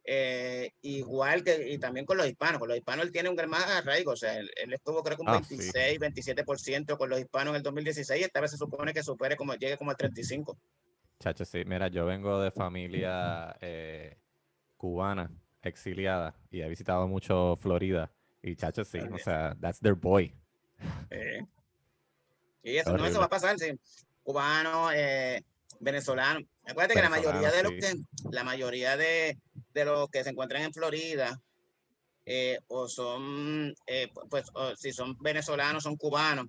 Eh, igual que, y también con los hispanos, con los hispanos él tiene un gran más arraigo, o sea, él, él estuvo creo que un Ah, sí. 26, 27% con los hispanos en el 2016 y esta vez se supone que supere como, llegue como al 35. Chacho, sí, mira, yo vengo de familia eh, cubana, exiliada, y he visitado mucho Florida. Y chacho, sí, o Ok. sea, that's their boy. Eh, y eso, no, eso va a pasar, sí. Cubano, eh, venezolano. Acuérdate que la mayoría de los que, la mayoría de, de los que se encuentran en Florida, eh, o son, eh, pu- pues, o si son venezolanos, son cubanos.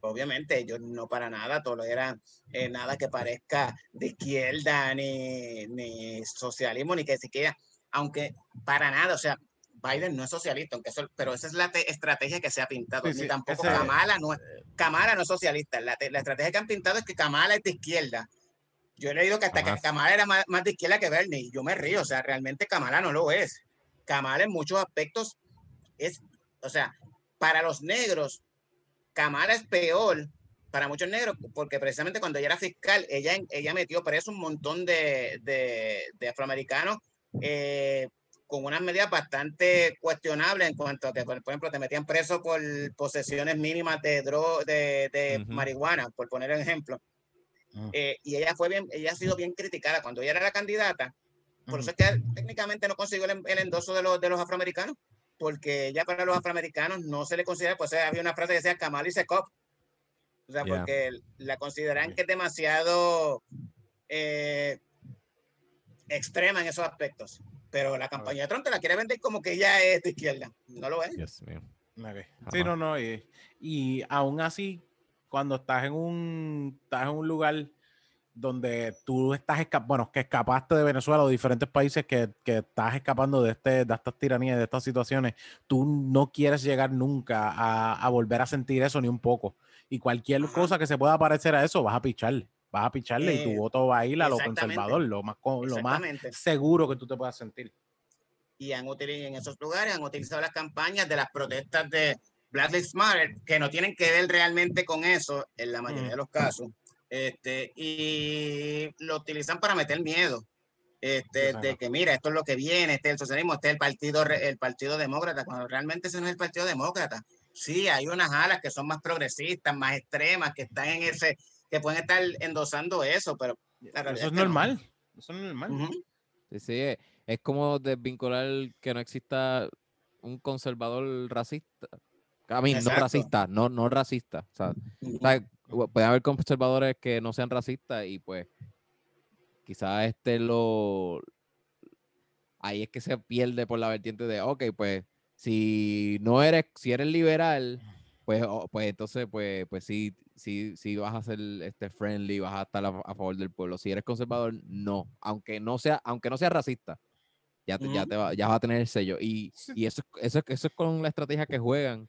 Obviamente, ellos no para nada toleran eh, nada que parezca de izquierda, ni, ni socialismo, ni que siquiera, aunque para nada, o sea, Biden no es socialista, aunque eso, pero esa es la te- estrategia que se ha pintado. Sí, ni sí, tampoco Kamala no Kamala no es socialista. La, la estrategia que han pintado es que Kamala es de izquierda. Yo he leído que hasta Ajá. que Kamala era más, más de izquierda que Bernie. Yo me río, o sea, realmente Kamala no lo es. Kamala en muchos aspectos es, o sea, para los negros, Kamala es peor para muchos negros, porque precisamente cuando ella era fiscal, ella, ella metió preso un montón de, de, de afroamericanos eh, con unas medidas bastante cuestionables en cuanto a que, por ejemplo, te metían preso por posesiones mínimas de, dro de, de Ujú. marihuana, por poner un ejemplo. Mm. Eh, y ella fue bien, ella ha sido bien criticada cuando ella era la candidata. Por eso Ujú. es que técnicamente no consiguió el, el endoso de los, de los afroamericanos, porque ella para los afroamericanos no se le considera, pues había una frase que decía Kamala y Cop. O sea, Yeah. porque la consideran que es demasiado eh, extrema en esos aspectos. Pero la campaña de Trump te la quiere vender como que ella es de izquierda. No lo es. Dios mío. Ok. Sí, Ajá. no, no. Y, y aún así, cuando estás en un, estás en un lugar donde tú estás escapando, bueno, que escapaste de Venezuela o diferentes países que, que, estás escapando de, este, de estas tiranías, de estas situaciones, tú no quieres llegar nunca a, a volver a sentir eso ni un poco. Y cualquier cosa que se pueda parecer a eso, vas a pichar. Vas a picharle y tu Eh, voto va a ir a lo conservador, lo más, lo más seguro que tú te puedas sentir. y han utilizado en esos lugares han utilizado las campañas de las protestas de Black Lives Matter que no tienen que ver realmente con eso en la mayoría Mm. de los casos este y lo utilizan para meter miedo este, de que mira esto es lo que viene este es el socialismo este es el partido el partido demócrata cuando realmente ese no es el partido demócrata sí hay unas alas que son más progresistas más extremas que están en ese que pueden estar endosando eso pero Eso es que no. normal. Eso es normal. Sí, sí, es, es como desvincular que no exista un conservador racista. A mí, no racista, no, no racista. O sea, o sea, pu- puede haber conservadores que no sean racistas y pues quizás este lo... Ahí es que se pierde por la vertiente de, ok, pues si no eres, si eres liberal, pues, pues entonces, pues, pues sí, sí, sí vas a ser este friendly, vas a estar a, a favor del pueblo. Si eres conservador, no. Aunque no sea, aunque no sea racista, ya te, ya te va, ya vas a tener el sello. Y, y eso, es- eso, es- eso es con la estrategia que juegan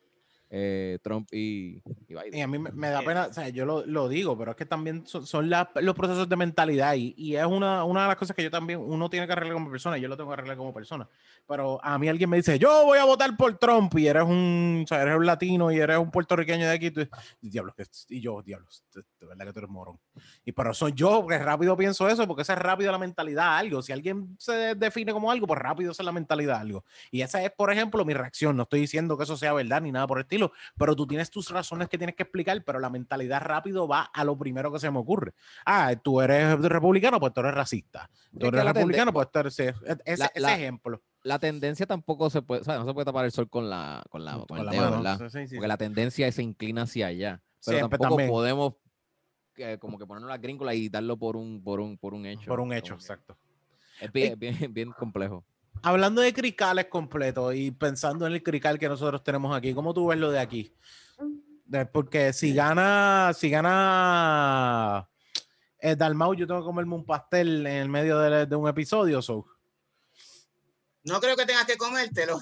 eh, Trump y, y Biden. Y a mí me, me da Eh. pena, o sea, yo lo, lo digo, pero es que también son, los procesos de mentalidad y, y es una, una de las cosas que yo también, uno tiene que arreglar como persona, y yo lo tengo que arreglar como persona. Pero a mí alguien me dice, yo voy a votar por Trump y eres un, o sea, eres un latino y eres un puertorriqueño de aquí, tú, diablos, y yo, diablos, de, verdad que tú eres morón. Y pero soy yo que rápido pienso eso, porque esa es rápido la mentalidad algo. Si alguien se define como algo, pues rápido esa es la mentalidad algo. Y esa es, por ejemplo, mi reacción. No estoy diciendo que eso sea verdad ni nada por el estilo, pero tú tienes tus razones que tienes que explicar, pero la mentalidad rápido va a lo primero que se me ocurre. Ah, tú eres republicano, pues tú eres racista. Tú eres republicano, pues tú eres ese, ese- La- ejemplo. la tendencia tampoco se puede, o sea, no se puede tapar el sol con la, con la, con, Con el la dedo, mano. ¿verdad? Sí, sí, sí. Porque la tendencia se inclina hacia allá. Pero Siempre tampoco también. podemos eh, como que ponernos la gringola y darlo por un, por un, por un hecho. Por un hecho, exacto. Es bien, bien, bien complejo. Hablando de cricales completos y pensando en el crical que nosotros tenemos aquí, ¿cómo tú ves lo de aquí? Porque si gana, si gana eh, Dalmau, yo tengo que comerme un pastel en el medio de, de un episodio, so. No creo que tengas que comértelo.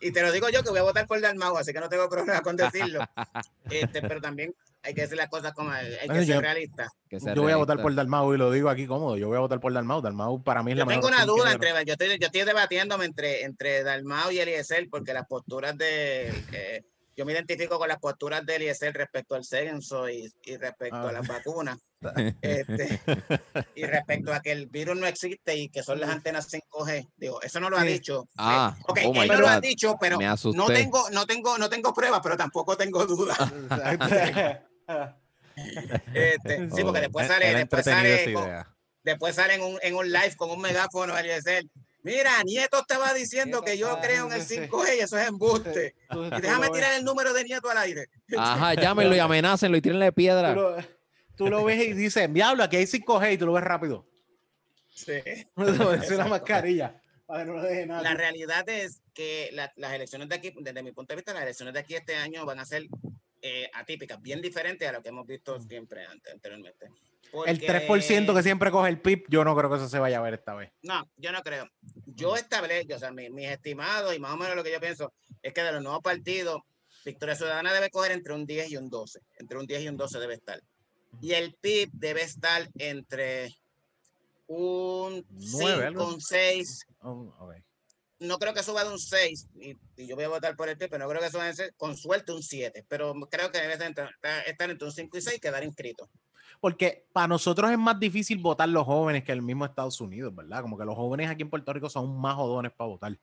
Y te lo digo yo que voy a votar por Dalmau, así que no tengo problema con decirlo. Este, pero también hay que decir las cosas como hay hay Bueno, que ser realista. que Yo voy a votar por Dalmau y lo digo aquí cómodo. Yo voy a votar por Dalmau. Dalmau para mí es Yo la tengo una duda entre, yo estoy, yo estoy debatiéndome entre, entre Dalmau y Eliezer, porque las posturas de, eh, yo me identifico con las posturas de Eliezer respecto al censo y, y respecto Ah. a las vacunas, este, y respecto a que el virus no existe y que son las antenas 5G. Digo, eso no lo ha dicho. Ah, Ok, oh my él no lo ha dicho, pero no tengo, no tengo, no tengo pruebas, pero tampoco tengo dudas. Este, sí, porque después sale, después sale, con- después sale en un, en un live con un megáfono Eliezer. Mira, Nieto estaba diciendo Nieto que yo creo en el sí, sí. 5G y eso es embuste. Y déjame tirar el número de Nieto al aire. Ajá, llámenlo y amenácenlo y tírenle tú piedra. lo, tú lo ves y dices, diablo, aquí hay 5G y tú lo ves rápido. Sí. es una mascarilla. Para que no lo deje nada. La realidad es que la- las elecciones de aquí, desde mi punto de vista, las elecciones de aquí este año van a ser eh, atípicas, bien diferentes a lo que hemos visto siempre antes, anteriormente. El Porque- 3% que siempre coge el PIB, yo no creo que eso se vaya a ver esta vez. No, yo no creo. Yo establezco, o sea, mi- mis estimados y más o menos lo que yo pienso es que de los nuevos partidos, Victoria Ciudadana debe coger entre un 10 y un 12. Entre un 10 y un 12 debe estar. Y el PIB debe estar entre un Nueve, algo 5, un 6. Oh, ok. No creo que suba de un 6. Y, y yo voy a votar por el PIB, pero no creo que suba de ser, con suerte un 7. Pero creo que debe estar entre, estar entre un 5 y 6 y quedar inscrito. Porque para nosotros es más difícil votar los jóvenes que el mismo Estados Unidos, ¿verdad? Como que los jóvenes aquí en Puerto Rico son más jodones para votar.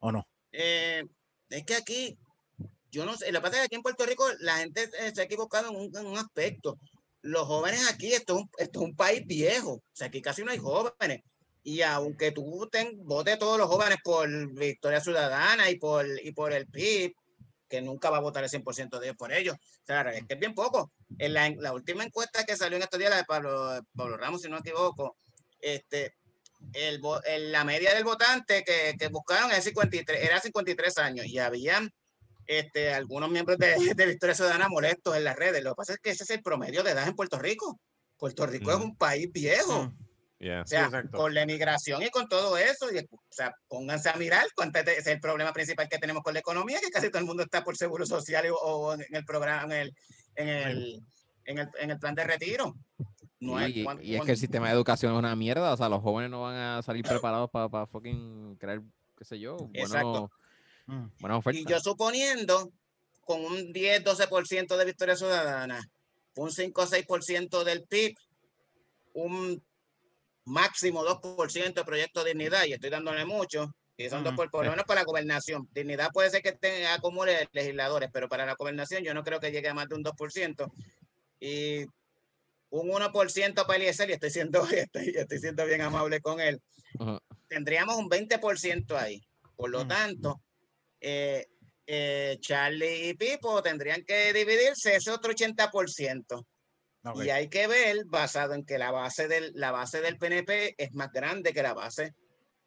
¿O no? Eh, es que aquí, yo no sé, lo que pasa es que aquí en Puerto Rico la gente se ha equivocado en un, en un aspecto. Los jóvenes aquí, esto es, un, esto es un país viejo, o sea, aquí casi no hay jóvenes. Y aunque tú ten, votes todos los jóvenes por Victoria Ciudadana y por, y por el PIB, que nunca va a votar el 100% de ellos por ellos, o sea, es que es bien poco. En la, en la última encuesta que salió en estos días, la de Pablo, Pablo Ramos, si no me equivoco, este, el, la media del votante que, que buscaron es 53, era 53 años y habían este, algunos miembros de, de Victoria Ciudadana molestos en las redes. Lo que pasa es que ese es el promedio de edad en Puerto Rico. Puerto Rico es Mm. un país viejo. Mm. Yeah. O sea, con la emigración y con todo eso, y, o sea, pónganse a mirar cuánto es, es el problema principal que tenemos con la economía, que casi todo el mundo está por seguro social o, en el programa, en el, en el, en el, en el plan de retiro. No hay y, cuán- y es que el sistema de educación es una mierda, o sea, los jóvenes no van a salir preparados para fucking crear, qué sé yo, Exacto. bueno. Y yo suponiendo con un 10-12% de victoria ciudadana, un 5 o 6% del PIB, un máximo 2% de proyecto de dignidad, y estoy dándole mucho, y son dos por, por lo menos para la gobernación. Dignidad puede ser que tenga acumule legisladores, pero para la gobernación yo no creo que llegue a más de un 2%. Y un 1% para Eliezer, y estoy siendo, estoy, estoy siendo bien amable con él, tendríamos un 20% ahí. Por lo Mm. tanto, eh, eh, Charlie y Pipo tendrían que dividirse ese otro 80%. Ok. Y hay que ver, basado en que la base del, la base del PNP es más grande que la base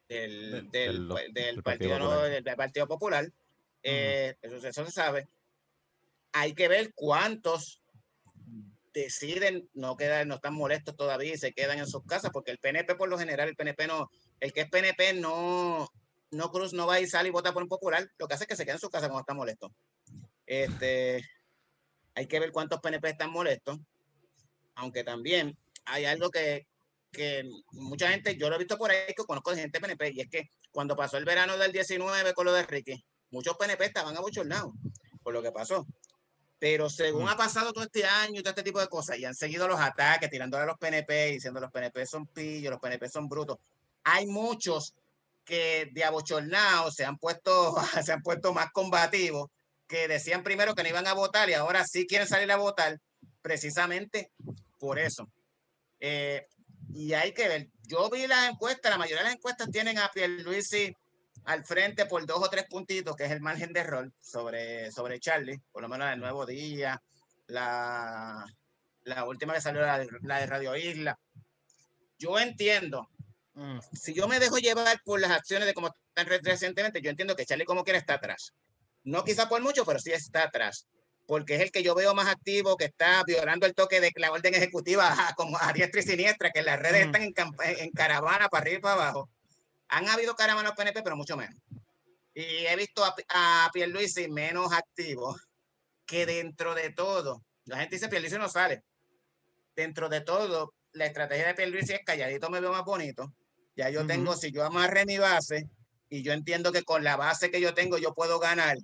del, Del- del, del- del Partido partido, Popular. Partido Popular. Eh, eso, eso se sabe. Hay que ver cuántos deciden no quedar, no están molestos todavía y se quedan en sus casas, porque el PNP por lo general, el PNP no, el que es PNP no, no cruz, no va y sale y vota por un popular, lo que hace es que se queda en su casa cuando está molesto. Este, hay que ver cuántos PNP están molestos, aunque también hay algo que, que mucha gente, yo lo he visto por ahí que conozco de gente PNP, y es que cuando pasó el verano del 19 con lo de Ricky, muchos PNP estaban abochornados por lo que pasó. Pero según Mm. ha pasado todo este año y todo este tipo de cosas, y han seguido los ataques, tirándole a los PNP, diciendo los PNP son pillos, los PNP son brutos, hay muchos que de abochornados se han puesto, se han puesto más combativos, que decían primero que no iban a votar y ahora sí quieren salir a votar, precisamente por eso. Eh, y hay que ver, yo vi las encuestas, la mayoría de las encuestas tienen a Pierluisi al frente por dos o tres puntitos, que es el margen de error sobre, sobre Charlie, por lo menos el Nuevo Día, la, la última que salió, la, de- la de Radio Isla. Yo entiendo, Mm. si yo me dejo llevar por las acciones de cómo están re- recientemente, yo entiendo que Charlie como quiera está atrás. No quizá por mucho, pero sí está atrás. Porque es el que yo veo más activo, que está violando el toque de la orden ejecutiva como a diestra y siniestra, que las redes están en, en caravana para arriba y para abajo. Han habido caravanas PNP, pero mucho menos. Y he visto a, a Pierluisi menos activo que dentro de todo. La gente dice Pierluisi no sale. Dentro de todo, la estrategia de Pierluisi es calladito me veo más bonito. Ya yo tengo, si yo amarré mi base y yo entiendo que con la base que yo tengo yo puedo ganar,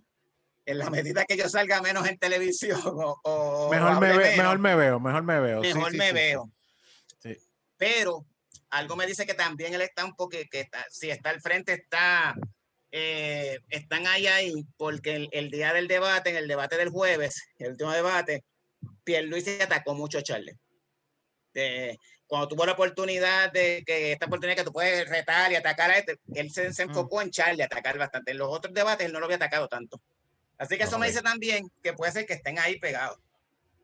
en la medida que yo salga menos en televisión o, o Mejor, me ve- menos, mejor me veo, mejor me veo. Mejor sí, me sí, veo. Sí. Pero algo me dice que también él está un poco, que está, si está al frente, está, eh, están ahí, ahí, porque el, el día del debate, en el debate del jueves, el último debate, Pierluisi atacó mucho a Charlie. Eh, cuando tuvo la oportunidad de que esta oportunidad que tú puedes retar y atacar a este, él se, se Mm. enfocó en Charlie, atacar bastante. En los otros debates él no lo había atacado tanto. Así que eso me Ok. dice también que puede ser que estén ahí pegados.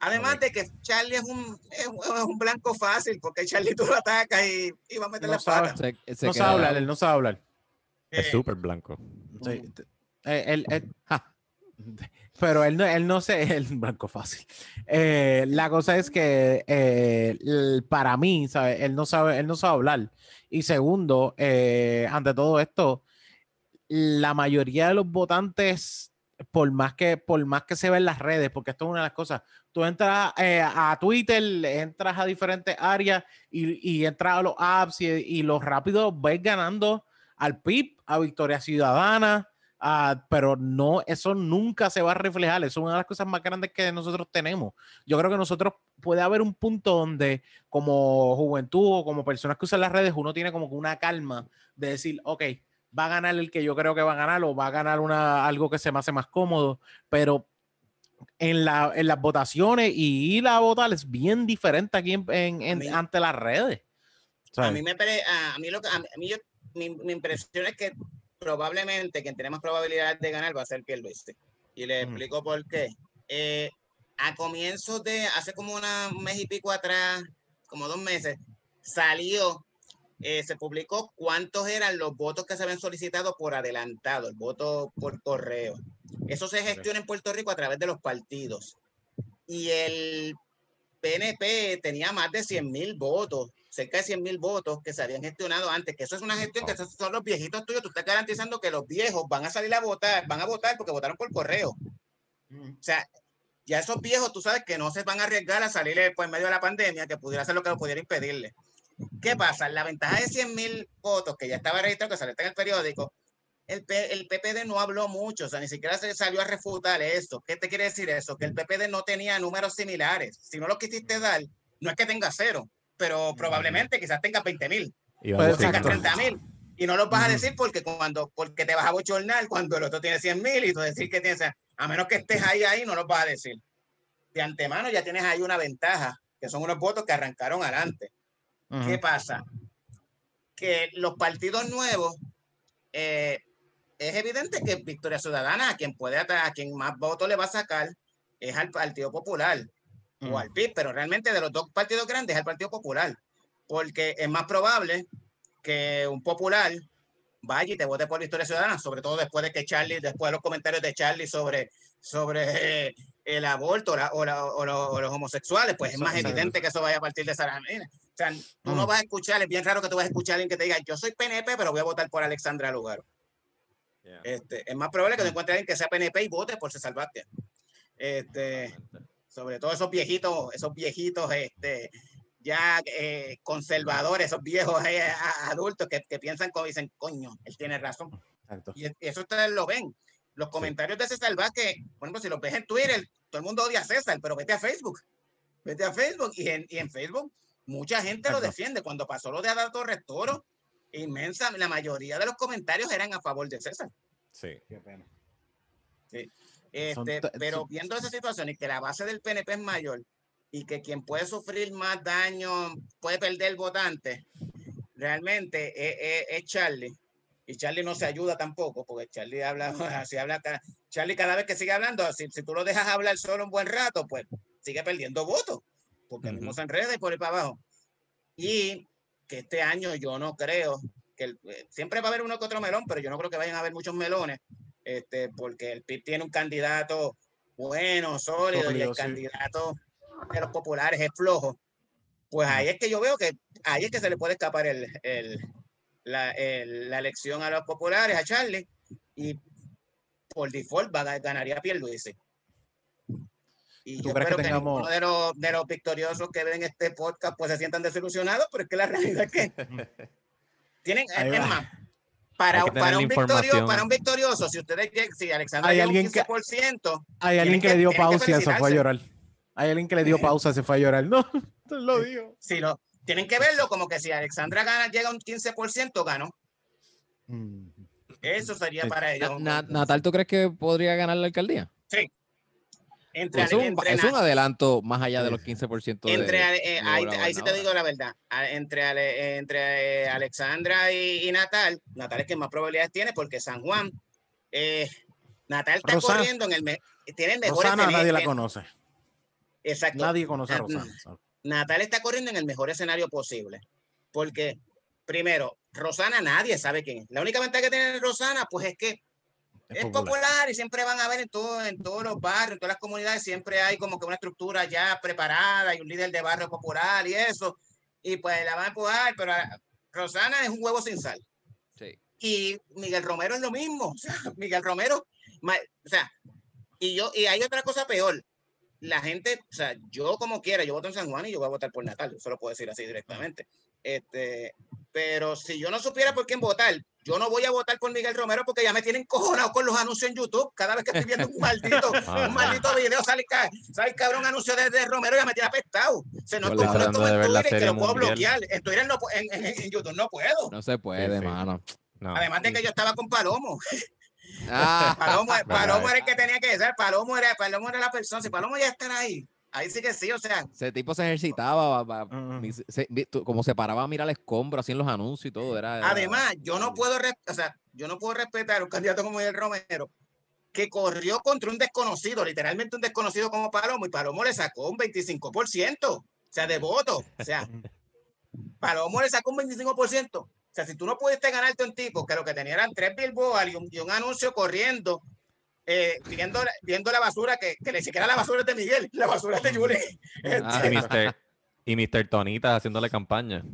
Además Ok. de que Charlie es un, es, un- es un blanco fácil, porque Charlie tú lo atacas y, y va a meter No la sabe. pata. Se- se No sabe hablar, él no sabe hablar. Es Eh, súper blanco. Sí, Mm. t- eh, él- él- ja. Pero él no, él no se, el blanco fácil. Eh, la cosa es que eh, el- para mí, ¿sabe? Él no sabe, él no sabe hablar. Y segundo, eh, ante todo esto, la mayoría de los votantes, por más que, por más que se ve en las redes, porque esto es una de las cosas, tú entras eh, a Twitter, entras a diferentes áreas y, y entras a los apps y, y los rápidos ves ganando al PIB, a Victoria Ciudadana, a- pero no, eso nunca se va a reflejar. Eso es una de las cosas más grandes que nosotros tenemos. Yo creo que nosotros puede haber un punto donde como juventud o como personas que usan las redes, uno tiene como una calma de decir, ok, va a ganar el que yo creo que va a ganar o va a ganar una, algo que se me hace más cómodo, pero en, la, en las votaciones y ir a votar es bien diferente aquí en, en- en- mí- ante las redes. A mí me a, mí lo a mí, yo- mi, mi impresión es que probablemente quien tiene más probabilidad de ganar va a ser Pierluisi. Y le Ujú. explico por qué. Eh, a comienzos de hace como una, un mes y pico atrás, como dos meses, salió, eh, se publicó cuántos eran los votos que se habían solicitado por adelantado, el voto por correo. Eso se gestiona en Puerto Rico a través de los partidos. Y el PNP tenía más de 100 mil votos, cerca de 100 mil votos que se habían gestionado antes, que eso es una gestión que esos son los viejitos tuyos. Tú estás garantizando que los viejos van a salir a votar, van a votar porque votaron por correo. O sea, ya esos viejos, tú sabes que no se van a arriesgar a salir por medio de la pandemia, que pudiera ser lo que pudiera impedirle. ¿Qué pasa? La ventaja de 100 mil votos que ya estaba registrado, que salió en el periódico, el, el, PPD no habló mucho, o sea, ni siquiera se salió a refutar eso. ¿Qué te quiere decir eso? Que el PPD no tenía números similares. Si no lo quisiste dar, no es que tenga cero, pero probablemente quizás tenga 20 mil, tenga 30 mil. Y no lo vas a decir porque cuando porque te vas a bochornar cuando el otro tiene 100 mil y tú decir que tienes, a menos que estés ahí, ahí, no lo vas a decir. De antemano ya tienes ahí una ventaja, que son unos votos que arrancaron adelante. ¿Qué pasa? Que los partidos nuevos eh, es evidente que Victoria Ciudadana, a quien puede a quien más votos le va a sacar, es al Partido Popular o al PIB, pero realmente de los dos partidos grandes es al Partido Popular, porque es más probable que un popular vaya y te vote por Victoria Ciudadana, sobre todo después de que Charlie, después de los comentarios de Charlie sobre, sobre eh, el aborto o, los homosexuales, pues es más evidente que eso vaya a partir de Sara O sea, tú no vas a escuchar, es bien raro que tú vas a escuchar a alguien que te diga, yo soy PNP, pero voy a votar por Alexandra Lugaro. Este, es más probable que te mm. encuentres alguien que sea PNP y vote por César Vázquez. Este, sobre todo esos viejitos, esos viejitos, este, ya eh, conservadores, esos viejos eh, adultos que, que, piensan como dicen, coño, él tiene razón. Y eso ustedes lo ven. Los comentarios de César Vázquez, por ejemplo, si los ves en Twitter, todo el mundo odia a César, pero vete a Facebook. Vete a Facebook y en, y en Facebook mucha gente lo defiende. Cuando pasó lo de Adalto Toro, inmensa, la mayoría de los comentarios eran a favor de César. Sí. Qué pena. Sí. Este, pero viendo esa situación y que la base del PNP es mayor y que quien puede sufrir más daño puede perder votante, realmente es, Charlie. Y Charlie no se ayuda tampoco, porque Charlie habla, así habla, Charlie cada vez que sigue hablando, si, si tú lo dejas hablar solo un buen rato, pues sigue perdiendo votos, porque no se enreda y por ahí para abajo. Y que este año yo no creo que eh, siempre va a haber uno que otro melón, pero yo no creo que vayan a haber muchos melones, este, porque el PIB tiene un candidato bueno, sólido, y el candidato de los populares es flojo. Pues ahí es que yo veo que ahí es que se le puede escapar el, el, la, la, elección a los populares, a Charlie, y por default va, ganaría Pierluisi. Y yo creo que, tengamos... de los, de los victoriosos que ven este podcast pues se sientan desilusionados, pero es que la realidad es que tienen, es más, para, para, un victorio, para un victorioso, si ustedes si Alexander hay alguien 15%, que, hay alguien que, le dio pausa y se fue a llorar. Hay alguien que le dio pausa y se fue a llorar. No, lo digo. Sí, no. Tienen que verlo como que si Alexandra gana, llega a un 15%, ganó. Mm. Eso sería para ellos. Natal, ¿tú crees que podría ganar la alcaldía? Sí. Entre, es, un, es, un, adelanto más allá de los 15%. Entre, eh, ahí, sí te digo la verdad. Entre, entre Alexandra y, Natal, Natal es que más probabilidades tiene porque San Juan, eh, Natal está corriendo en el, tiene el mejor Rosana nadie la conoce. Exacto. Nadie conoce a Rosana. Natal está corriendo en el mejor escenario posible. Porque, primero, Rosana nadie sabe quién es. La única ventaja que tiene Rosana, pues es que es, popular. y siempre van a ver en, todo, en todos los barrios, en todas las comunidades, siempre hay como que una estructura ya preparada y un líder de barrio popular y eso. Y pues la van a empujar, pero Rosana es un huevo sin sal. Sí. Y Miguel Romero es lo mismo. Miguel Romero, o sea, y yo, y hay otra cosa peor. La gente, o sea, yo como quiera, yo voto en San Juan y yo voy a votar por Natal, eso lo puedo decir así directamente. Este, pero si yo no supiera por quién votar, yo no voy a votar por Miguel Romero porque ya me tienen cojonado con los anuncios en YouTube. Cada vez que estoy viendo un maldito, ah, un maldito video, sale, sale cabrón anuncio de, de, Romero y ya me tiene apestado. Se no estoy en Twitter que lo puedo bloquear. En Twitter no, en, en, YouTube no puedo. No se puede, mano. Además de que yo estaba con Palomo. Ah. Palomo, Palomo era el que tenía que ser. Palomo era, Palomo era la persona. Si Palomo ya está ahí, Ahí sí que sí, o sea. Ese tipo se ejercitaba, como se paraba a mirar el escombro, así en los anuncios y todo. Era, Además, yo no puedo, o sea, yo no puedo respetar a un candidato como Miguel Romero que corrió contra un desconocido, literalmente un desconocido como Palomo, y Palomo le sacó un 25%, o sea, de voto. O sea, Palomo le sacó un 25%. O sea, si tú no pudiste ganarte un tipo que lo que tenía eran tres billboards y un, y un anuncio corriendo eh, viendo, la- viendo la basura, que, que ni siquiera la basura es de Miguel, la basura es de Julie. Ah, Y Mr. y Mr. Tonita haciéndole campaña.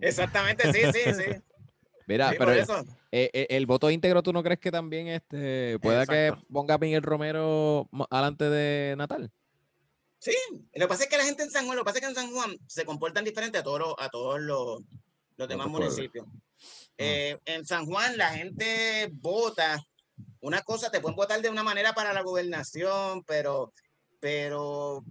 Exactamente, sí, sí, sí. Mira, Sí, pero eh, eh, el voto íntegro, ¿tú no crees que también este, pueda que ponga a Miguel Romero alante de Natal? Sí, lo que pasa es que la gente en San Juan, lo que pasa es que en San Juan se comportan diferente a todos los, a todos los, los demás municipios. Eh, en San Juan la gente vota, una cosa, te pueden votar de una manera para la gobernación, pero, pero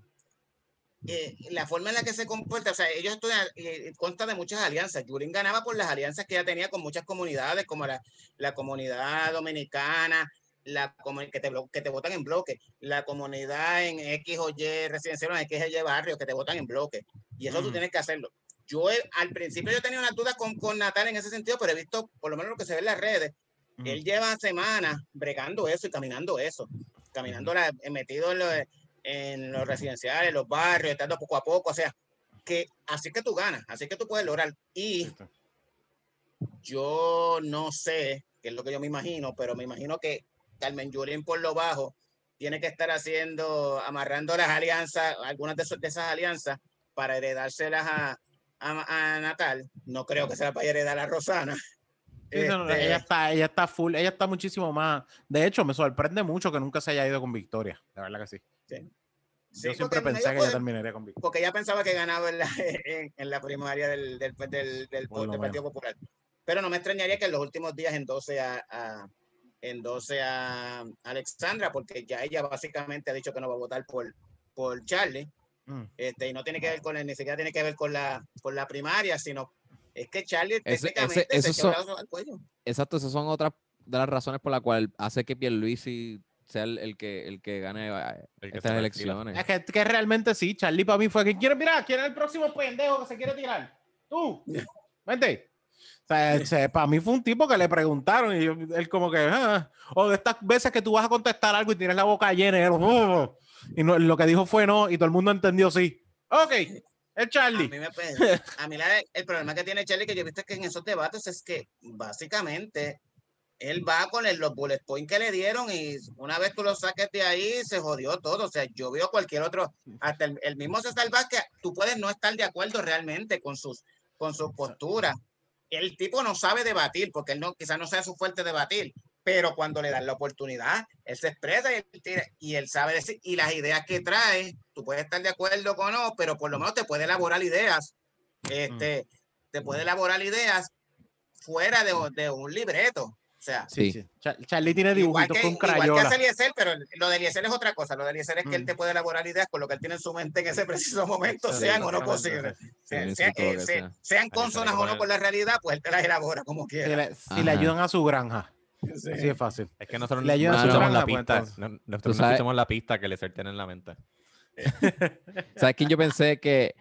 eh, la forma en la que se comporta, o sea, ellos estudian, eh, consta de muchas alianzas. Yurin ganaba por las alianzas que ya tenía con muchas comunidades, como la, la comunidad dominicana, la que te, que te votan en bloque, la comunidad en X o Y residencial, en X o Y barrio, que te votan en bloque. Y eso tú Ujú. tienes que hacerlo. Yo al principio yo tenía unas dudas con, con Natal en ese sentido, pero he visto por lo menos lo que se ve en las redes. Él lleva semanas bregando eso y caminando eso, caminando la- eh, metido en, lo- en los residenciales, en los barrios, estando poco a poco. O sea, que así que tú ganas, así que tú puedes lograr. Y yo no sé qué es lo que yo me imagino, pero me imagino que Carmen Yulín por lo bajo tiene que estar haciendo, amarrando las alianzas, algunas de, esos- de esas alianzas para heredárselas a, a, a Natal. No creo que se las vaya a heredar a Rosana. Sí, no, no, Este, ella está, ella está full, ella está muchísimo más. De hecho, me sorprende mucho que nunca se haya ido con victoria. La verdad que sí. sí, Yo siempre porque pensé ella que ella terminaría con victoria. porque ella pensaba que ganaba en la, en, en la primaria del, del, del, del, Partido Popular. Pero no me extrañaría que en los últimos días endose a, a, endose a Alexandra, porque ya ella básicamente ha dicho que no va a votar por, por Charlie. Mm. Este, y no tiene que ver con, ni siquiera tiene que ver con la, con la primaria, sino es que Charlie Ese- ese- se son- al cuello. Exacto, esas son otras de las razones por las cuales hace que Pierluisi sea el, el que, el que gane eh, El que estas elecciones. Es que, que realmente sí, Charlie para mí fue que quiere, mira, quién es el próximo pendejo que se quiere tirar. Tú, vente. O sea, para mí fue un tipo que le preguntaron y yo- él como que, ah, o de estas veces que tú vas a contestar algo y tienes la boca llena y, él, "Oh", y no, lo que dijo fue no y todo el mundo entendió sí. Ok, es A Charlie. mí, me, pe- a mí la- el problema que tiene Charlie, que yo he visto que en esos debates es que básicamente él va con el- los bullet points que le dieron y una vez tú lo saques de ahí, se jodió todo. O sea, yo veo cualquier otro, hasta el, el mismo César Vázquez, tú puedes no estar de acuerdo realmente con sus, con sus posturas. El tipo no sabe debatir, porque él no, quizás no sea su fuerte debatir, pero cuando le dan la oportunidad, él se expresa y él, tira- y él sabe decir, y las ideas que trae, tú puedes estar de acuerdo con no, pero por lo menos te puede elaborar ideas, este, te puede elaborar ideas fuera de, de un libreto. O sea, Sí, Sí. sí. Char- Charlie tiene dibujitos que, con igual que crayola. hace Eliezer, pero lo de Eliezer es otra cosa. Lo de Eliezer es que él Mm. te puede elaborar ideas con lo que él tiene en su mente en ese preciso momento, Sí, sean o no posibles. sí. Eh, sea. sean consonas o no con la realidad, pues él te las elabora como Si quiera. le, si le ayudan a su granja. Sí. Así es fácil. Es que nosotros Le ayuda no escuchamos la pues, pista. no- nosotros no sabes- escuchamos la pista que le tiene en la mente. ¿Sabes quién yo pensé que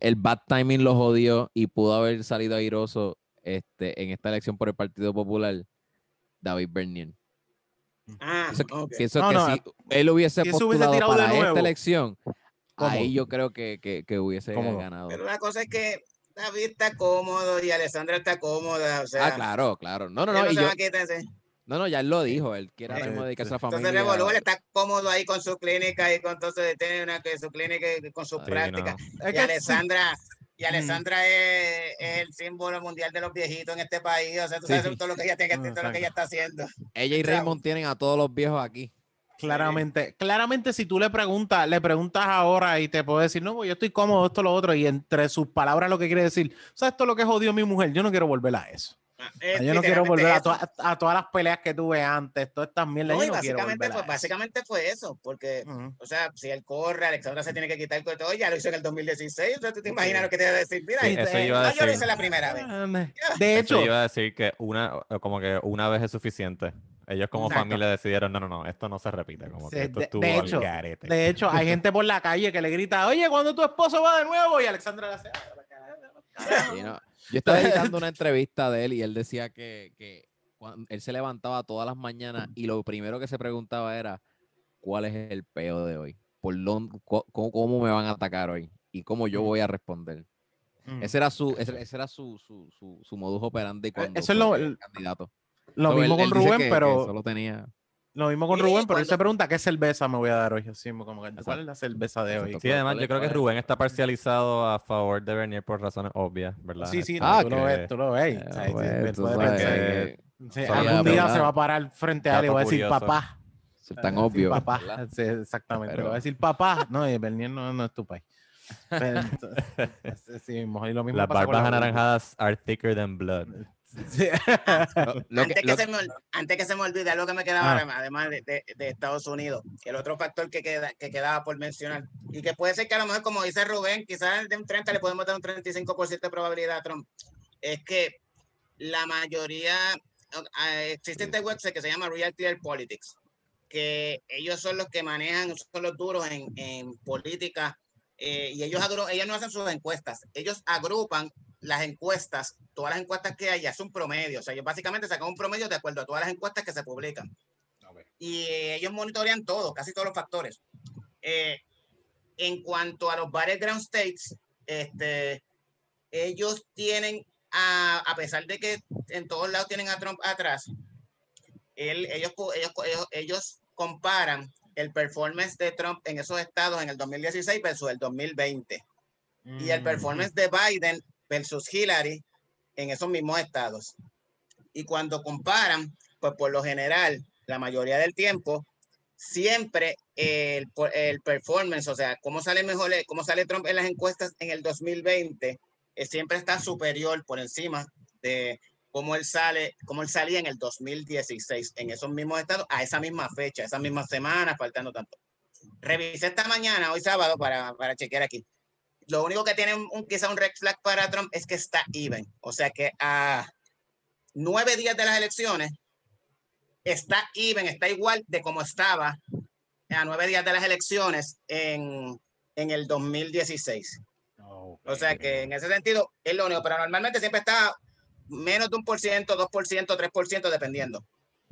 el bad timing lo jodió y pudo haber salido airoso este, en esta elección por el Partido Popular? David Bernier. Ah, Pienso pienso No, que no, si él hubiese si hubiese postulado de para esta elección, ahí yo creo que, que, que hubiese ganado. Pero la cosa es que David está cómodo y Alessandra está cómoda. O sea, ah, claro, claro. No, no, no. no y yo- no, no, ya él lo dijo. Él quiere ahora Sí, mismo dedicarse a la familia. Entonces Revolú él está cómodo ahí con su clínica y con entonces tiene una que su clínica y con su Sí, práctica. no. Es Y Alessandra, y Mm. Alessandra es, es el símbolo mundial de los viejitos en este país. O sea, tú Sí. sabes todo lo que ella tiene, Mm, todo lo que ella está haciendo. Ella y. Raymond tienen a todos los viejos aquí. Claramente, claramente si tú le preguntas, le preguntas ahora y te puede decir, no, pues yo estoy cómodo, esto, lo otro, y entre sus palabras lo que quiere decir, ¿sabes esto es lo que jodió a mi mujer? Yo no quiero volver a eso. Ah, es yo no quiero volver a, todas- a todas las peleas que tuve antes, todas estas mierdas. No, yo básicamente, fue, eso. básicamente fue eso, porque, o sea, si él corre, Alexandra se tiene que quitar el todo, ya lo hizo en el 2016, entonces tú te imaginas lo que te iba a decir, mira, Sí, y- eso eh, iba a no, yo lo hice la primera vez. De Eso hecho, iba a decir que una, como que una vez es suficiente. Ellos como Exacto. familia decidieron, no, no, no, esto no se repite. Como que esto de- estuvo de al hecho, garete. de hecho, hay gente por la calle que le grita, oye, cuando tu esposo va de nuevo? Y Alexandra le hace, "Ah, Sí, no. Yo estaba editando una entrevista de él y él decía que, que él se levantaba todas las mañanas y lo primero que se preguntaba era ¿cuál es el peo de hoy? ¿Por dónde- cómo, cómo me van a atacar hoy? ¿Y cómo yo Mm. voy a responder? Mm. Ese era su, ese, ese era su, su, su, su modus operandi cuando eso es lo- el candidato. Lo So, mismo él- con Rubén, que- que pero solo tenía Lo mismo con Rubén, pero él se pregunta qué cerveza me voy a dar hoy. Así como que, ¿cuál Exacto. es la cerveza de hoy? Sí, además ¿Cuál yo es- creo que es? Rubén está parcializado a favor de Bernier por razones obvias, ¿verdad? Sí, sí, Ah, tú, lo ves, tú lo ves. Eh, pues, tú sabes Sí, algún día se va a parar frente a él y va a decir curioso. papá. Ser tan obvio. Papá. exactamente. Pero- Le va a decir papá. No, y Bernier no, no es tu país. Pero, entonces, sí, mismo, y lo mismo Las pasa con barbas la- anaranjadas are thicker than blood. Sí. Lo- antes, que- que lo- se me, antes que se me olvide algo que me quedaba Ah. además- de, de- de Estados Unidos, el otro factor que, queda, que quedaba por mencionar y que puede ser que a lo mejor, como dice Rubén, quizás de un 30 le podemos dar un 35% de probabilidad a Trump, es que la mayoría, existe este website que se llama Real Clear Politics, que ellos son los que manejan, son los duros en, en política eh, y ellos, ellos no hacen sus encuestas, ellos agrupan las encuestas, todas las encuestas que hay, y hacen un promedio. O sea, ellos básicamente sacan un promedio de acuerdo a todas las encuestas que se publican. Y eh, ellos monitorean todo, casi todos los factores. Eh, en cuanto a los battleground states, este, ellos tienen, a, a pesar de que en todos lados tienen a Trump atrás, él- ellos, ellos, ellos, ellos comparan el performance de Trump en esos estados en el 2016 versus el 2020 y el performance de Biden versus Hillary en esos mismos estados. Y cuando comparan, pues por lo general, la mayoría del tiempo, siempre el, el performance, o sea, cómo sale mejor, cómo sale Trump en las encuestas en el 2020, eh, siempre está superior por encima de cómo él sale, cómo él salía en el 2016, en esos mismos estados, a esa misma fecha, esas mismas semanas, faltando tanto. Revisé esta mañana, hoy sábado, para, para chequear aquí lo único que tiene un, un- quizá un red flag para Trump es que está even. O sea que a nueve días de las elecciones está even, está igual de como estaba a nueve días de las elecciones en, en el 2016. O sea que en ese sentido es lo único, pero normalmente siempre está menos de un por ciento, dos por ciento, tres por ciento, dependiendo.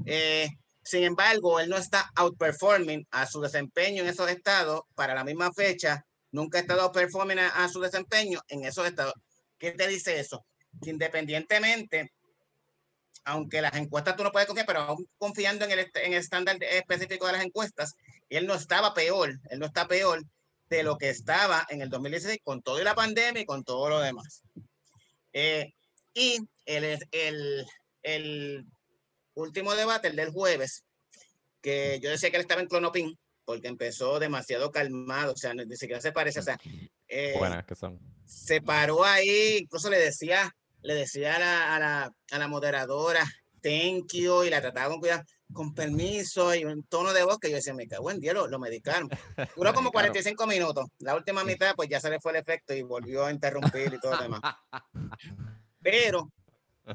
Eh, sin embargo, él no está outperforming a su desempeño en esos estados para la misma fecha nunca ha estado outperforming a, su desempeño en esos estados. ¿Qué te dice eso? Que independientemente, aunque las encuestas tú no puedes confiar, pero confiando en el, estándar específico de las encuestas, él no estaba peor, él no está peor de lo que estaba en el 2016 con todo y la pandemia y con todo lo demás. Eh, y el, el último debate, el del jueves, que yo decía que él estaba en Clonopin, porque empezó demasiado calmado, o sea, ni siquiera se parece, o sea, eh, Buenas que son. se paró ahí, incluso le decía, le decía a la, a la, a la moderadora, thank you, y la trataba con cuidado, con permiso, y un tono de voz que yo decía, me cago en Dios, lo, lo medicaron. Duró como Medicaron. 45 minutos, la última mitad, pues ya se le fue el efecto y volvió a interrumpir y todo lo demás. Pero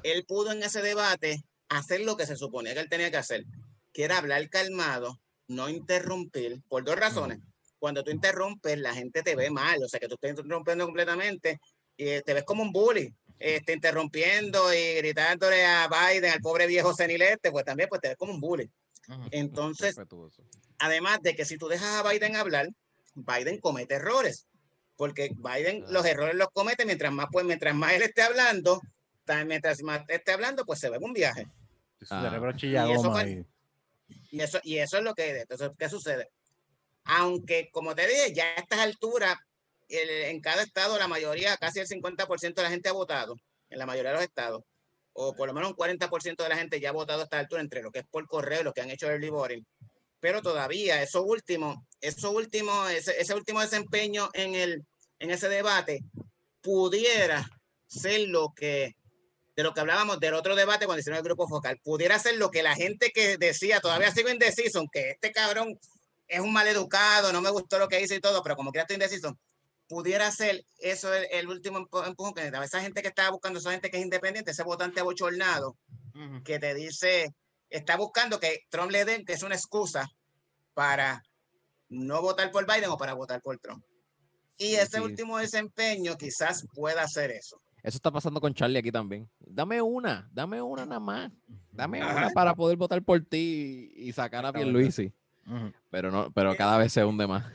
él pudo en ese debate hacer lo que se suponía que él tenía que hacer, que era hablar calmado, no interrumpir, por dos razones. Cuando tú interrumpes, la gente te ve mal, o sea que tú estás interrumpiendo completamente y eh, te ves como un bully, este, interrumpiendo y gritándole a Biden, al pobre viejo senilete, pues también pues te ves como un bully. Entonces, Respetuoso. además de que si tú dejas a Biden hablar, Biden comete errores, porque Biden los errores los comete mientras más, pues, mientras más él esté hablando, mientras más esté hablando, pues se ve en un viaje. Ah. Y eso fue-. Y eso, y eso es lo que, entonces, ¿qué sucede? Aunque, como te dije, ya a estas alturas, el- en cada estado, la mayoría, casi el 50% de la gente ha votado, en la mayoría de los estados, o por lo menos un 40% de la gente ya ha votado a esta altura, entre lo que es por correo y los que han hecho early voting. Pero todavía, eso último, eso último, ese, ese último desempeño en, el, en ese debate pudiera ser lo que de lo que hablábamos del otro debate cuando hicieron el grupo focal, pudiera ser lo que la gente que decía, todavía sigo indeciso, que este cabrón es un maleducado, no me gustó lo que hizo y todo, pero como que estoy indeciso, pudiera ser eso el, el último empu- empujón que necesitaba. Esa gente que estaba buscando, esa gente que es independiente, ese votante abochornado, que te dice, está buscando que Trump le den, que es una excusa para no votar por Biden o para votar por Trump. Y Sí, ese sí. último desempeño quizás pueda hacer eso. Eso está pasando con Charlie aquí también. Dame una, dame una nada más. Dame Ajá. una para poder votar por ti y sacar a Pierluisi. Ujú. Pero no, pero cada vez se hunde más.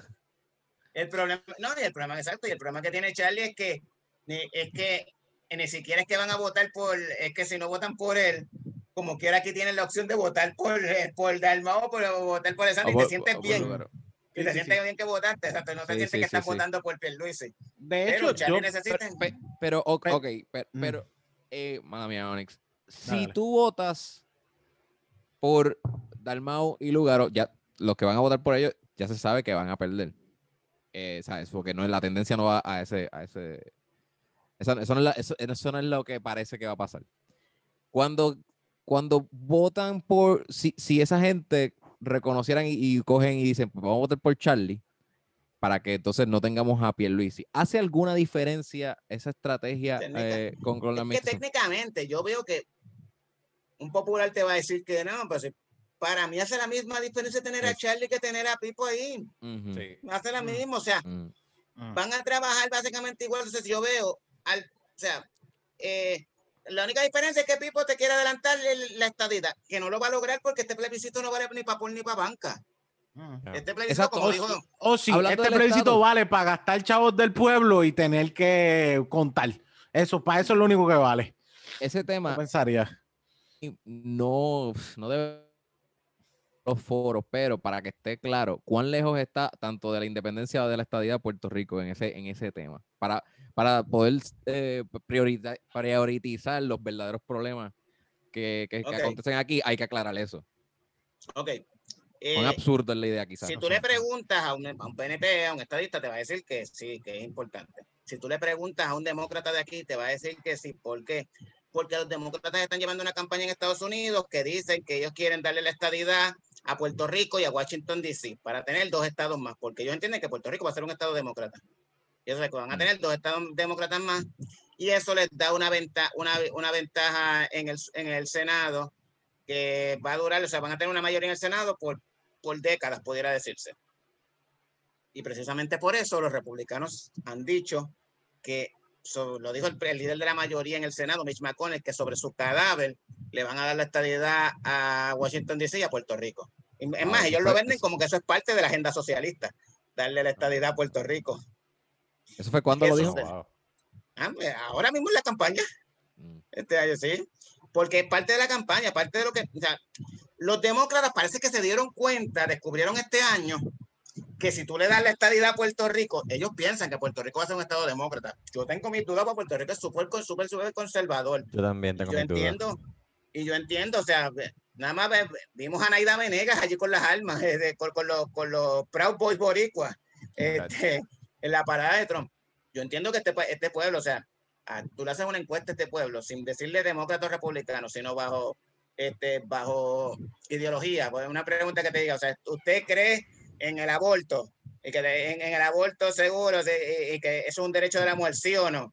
El problema, no, y el problema exacto, y el problema que tiene Charlie es que ni- es que ni siquiera es que van a votar por, es que si no votan por él, como quiera aquí tienes la opción de votar por, eh, por Dalmau o por votar por esa y te sientes o por Y Sí, te sí, sientes sí. bien que votaste, exacto, no te Sí, sientes sí, que sí, estás sí. votando por Pierluisi. De Pero hecho, Charlie yo, necesita... Pe- pero, o- Pe- ok, pe- Mm. pero, eh, mala mía, Onyx. Si Dale. tú votas por Dalmau y Lugaro, ya los que van a votar por ellos ya se sabe que van a perder. Eh, ¿Sabes? Porque no, la tendencia no va a ese. A ese eso, eso no es la- eso- eso no es lo que parece que va a pasar. Cuando, cuando votan por. Si, si esa gente reconocieran y, y cogen y dicen, "Pues vamos a votar por Charlie, para que entonces no tengamos a Pierluisi. ¿Hace alguna diferencia esa estrategia Técnica- eh, con, con la Es que técnicamente yo veo que un popular te va a decir que no, pues para mí hace la misma diferencia tener a Charlie que tener a Pipo ahí. Sí. Hace la Mm. misma, o sea, mm, Mm. van a trabajar básicamente igual. Entonces yo veo, al, o sea, eh, la única diferencia es que Pipo te quiere adelantar el- la estadidad, que no lo va a lograr porque este plebiscito no vale ni para por ni para banca. Mm. Este plebiscito, Exacto. como O dijo, sí, o sí, Hablando este plebiscito Estado. vale para gastar chavos del pueblo y tener que contar. Eso, para eso es lo único que vale. Ese tema pensaría. no, no debe los foros, pero para que esté claro, cuán lejos está tanto de la independencia o de la estadía de Puerto Rico en ese, en ese tema, para, para poder eh, priorita- priorizar los verdaderos problemas que, que- acontecen aquí, hay que aclarar eso. ok. Eh, absurdo es la idea quizás. si tú le preguntas a un, a un PNP, a un estadista, te va a decir que sí, que es importante. Si tú le preguntas a un demócrata de aquí, te va a decir que sí. ¿Por qué? Porque los demócratas están llevando una campaña en Estados Unidos que dicen que ellos quieren darle la estadidad a Puerto Rico y a Washington, D.C. para tener dos estados más, porque ellos entienden que Puerto Rico va a ser un estado demócrata. Y eso es que van a Mm. tener dos estados demócratas más y eso les da una, venta, una, una ventaja en el, en el Senado que va a durar, o sea, van a tener una mayoría en el Senado por por décadas, pudiera decirse. Y precisamente por eso los republicanos han dicho que, lo dijo el, el líder de la mayoría en el Senado, Mitch McConnell, que sobre su cadáver le van a dar la estadidad a Washington DC y a Puerto Rico. Y Es Ah, más, ellos lo venden como que eso es parte de la agenda socialista, darle la estadidad a Puerto Rico. ¿Eso fue cuando lo dijo? wow. Ah, pues, ahora mismo en la campaña, Mm. este año, sí, porque es parte de la campaña, parte de lo que, o sea, los demócratas parece que se dieron cuenta, descubrieron este año que si tú le das la estadidad a Puerto Rico, ellos piensan que Puerto Rico va a ser un estado demócrata. Yo tengo mis dudas porque Puerto Rico es súper, súper, súper conservador. Yo también Y tengo yo mis dudas. entiendo, y yo entiendo, o sea, nada más vimos a Naida Venegas allí con las armas, eh, de- con, con los, con los Proud Boys boricuas, este, en la parada de Trump. Yo entiendo que este, este pueblo, o sea, a- tú le haces una encuesta a este pueblo sin decirle demócrata o republicano, sino bajo, este, bajo ideología. Pues una pregunta que te diga, o sea, ¿usted cree en el aborto? Y que en, en el aborto seguro y, y que eso es un derecho de la mujer, ¿sí o no?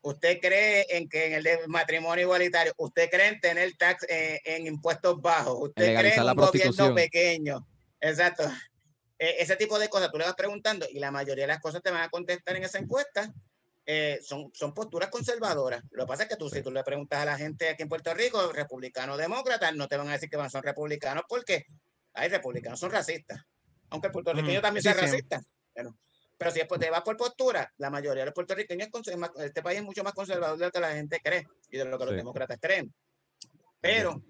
¿Usted cree en que en el matrimonio igualitario, usted cree en tener tax eh, en impuestos bajos? ¿Usted cree en un gobierno pequeño? Exacto. Eh, ese tipo de cosas tú le vas preguntando y la mayoría de las cosas te van a contestar en esa encuesta. eh, son, son posturas conservadoras. Lo que pasa es que tú, Sí. si tú le preguntas a la gente aquí en Puerto Rico, republicano o demócrata, no te van a decir que van- son republicanos porque hay republicanos son racistas. Aunque el puertorriqueño Mm, también sí, sea sí. racista. Pero, pero si después te vas por postura, la mayoría de los puertorriqueños, este país es mucho más conservador de lo que la gente cree y de lo que los demócratas creen. Pero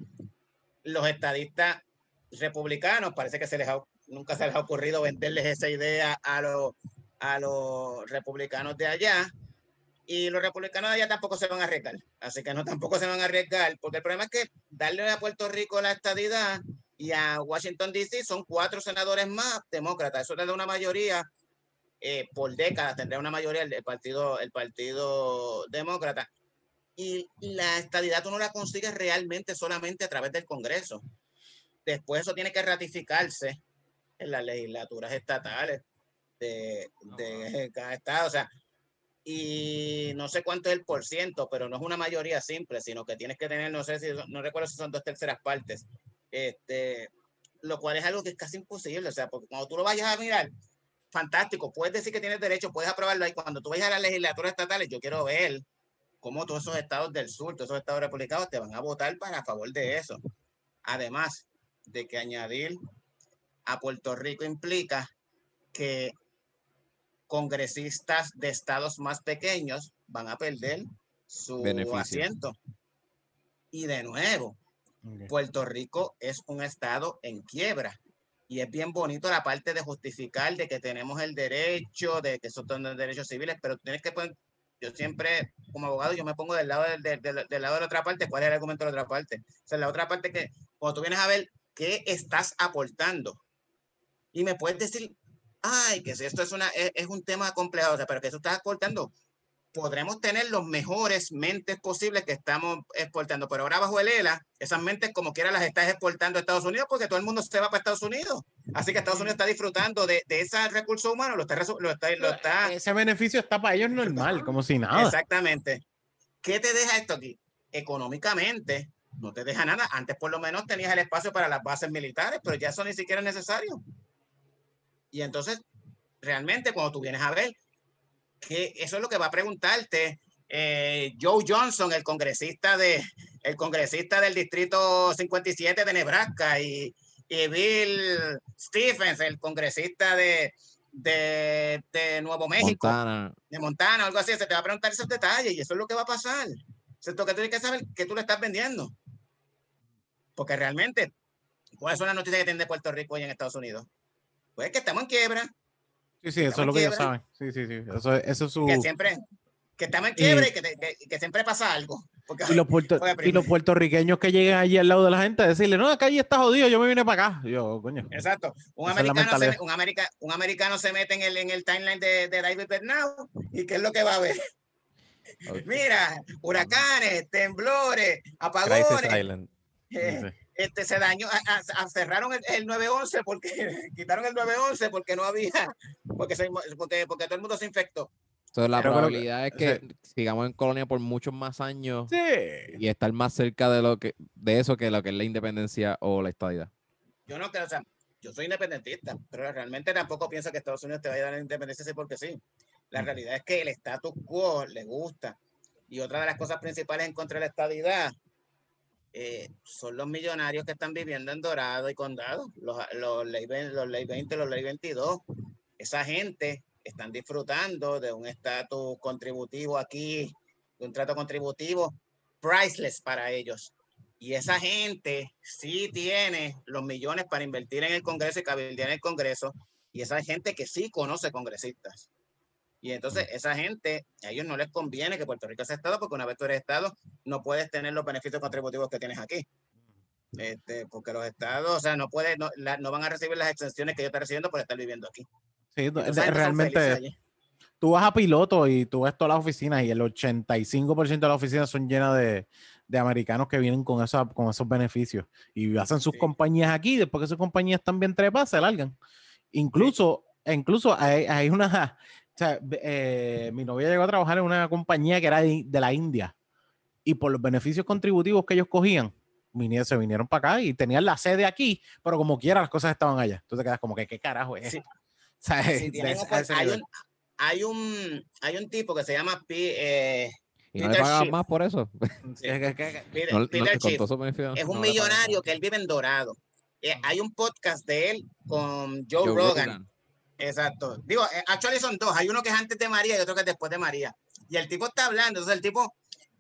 los estadistas republicanos parece que se les ha- nunca se les ha ocurrido venderles esa idea a los, a los republicanos de allá. Y los republicanos de allá tampoco se van a arriesgar. Así que no tampoco se van a arriesgar. Porque el problema es que darle a Puerto Rico la estadidad y a Washington DC son cuatro senadores más demócratas. Eso le da una mayoría eh, por décadas, tendrá una mayoría el, partido, el partido demócrata. Y la estadidad tú no la consigues realmente solamente a través del Congreso. Después eso tiene que ratificarse en las legislaturas estatales de, de cada estado. O sea, y no sé cuánto es el por ciento, pero no es una mayoría simple, sino que tienes que tener, no sé si, no recuerdo si son dos terceras partes, este, lo cual es algo que es casi imposible, o sea, porque cuando tú lo vayas a mirar, fantástico, puedes decir que tienes derecho, puedes aprobarlo ahí, cuando tú vayas a las legislaturas estatales, yo quiero ver cómo todos esos estados del sur, todos esos estados republicanos te van a votar para a favor de eso. Además de que añadir a Puerto Rico implica que congresistas de estados más pequeños van a perder su Beneficio. asiento. Y de nuevo, Puerto Rico es un estado en quiebra. Y es bien bonito la parte de justificar de que tenemos el derecho, de que son derechos civiles, pero tienes que poner, yo siempre, como abogado, yo me pongo del lado, del, del, del, lado de la otra parte, ¿cuál es el argumento de la otra parte? O sea, la otra parte que cuando tú vienes a ver qué estás aportando, y me puedes decir, ay, que si esto es, una, es, es un tema complejo, o sea, pero que eso estás aportando, podremos tener los mejores mentes posibles que estamos exportando. Pero ahora bajo el ELA, esas mentes como quiera las estás exportando a Estados Unidos porque todo el mundo se va para Estados Unidos. Así que Estados Unidos está disfrutando de, de ese recurso humano, lo está, lo está, lo está... Ese beneficio está para ellos normal, como si nada. Exactamente. ¿Qué te deja esto aquí? Económicamente, no te deja nada. Antes por lo menos tenías el espacio para las bases militares, pero ya eso ni siquiera es necesario. Y entonces, realmente cuando tú vienes a ver que eso es lo que va a preguntarte eh, Joe Johnson, el congresista de el congresista del distrito 57 de Nebraska y, y Bill Stephens, el congresista de, de, de Nuevo México, Montana. de Montana, algo así, se te va a preguntar esos detalles y eso es lo que va a pasar. Es lo que tú tienes que saber que tú le estás vendiendo. Porque realmente, ¿cuáles son las noticias que tienen de Puerto Rico y en Estados Unidos? Pues que estamos en quiebra, Sí, sí, eso es lo que ellos saben. Sí, sí, sí. Eso, eso es su. que siempre, que estamos en quiebra y, que, que, que siempre pasa algo. Porque, Y los, puerto- Oye, y primero. los puertorriqueños que lleguen allí al lado de la gente a decirle, no, acá allí está jodido, yo me vine para acá. Yo, coño. Exacto. Un es americano, se, un, america- un americano se mete en el, en el timeline de, de David Bernau y ¿qué es lo que va a ver? Mira, huracanes, temblores, Crisis apagones. Island. eh, Sí. Este, se dañó, a- a- a- cerraron el, el 911 porque quitaron el 911 porque no había, porque, se, porque, porque todo el mundo se infectó. Entonces, la Pero creo que- probabilidad es que sigamos en colonia por muchos más años Sí. y estar más cerca de lo que de eso que lo que es la independencia o la estadidad. Yo no creo, o sea, yo soy independentista, pero realmente tampoco pienso que Estados Unidos te vaya a dar la independencia así porque sí. La realidad es que el status quo le gusta. Y otra de las cosas principales en contra de la estadidad eh, son los millonarios que están viviendo en Dorado y Condado, los, los, ley, 20, los ley 20, los ley 22. Esa gente están disfrutando de un estatus contributivo aquí, de un trato contributivo priceless para ellos. Y esa gente sí tiene los millones para invertir en el Congreso y cabildear en el Congreso. Y esa gente que sí conoce congresistas. Y entonces esa gente, a ellos no les conviene que Puerto Rico sea Estado, porque una vez tú eres Estado, no puedes tener los beneficios contributivos que tienes aquí. Este, porque los estados, o sea, no, puede, no, la- no van a recibir las exenciones que yo estoy recibiendo por estar viviendo aquí. Sí, son realmente, tú vas a piloto y tú ves todas las oficinas y el 85% de las oficinas son llenas de, de americanos que vienen con, esa, con esos beneficios y hacen sus Sí. compañías aquí, después que sus compañías están bien trepadas, se largan. Incluso, incluso hay, hay una, sea, eh, mi novia llegó a trabajar en una compañía que era de, de la India y por los beneficios contributivos que ellos cogían, vinieron, se vinieron para acá y tenían la sede aquí, pero como quiera las cosas estaban allá. Entonces te quedas como que, ¿qué carajo es Sí. O sea, Si de ese- hay, un, hay, un, hay un tipo que se llama P, eh, Y no le Peter pagan Schiff. más por eso. Sí, es Peter, No, no, Peter no un pagan millonario que él vive en Dorado. Eh, hay un podcast de él con Joe, Joe Rogan. Rogan. Exacto. Digo, eh, actually son dos. Hay uno que es antes de María y otro que es después de María. Y el tipo está hablando. Entonces el tipo,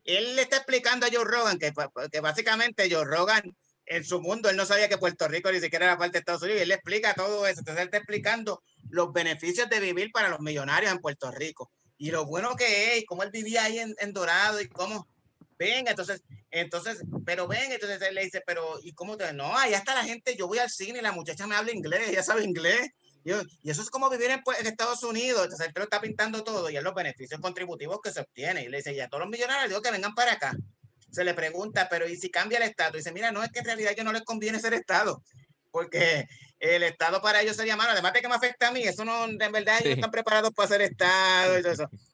él le está explicando a Joe Rogan que, pa- que básicamente Joe Rogan en su mundo, él no sabía que Puerto Rico ni siquiera era parte de Estados Unidos. Y él le explica todo eso. Entonces él está explicando los beneficios de vivir para los millonarios en Puerto Rico. Y lo bueno que es, y cómo él vivía ahí en, en Dorado y cómo... Venga, entonces, entonces, pero ven, entonces él le dice, pero, ¿y cómo te? No, allá está la gente, yo voy al cine y la muchacha me habla inglés, ella sabe inglés. Y, yo- eso es como vivir en, pues, en Estados Unidos. Entonces él te lo está pintando todo y es los beneficios contributivos que se obtienen. Y le dice, ya a todos los millonarios, digo que vengan para acá. Se le pregunta, pero ¿y si cambia el Estado? Y dice, mira, no es que en realidad a ellos no les conviene ser Estado, porque el Estado para ellos sería malo. Además de que me afecta a mí, eso no, en verdad ellos Sí. están preparados para ser Estado y todo eso.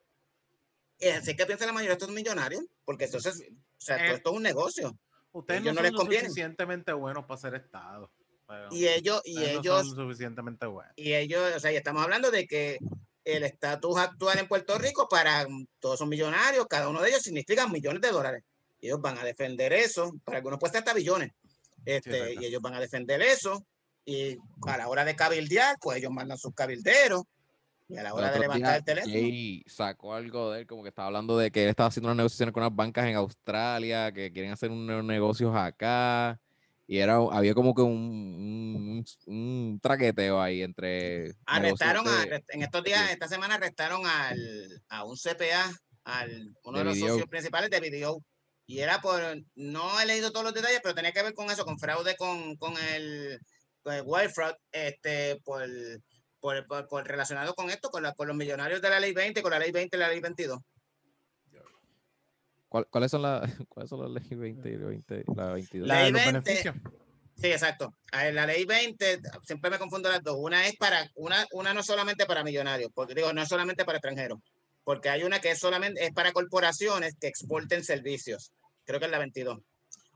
Y así que piensa la mayoría de estos millonarios, porque entonces, o sea, todo Eh, esto es un negocio. Ustedes no no son les lo conviene. suficientemente buenos para ser Estado. Pero Y ellos, y no ellos, son suficientemente buenos. y ellos, o sea, ya estamos hablando de que el estatus actual en Puerto Rico para todos son millonarios, cada uno de ellos significa millones de dólares. Ellos van a defender eso, para algunos ser hasta billones. Este, exacto. y ellos van a defender eso. Y a la hora de cabildear, pues ellos mandan sus cabilderos. Y a la hora de levantar el teléfono. Jay sacó algo de él, como que estaba hablando de que él estaba haciendo unas negociaciones con unas bancas en Australia, que quieren hacer unos negocios acá. Y era, había como que un, un, un traqueteo ahí entre. Arrestaron a, en estos días, esta semana arrestaron al, a un CPA, al uno de, De los Video. socios principales de Video. Y era por, no he leído todos los detalles, pero tenía que ver con eso, con fraude con, con el, con el wire fraud, este, por, por, por- por relacionado con esto, con, la- con los millonarios de la ley 20, con la ley 20 y la ley 22. ¿Cuál- ¿Cuáles son las cuáles son las leyes 20 y 20, la 22? La de Ley los 20. beneficios. Sí, exacto. La ley 20, siempre me confundo las dos. Una es para, una, una no solamente para millonarios, porque digo, no es solamente para extranjeros, porque hay una que es solamente, es para corporaciones que exporten servicios. Creo que es la 22.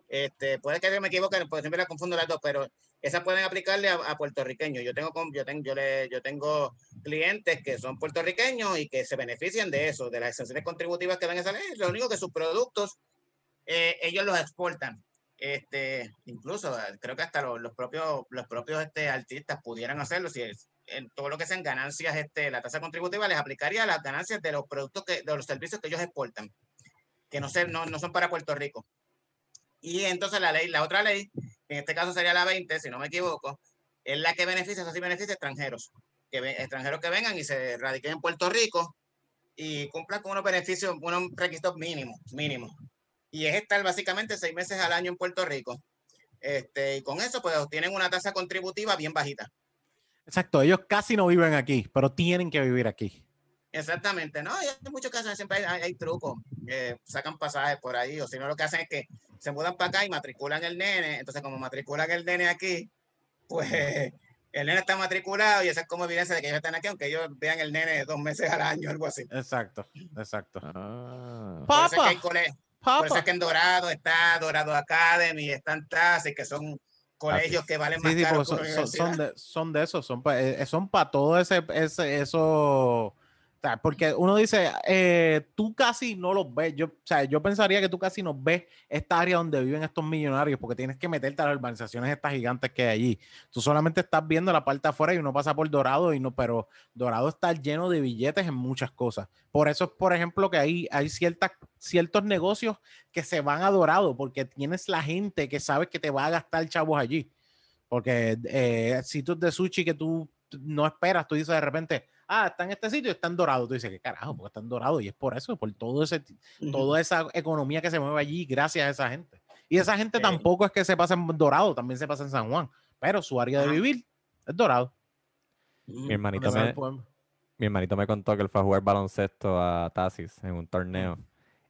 Este, puede que me equivoque, porque siempre la confundo las dos, pero esas pueden aplicarle a, a puertorriqueños. Yo tengo, yo tengo, yo le, yo tengo clientes que son puertorriqueños y que se benefician de eso, de las exenciones contributivas que dan esa ley. Lo único que sus productos, eh, ellos los exportan este incluso creo que hasta los, los propios los propios este artistas pudieran hacerlo si es en todo lo que sean ganancias este la tasa contributiva les aplicaría las ganancias de los productos que de los servicios que ellos exportan que no se, no, no son para Puerto Rico y entonces la ley la otra ley en este caso sería la 20 si no me equivoco es la que beneficia eso sí beneficia a extranjeros que extranjeros que vengan y se radiquen en Puerto Rico y cumplan con unos beneficios unos requisitos mínimos mínimos y es estar básicamente seis meses al año en Puerto Rico. Este, y con eso, pues obtienen una tasa contributiva bien bajita. Exacto, ellos casi no viven aquí, pero tienen que vivir aquí. Exactamente, ¿no? Y en muchos casos siempre hay, hay- hay trucos, eh, sacan pasajes por ahí, o si no, lo que hacen es que se mudan para acá y matriculan el nene. Entonces, como matriculan el nene aquí, pues el nene está matriculado y eso es como evidencia de que ellos están aquí, aunque ellos vean el nene dos meses al año, algo así. Exacto, exacto. Ah. Por eso es que Papa, hay cole- Por eso papa. es que en Dorado está Dorado Academy, están TASI, que son colegios que valen más Sí, sí, caro son, de, son de esos, son para son pa todo ese, ese eso. O sea, porque uno dice, eh, tú casi no los ves. Yo, o sea, yo pensaría que tú casi no ves esta área donde viven estos millonarios, porque tienes que meterte a las urbanizaciones estas gigantes que hay allí. Tú solamente estás viendo la parte afuera y uno pasa por Dorado, y no, pero Dorado está lleno de billetes en muchas cosas. Por eso es, por ejemplo, que hay, hay ciertas, ciertos negocios que se van a Dorado, porque tienes la gente que sabes que te va a gastar chavos allí. Porque eh, sitios de sushi que tú no esperas, tú dices de repente, ah, está en este sitio, está en dorado. Tú dices, ¿qué carajo? Porque está en dorado. Y es por eso, por todo ese, Ujú. toda esa economía que se mueve allí gracias a esa gente. Y esa gente tampoco es que se pasa en dorado, también se pasa en San Juan. Pero su área de vivir es dorado. Ujú. Mi hermanito, me, mi hermanito me contó que él fue a jugar baloncesto a Tasis en un torneo.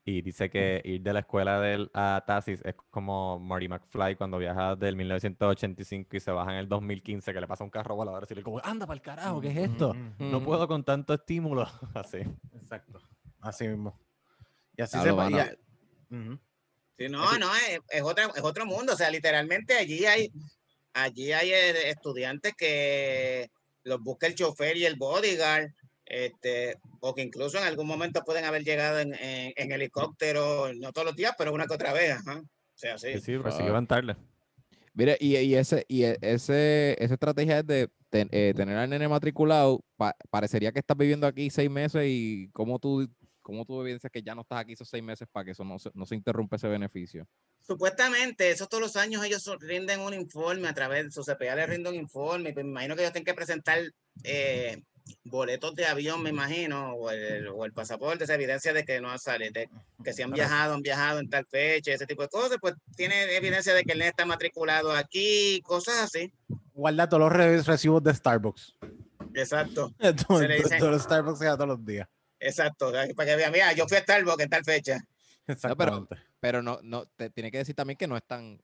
Y dice que ir de la escuela de él a Tasis es como Marty McFly cuando viaja del 1985 y se baja en el 2015, que le pasa un carro volador y le como, anda para el carajo, ¿qué es esto? No puedo con tanto estímulo. Así. Exacto. Así mismo. Y así se va. Ujú. Sí, no, no, es, es, otra, es otro mundo. O sea, literalmente allí hay, allí hay eh, estudiantes que los busca el chofer y el bodyguard, este, o que incluso en algún momento pueden haber llegado en, en- en helicóptero, no todos los días, pero una que otra vez. Ajá. O sea, sí. Sí, sí, pero sí Ah. que van tarde. Mire, y, y ese, y e- ese, esa estrategia es de ten- eh, tener al nene matriculado, pa- parecería que estás viviendo aquí seis meses y cómo tú, cómo tú evidencias que ya no estás aquí esos seis meses para que eso no se, no se interrumpa ese beneficio. Supuestamente, eso todos los años ellos rinden un informe a través de su CPA, les rinde un informe. pues me imagino que ellos tienen que presentar eh, boletos de avión, me imagino, o el, o el pasaporte, esa evidencia de que no sale, de que si han viajado, han viajado en tal fecha, ese tipo de cosas, pues tiene evidencia de que el nene está matriculado aquí, cosas así. Guarda todos los re- recibos de Starbucks. Exacto, Todos le dice- todos los Starbucks todos los días. exacto. Para que vean, mira, yo fui a Starbucks en tal fecha. Exactamente. Pero no, no, te tiene que decir también que no están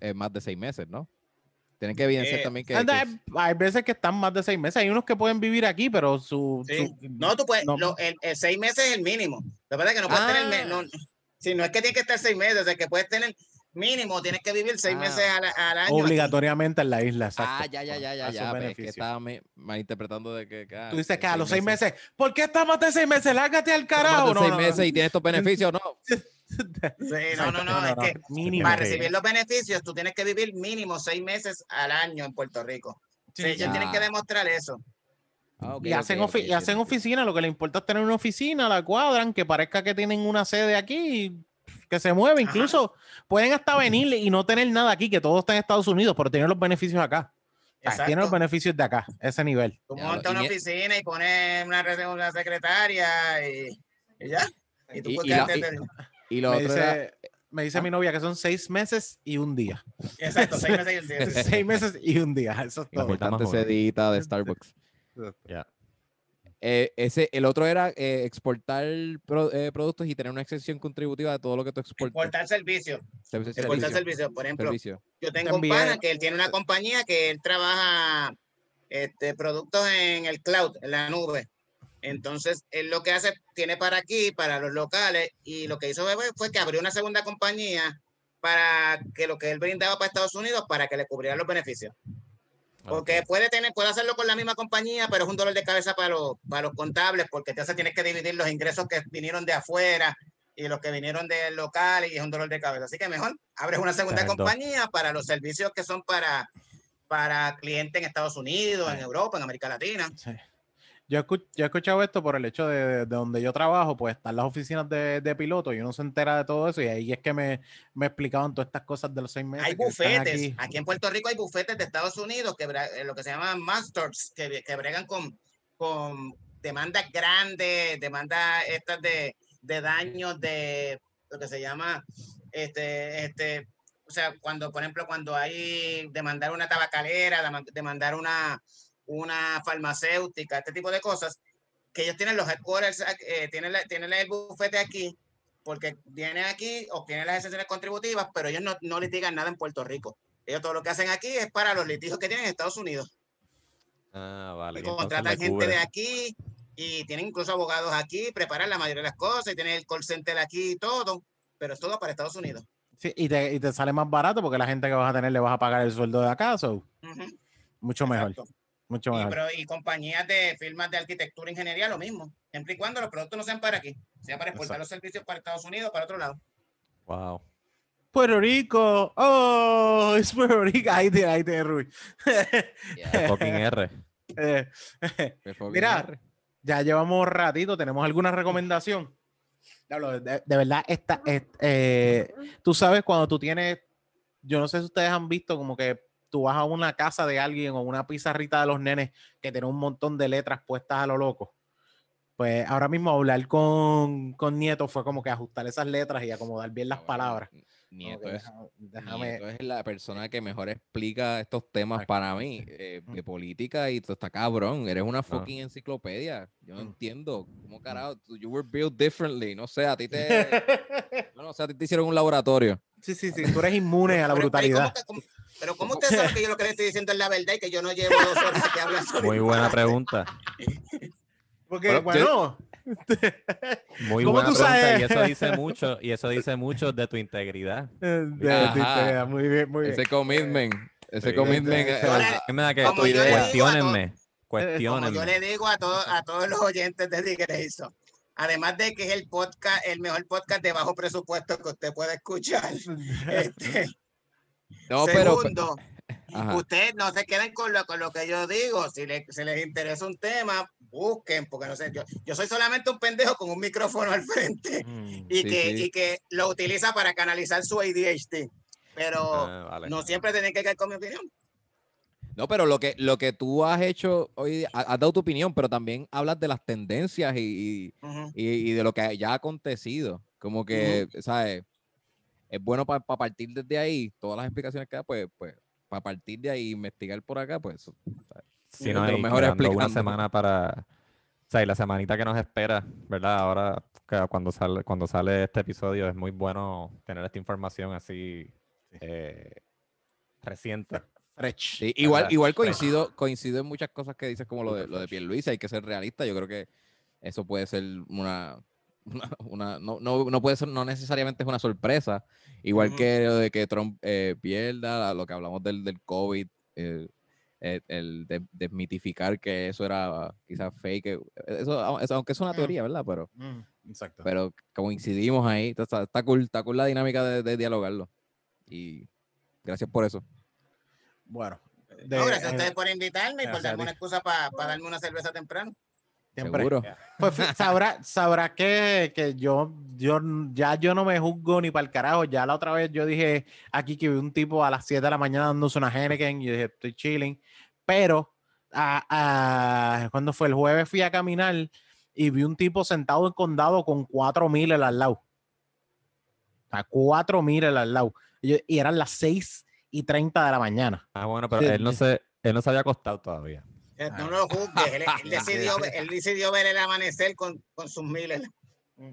eh, más de seis meses, ¿no? Tienen que evidenciar Eh, también que, Anda, que hay- veces que están más de seis meses. Hay unos que pueden vivir aquí, pero su. Sí. su- No, tú puedes, no. lo- el, el seis meses es el mínimo. La verdad es que no puedes tener, Ah. no, si no es que tiene que estar seis meses, o sea, que puedes tener mínimo, tienes que vivir seis Ah. meses al, al año. aquí. obligatoriamente en la isla. Exacto. Ah, ya, ya, ya, ya, ya. pero Es que estaba me- malinterpretando de que. que, ah, Tú dices que a los seis meses, ¿por qué está más de seis meses? Lárgate al carajo. más de No, seis no, no. meses y tienes estos beneficios, no. Sí, no, no, no, es que Mínimo. para recibir los beneficios tú tienes que vivir mínimo seis meses al año en Puerto Rico. Sí, ellos tienen que demostrar eso. Ah, y hacen, ok, ofi- ok, y hacen oficina, lo que le importa es tener una oficina, la cuadran, que parezca que tienen una sede aquí, y que se mueve. Ajá. Incluso pueden hasta venir y no tener nada aquí, que todo está en Estados Unidos, pero tienen los beneficios acá. O sea, tienen los Exacto. beneficios de acá, ese nivel. Tú montas una mi- oficina y pones una, una secretaria y, y ya. Y tú Y- puedes y la- Y lo Me otro era- dice, me dice Ah. mi novia que son seis meses y un día. Exacto, seis meses y un día. seis meses y un día. Eso es todo. joven. sedita de Starbucks. Ya. Eh, ese, el otro era eh, exportar pro- eh, productos y tener una exención contributiva de todo lo que tú exportas. Exportar servicios. Servicio- Exportar servicio, servicios. Por ejemplo, servicio. yo tengo un pana que él tiene una compañía que él trabaja este, productos en el cloud, en la nube. Entonces, él lo que hace, tiene para aquí, para los locales, y lo que hizo Bebé fue que abrió una segunda compañía para que lo que él brindaba para Estados Unidos, para que le cubrieran los beneficios. Porque puede tener, puede hacerlo con la misma compañía, pero es un dolor de cabeza para los, para los contables, porque entonces tienes que dividir los ingresos que vinieron de afuera y los que vinieron del local, y es un dolor de cabeza. Así que mejor abres una segunda compañía para los servicios que son para, para clientes en Estados Unidos, en Europa, en América Latina. Sí. Yo, escu- yo he escuchado esto por el hecho de, de- de donde yo trabajo, pues están las oficinas de, de piloto y uno se entera de todo eso y ahí es que me, me explicaban todas estas cosas de los seis meses. Hay bufetes. aquí. Aquí. en Puerto Rico hay bufetes de Estados Unidos que eh, lo que se llaman masters, que, que bregan con, con demandas grandes, demandas estas de, de daños de lo que se llama este, este, o sea, cuando, por ejemplo, cuando hay demandar una tabacalera, dema- demandar una, una farmacéutica, este tipo de cosas, que ellos tienen los headquarters, eh, tienen, la- tienen el bufete aquí, porque vienen aquí, obtienen las exenciones contributivas, pero ellos no, no litigan nada en Puerto Rico. Ellos todo lo que hacen aquí es para los litigios que tienen en Estados Unidos. Ah, vale. Y contratan gente de aquí y tienen incluso abogados aquí, preparan la mayoría de las cosas y tienen el call center aquí y todo, pero es todo para Estados Unidos. Sí, y, te, y te sale más barato porque la gente que vas a tener le vas a pagar el sueldo de acá, so, Ujú, mucho mejor. Mucho Y, pero, y compañías de firmas de arquitectura e ingeniería, lo mismo. Siempre y cuando los productos no sean para aquí, sea para exportar Exacto. los servicios para Estados Unidos o para otro lado. Wow. Puerto Rico, oh, es Puerto Rico, ahí tiene, ahí tiene Rui. Yeah, Fucking R. Eh, Mira, R. ya llevamos ratito, ¿tenemos alguna recomendación? De, de verdad, esta, es- eh, tú sabes cuando tú tienes, yo no sé si ustedes han visto como que tú vas a una casa de alguien o una pizarrita de los nenes que tiene un montón de letras puestas a lo loco. Pues ahora mismo hablar con, con Nieto fue como que ajustar esas letras y acomodar bien las Bueno, palabras. Nieto es, déjame, Nieto es la persona que mejor explica estos temas para mí, eh, de política y tú está cabrón. Eres una fucking enciclopedia. Yo no Mm. entiendo. ¿Cómo carajo? tú- You were built differently. No sé, a ti te. no, no, o sea, a ti te hicieron un laboratorio. sí, sí, sí, tú eres inmune a la Pero- pero ¿y cómo brutalidad. cómo- Pero ¿cómo usted sabe que yo lo que le estoy diciendo es la verdad y que yo no llevo dos horas que hablar sobre Muy buena pregunta. Porque, Bueno, yo- Muy ¿Cómo buena pregunta. sabes? Y eso dice mucho, y eso dice mucho de tu integridad. eh, de- de- Ajá. de- muy bien, muy bien. Ese commitment. Ese Sí. commitment. Ese- eh, Ahora, ah, ¿Qué me da que Como yo le digo a cuestionenme? Como Cuestionenme. yo le digo a, todos a todos los oyentes de Digreso, además de que es el podcast, el mejor podcast de bajo presupuesto que usted puede escuchar. Este, no, pero. segundo, Ajá. ustedes no se queden con lo, con lo que yo digo. Si, le- si les interesa un tema, busquen, porque no sé, yo, yo soy solamente un pendejo con un micrófono al frente Mm, y, Sí, que, sí. y que lo utiliza para canalizar su ADHD. Pero ah, vale. no siempre tienen que caer con mi opinión. No, pero lo que, lo que tú has hecho hoy, has dado tu opinión, pero también hablas de las tendencias y, y- Ujú. y, y de lo que ya ha acontecido. Como que, ¿sabes? Es bueno para partir desde ahí, todas las explicaciones que da, pues, pues, para partir de ahí, investigar por acá, pues. Si no, hay una semana para. O sea, y la semanita que nos espera, ¿verdad? Ahora, cuando sale, cuando sale este episodio, es muy bueno tener esta información así eh, reciente. Fresh. Sí, igual, igual coincido, coincido en muchas cosas que dices, como lo de, lo de Pierluisi, hay que ser realista, yo creo que eso puede ser una, una, una- no, no, no puede ser, no necesariamente es una sorpresa, igual Ujú. que lo de que Trump eh, pierda, lo que hablamos del, del COVID, eh, el, el de- desmitificar que eso era quizás fake, eh, eso, eso- aunque es una teoría, ¿verdad? Pero, Mm, exacto. pero coincidimos ahí, está, está cool, está cool la dinámica de, de dialogarlo, y gracias por eso. Bueno, de- No, gracias a eh, ustedes por invitarme y por darme una excusa para darme una cerveza temprano. Siempre. Seguro. Pues sabrá, sabrá que, que yo, yo ya yo no me juzgo ni para el carajo. Ya la otra vez yo dije aquí que vi un tipo a las 7 de la mañana dándose una Henneken y yo dije, estoy chilling. Pero a- a- cuando fue el jueves fui a caminar y vi un tipo sentado en condado con cuatro miles al lado. Sea, cuatro miles al lado. Y, eran las 6 y 30 de la mañana. Ah, bueno, pero Sí, él no se, él no se había acostado todavía. Eh, Ah. No lo juzgues. Él, él decidió, él decidió ver el amanecer con, con sus miles.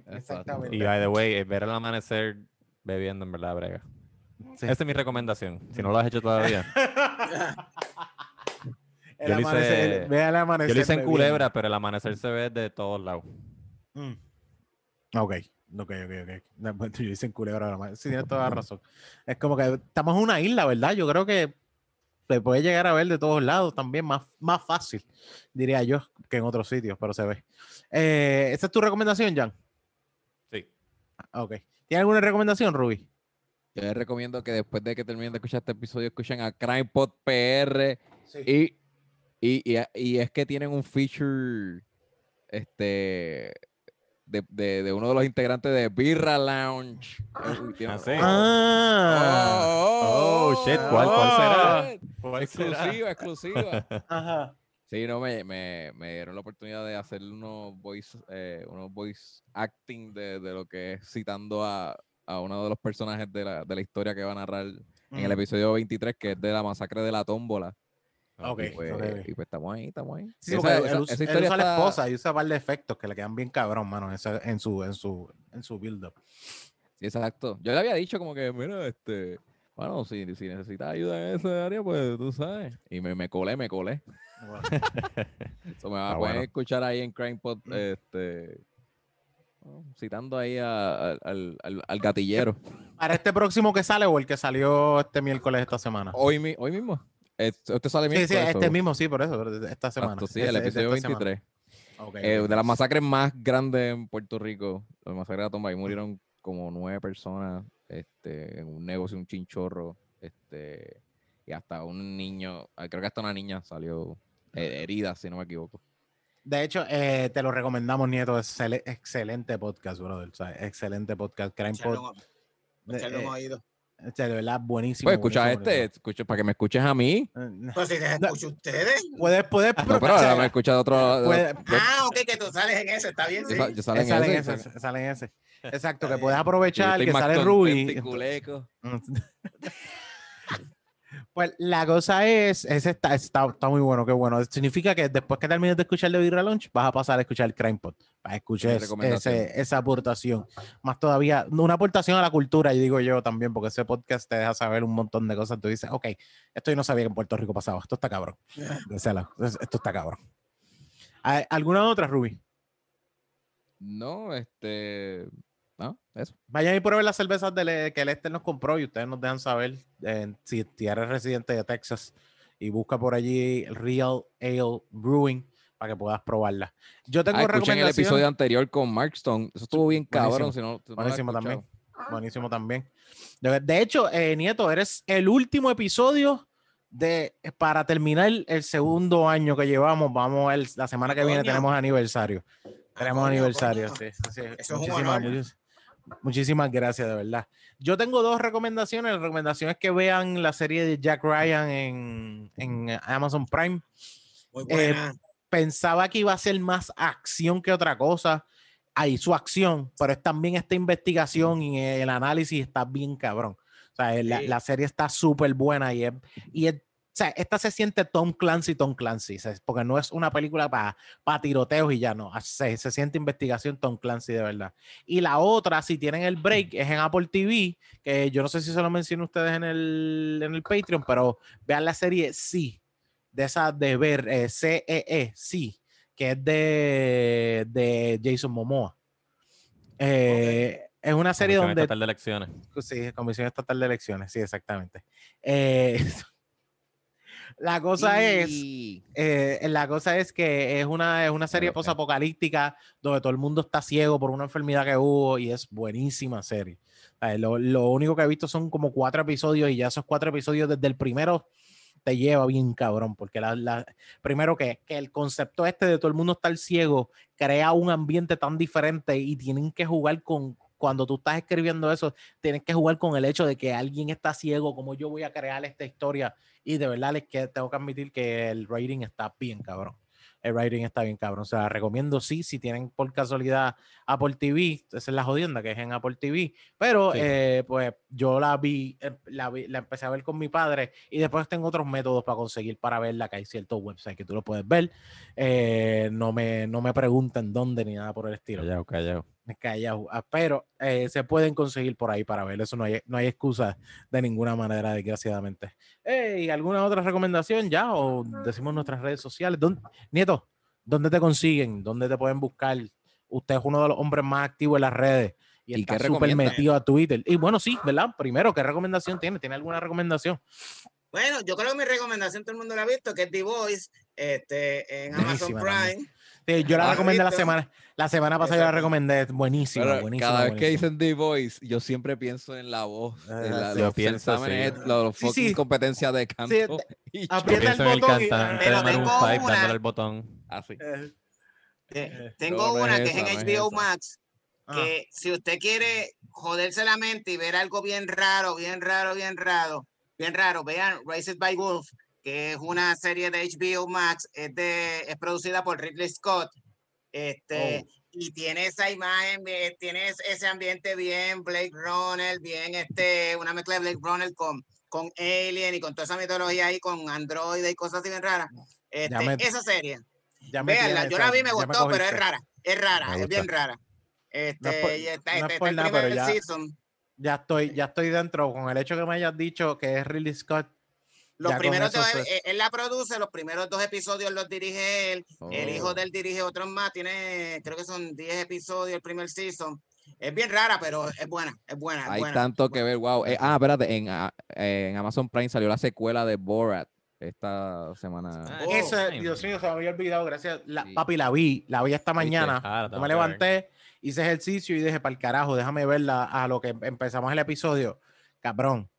Exactamente. Y by the way, eh, ver el amanecer bebiendo en verdad brega. Sí. Esa es mi recomendación. Si no lo has hecho todavía. El Yo lo hice- amanecer, ve el Yo amanecer lo hice en bebiendo. Culebra, pero el amanecer se ve de todos lados. Mm. Ok, ok, ok, ok. No, pues, Yo hice en Culebra. Sí, tienes toda la razón. Es como que estamos en una isla, ¿verdad? Yo creo que se puede llegar a ver de todos lados también, más, más fácil, diría yo, que en otros sitios, pero se ve. Eh, ¿Esta es tu recomendación, Jan? Sí. Ah, Ok. ¿Tiene alguna recomendación, Ruby? Yo les recomiendo que después de que terminen de escuchar este episodio, escuchen a CrimePod PR y, y, y, y es que tienen un feature este de, de, de uno de los integrantes de Birra Lounge. Ah, sí. Ah, Oh, shit, ¿cuál- cuál será? Oh, Exclusiva, exclusiva. ajá. Sí, no, me, me, me dieron la oportunidad de hacer unos voice, eh, unos voice acting de, de lo que es citando a, a uno de los personajes de la, de la historia que va a narrar en el Mm. episodio 23, que es de la masacre de la tómbola. Ok, Y pues, ok. y pues estamos ahí, estamos ahí. Sí, esa- él, esa- usa- él a la está- esposa y usa un par de efectos que le quedan bien cabrón, mano, en, esa- en su, en su, en su build-up. Sí, exacto. Yo le había dicho como que, mira, este, bueno, si, si necesitas ayuda en esa área, pues tú sabes. Y me, me colé, me colé. So, me va Ah, a poder bueno. escuchar ahí en CrimePod, este, citando ahí a- a- al, al- al gatillero. ¿Para este próximo que sale o el que salió este miércoles esta semana? Hoy, mi- hoy mismo. Este, este sale Sí, sí, este mismo, sí, por eso, pero esta semana. Exacto, sí, el episodio semana. 23. Ok, Eh, ok. de las masacres más grandes en Puerto Rico, la masacre de la tumba, ahí murieron como nueve personas este, en un negocio, un chinchorro, este, y hasta un niño, ah, creo que hasta una niña salió eh, herida, si no me equivoco. De hecho, eh, te lo recomendamos, Nieto. Es excel- excelente podcast, brother. o sea, excelente podcast. Crime Pod. un- oído. este, de verdad, buenísimo. Pues escucha buenísimo, este, escucha, para que me escuches a mí. buenísimo. Pues si les No. escucho a ustedes. Puedes, puedes, No, pero ahora me escucha de otro. puedes- Ah, ok, que tú sales en eso, está bien, yo, sí. yo salen sale en ese, ese, sale en ese. Exacto, que puedes aprovechar que sale Ruby. Pues la cosa es, ese está, está, está muy bueno, qué bueno. Significa que después que termines de escuchar de Birra Launch, vas a pasar a escuchar el Crime Pod, para escuchar ese- esa aportación. Más todavía, una aportación a la cultura, y digo yo también, porque ese podcast te deja saber un montón de cosas. Tú dices, ok, esto yo no sabía que en Puerto Rico pasaba, esto está cabrón. Es- Esto está cabrón. ¿Hay ¿Alguna otra, Ruby? No, este. No, eso. Vayan y prueben las cervezas de que Lester nos compró y ustedes nos dejan saber eh, si, si eres residente de Texas y busca por allí Real Ale Brewing para que puedas probarla. Yo tengo Ah, escuchen el episodio anterior con Mark Stone. Eso estuvo bien Buenísimo, cabrón. Si no, si no has buenísimo también. escuchado. Buenísimo también. De, de hecho, eh, Nieto, eres el último episodio de para terminar el segundo año que llevamos. Vamos, el- la semana que viene tenemos aniversario. Tenemos coño, aniversario, sí, sí, sí. Eso es un Muchísimas, honor. Muchísimas gracias, de verdad. Yo tengo dos recomendaciones. La recomendación es que vean la serie de Jack Ryan en, en Amazon Prime. Muy Eh. Pensaba que iba a ser más acción que otra cosa. Hay su acción, pero es también esta investigación y el análisis está bien cabrón. O sea, la, Sí. la serie está súper buena y es, y es- o sea, esta se siente Tom Clancy, Tom Clancy, ¿sabes? porque no es una película para tiroteos y ya no, se, se siente investigación Tom Clancy de verdad. Y la otra, si tienen el break, es en Apple TV, que yo no sé si se lo mencioné ustedes en el, en el Patreon, pero vean la serie Sí, de esa de ver, eh, CEE, Sí, que es de, de Jason Momoa. Eh, Es una serie Comisión donde Estatal de elecciones. Sí, Comisión Estatal de Elecciones, sí, exactamente. Eh, la cosa es, eh, la cosa es que es una, es una serie ok. posapocalíptica donde todo el mundo está ciego por una enfermedad que hubo y es buenísima serie. Sea, Lo, lo único que he visto son como cuatro episodios y ya esos cuatro episodios desde el primero te lleva bien cabrón, porque la, la- primero que, que el concepto este de todo el mundo estar ciego crea un ambiente tan diferente y tienen que jugar con, cuando tú estás escribiendo eso, tienes que jugar con el hecho de que alguien está ciego, como yo voy a crear esta historia, y de verdad les que tengo que admitir que el rating está bien cabrón. El writing está bien cabrón. O sea, recomiendo sí, si tienen por casualidad Apple TV, esa es la jodienda que es en Apple TV. Pero Sí. eh, pues yo la vi, eh, la vi- la empecé a ver con mi padre y después tengo otros métodos para conseguir para verla, que hay ciertos websites que tú lo puedes ver. Eh, no, me, no me pregunten dónde ni nada por el estilo. Callao, callao. Callao. Pero eh, se pueden conseguir por ahí para ver. Eso no hay, no hay excusa de ninguna manera, desgraciadamente. Eh, ¿Y alguna otra recomendación ya? ¿O decimos nuestras redes sociales? ¿Dónde- Nieto, ¿dónde te consiguen? ¿Dónde te pueden buscar? Usted es uno de los hombres más activos en las redes y, ¿Y está qué súper metido a Twitter. Y bueno, sí, ¿verdad? Primero, ¿qué recomendación tiene? ¿Tiene alguna recomendación? Bueno, yo creo que mi recomendación todo el mundo la ha visto, que es The Voice, este, en Amazon también. Sí, yo la Ah, recomendé la semana, la semana pasada yo la recomendé. Buenísima, Pero buenísima. cada vez que dicen The Voice, yo siempre pienso en la voz. Ah, en la, sí. Yo los pienso, certámenes, sí. los Sí, fucking sí. competencias de canto. y yo- Aprieta Yo el pienso en el botón y- cantante Pero de Maroon tengo 5 una- dándole el botón. así. Eh, Te- Tengo No, no una es que es en esa, no es HBO esa. Max, ah, que si usted quiere joderse la mente y ver algo bien raro, bien raro, bien raro, bien raro, vean Raised by Wolf, que es una serie de HBO Max, es, de, es producida por Ridley Scott, este, Oh. y tiene esa imagen, tiene es- ese ambiente bien Blake Runner, bien este, una mezcla de Blake Runner con, con Alien y con toda esa mitología ahí, con Android y cosas así bien raras. Este, me- esa serie. me tiene, yo la vi, me gustó, pero es rara, es rara, Me es bien rara. Este, por- y está, no es está el nada, primer ya- season. Ya estoy, ya estoy dentro con el hecho que me hayas dicho que es Ridley Scott. Los ya primeros dos, él, él la produce, los primeros dos episodios los dirige él, el hijo Oh. de él dirige otros más, tiene, creo que son 10 episodios el primer season. Es bien rara, pero es buena, es buena. es Hay buena, tanto que ver, wow. Eh, ah, espérate, en, ah, en Amazon Prime salió la secuela de Borat esta semana. Ah, Oh, Eso. Dios mío, se me había olvidado, gracias. La, Sí. Papi, la vi, la vi esta mañana. Ah, Yo me levanté, hice ejercicio y dije, para el carajo, déjame verla a lo que em- empezamos el episodio. Cabrón.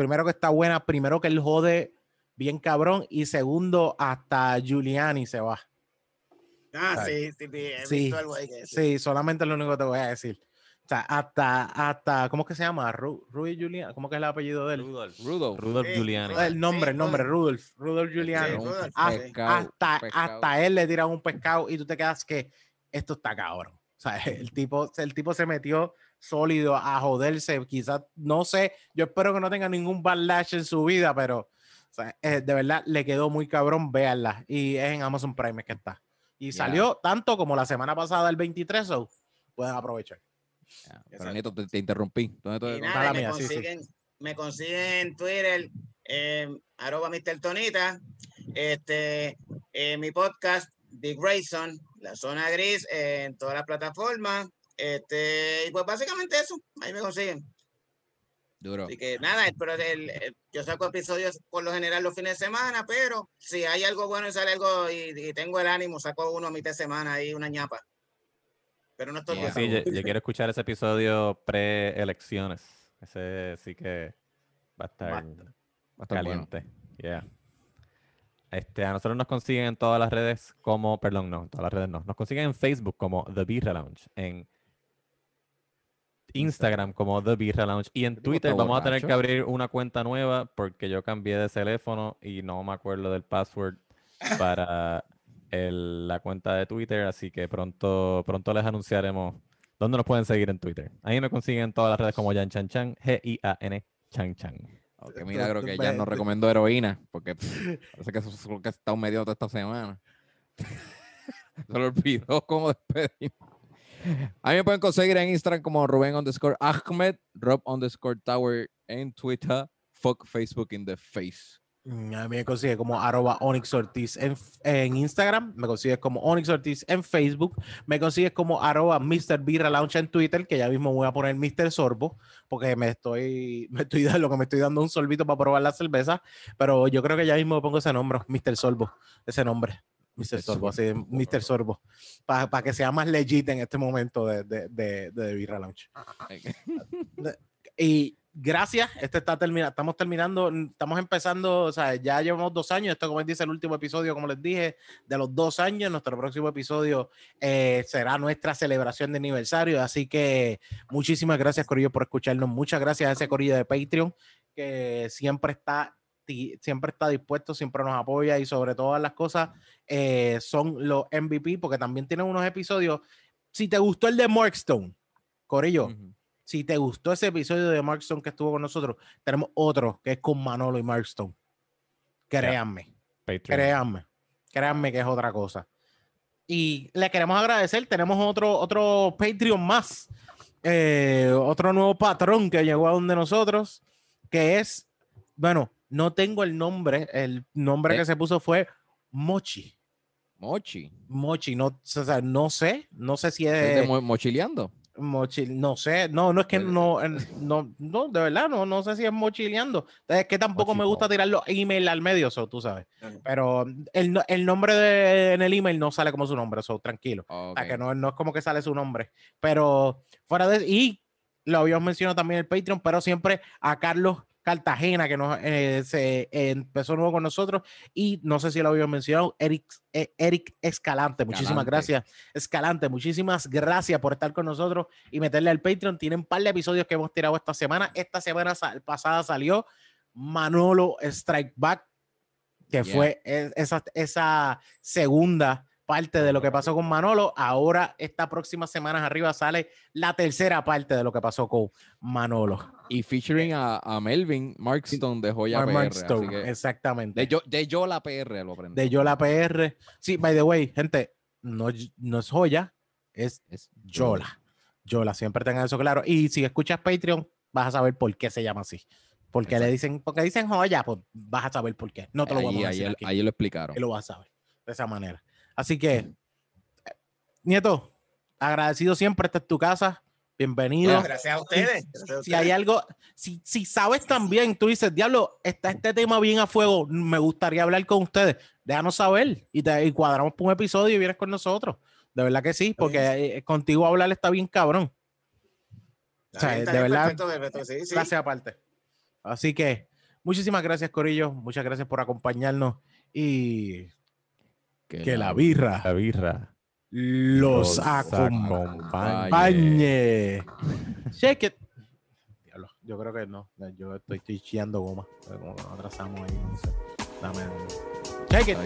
Primero que está buena, primero que él jode bien cabrón y segundo, hasta Giuliani se va. Ah, sí, sí, sí, he Sí, visto algo ahí que sí. Sí, solamente lo único que te voy a decir. O sea, hasta, hasta, ¿cómo es que se llama? Ru, Rui Giuliani, ¿cómo que es el apellido de él? Rudolph. Rudolph. Rudolph Sí, Giuliani. El nombre, el nombre. Rudolph, Rudolph Giuliani. Sí. pescado, hasta, pescado. hasta él le tiran un pescado y tú te quedas que esto está cabrón. O sea, el tipo, el tipo se metió sólido a joderse. Quizás, no sé, yo espero que no tenga ningún backlash en su vida, pero o sea, eh, de verdad le quedó muy cabrón, véanla. Y es en Amazon Prime que está. Y Ya. salió tanto como la semana pasada, el 23, so pueden aprovechar. Ya, Pero. Nieto, te, te interrumpí. ¿Dónde te- Y nada, me, mía, sí, sí. consiguen, me consiguen en Twitter, eh, arroba Mr. Tonita, este, eh, mi podcast, Big Grayson, La Zona Gris, eh, en todas las plataformas. Este, y pues básicamente eso, ahí me consiguen. Duro. Así que nada, pero el- el- yo saco episodios por lo general los fines de semana, pero si hay algo bueno y sale algo y, y tengo el ánimo, saco uno a mitad de semana ahí, una ñapa. Pero no estoy Yeah. Sí, yo, yo quiero escuchar ese episodio pre-elecciones. Ese sí que va a estar Va a estar bueno. caliente. Yeah. Este, a nosotros nos consiguen en todas las redes como, perdón, no, en todas las redes no. Nos consiguen en Facebook como The Birra Lounge, en Instagram como The Birra Lounge y en Twitter vamos a tener que abrir una cuenta nueva porque yo cambié de teléfono y no me acuerdo del password para el- la cuenta de Twitter, así que pronto, pronto les anunciaremos dónde nos pueden seguir en Twitter. Ahí me consiguen en todas las redes como Jan Chan Chan, G-I-A-n Chan Chan. Oh, qué milagro que ya nos recomendó heroína, porque parece que eso es lo que está medio toda esta semana. Se lo olvidó cómo despedir. A mí me pueden conseguir en Instagram como Rubén underscore Ahmed, Rob underscore Tower en Twitter, fuck Facebook in the face. Mm, A mí me consigue como arroba Onyx Ortiz en, en Instagram, me consigues como Onyx Ortiz en Facebook, me consigues como arroba Mr. Birra Lounge en Twitter, que ya mismo voy a poner Mr. Sorbo, porque me estoy, me estoy dando, lo que me estoy dando un sorbito para probar la cerveza, pero yo creo que ya mismo pongo ese nombre, Mr. Sorbo, ese nombre. Mr. Sorbo, así, Mr. Sorbo, para que sea más legit en este momento de, de, de, de Birra Lounge. Y gracias. Este está terminando, estamos terminando, estamos empezando, o sea, ya llevamos dos años. Esto, como dice, el último episodio, como les dije, de los dos años. Nuestro próximo episodio eh, será nuestra celebración de aniversario. Así que muchísimas gracias, Corillo, por escucharnos. Muchas gracias a ese Corillo de Patreon que siempre está siempre está dispuesto, siempre nos apoya y sobre todas las cosas eh, son los MVP porque también tienen unos episodios. Si te gustó el de Markstone, Corillo, si te gustó ese episodio de Markstone que estuvo con nosotros, tenemos otro que es con Manolo y Markstone. Créanme, créanme, créanme que es otra cosa. Y le queremos agradecer, tenemos otro, otro Patreon más, eh, otro nuevo patrón que llegó a donde nosotros, que es, bueno, no tengo el nombre. El nombre que eh. se puso fue Mochi. Mochi. Mochi, no, o sea, no sé, no sé si es. mochileando? Mochi, no sé, no, no es que no, no, no, de verdad, no, no sé si es mochileando. Es que tampoco me gusta tirar los email al medio, eso tú sabes. Pero el, el nombre de, en el email no sale como su nombre, eso tranquilo. O sea, que no, no es como que sale su nombre. Pero fuera de. Y lo habíamos mencionado también el Patreon, pero siempre a Carlos Cartagena, que nos, eh, se empezó nuevo con nosotros, y no sé si lo había mencionado, Eric, eh, Eric Escalante, muchísimas gracias. Escalante, muchísimas gracias por estar con nosotros y meterle al Patreon. Tienen un par de episodios que hemos tirado esta semana. Esta semana pasada salió Manolo Strike Back, que fue e, esa, esa segunda parte de lo que pasó con Manolo. Ahora, esta próxima semana arriba sale la tercera parte de lo que pasó con Manolo. Y featuring a, Melvin Markstone de Joya PR. exactamente. De yo, de yo la PR lo aprendí. De yo la PR. Sí, by the way, gente, no, no es Joya, es, es Yola. Yola, siempre tengan eso claro. Y si escuchas Patreon, vas a saber por qué se llama así. Porque le dicen, porque dicen joya, pues vas a saber por qué. No te lo vamos a decir. Ahí, ahí, lo explicaron. Y lo vas a saber de esa manera. Así que, Nieto, agradecido siempre, esta es tu casa. Bienvenido. gracias a ustedes. Si, hay algo, si, si, sabes también, tú dices, diablo, está este tema bien a fuego, me gustaría hablar con ustedes, déjanos saber y, te, cuadramos por un episodio y vienes con nosotros. De verdad que sí, porque eh, contigo hablar está bien cabrón. O sea, de verdad, gracias aparte. Así que, muchísimas gracias, Corillo. Muchas gracias por acompañarnos y que, la, birra, la birra los, acompañe. Shake Yo creo que no. Yo estoy, estoy chillando goma. Como atrasamos ahí, no sé. Dame. Shake it.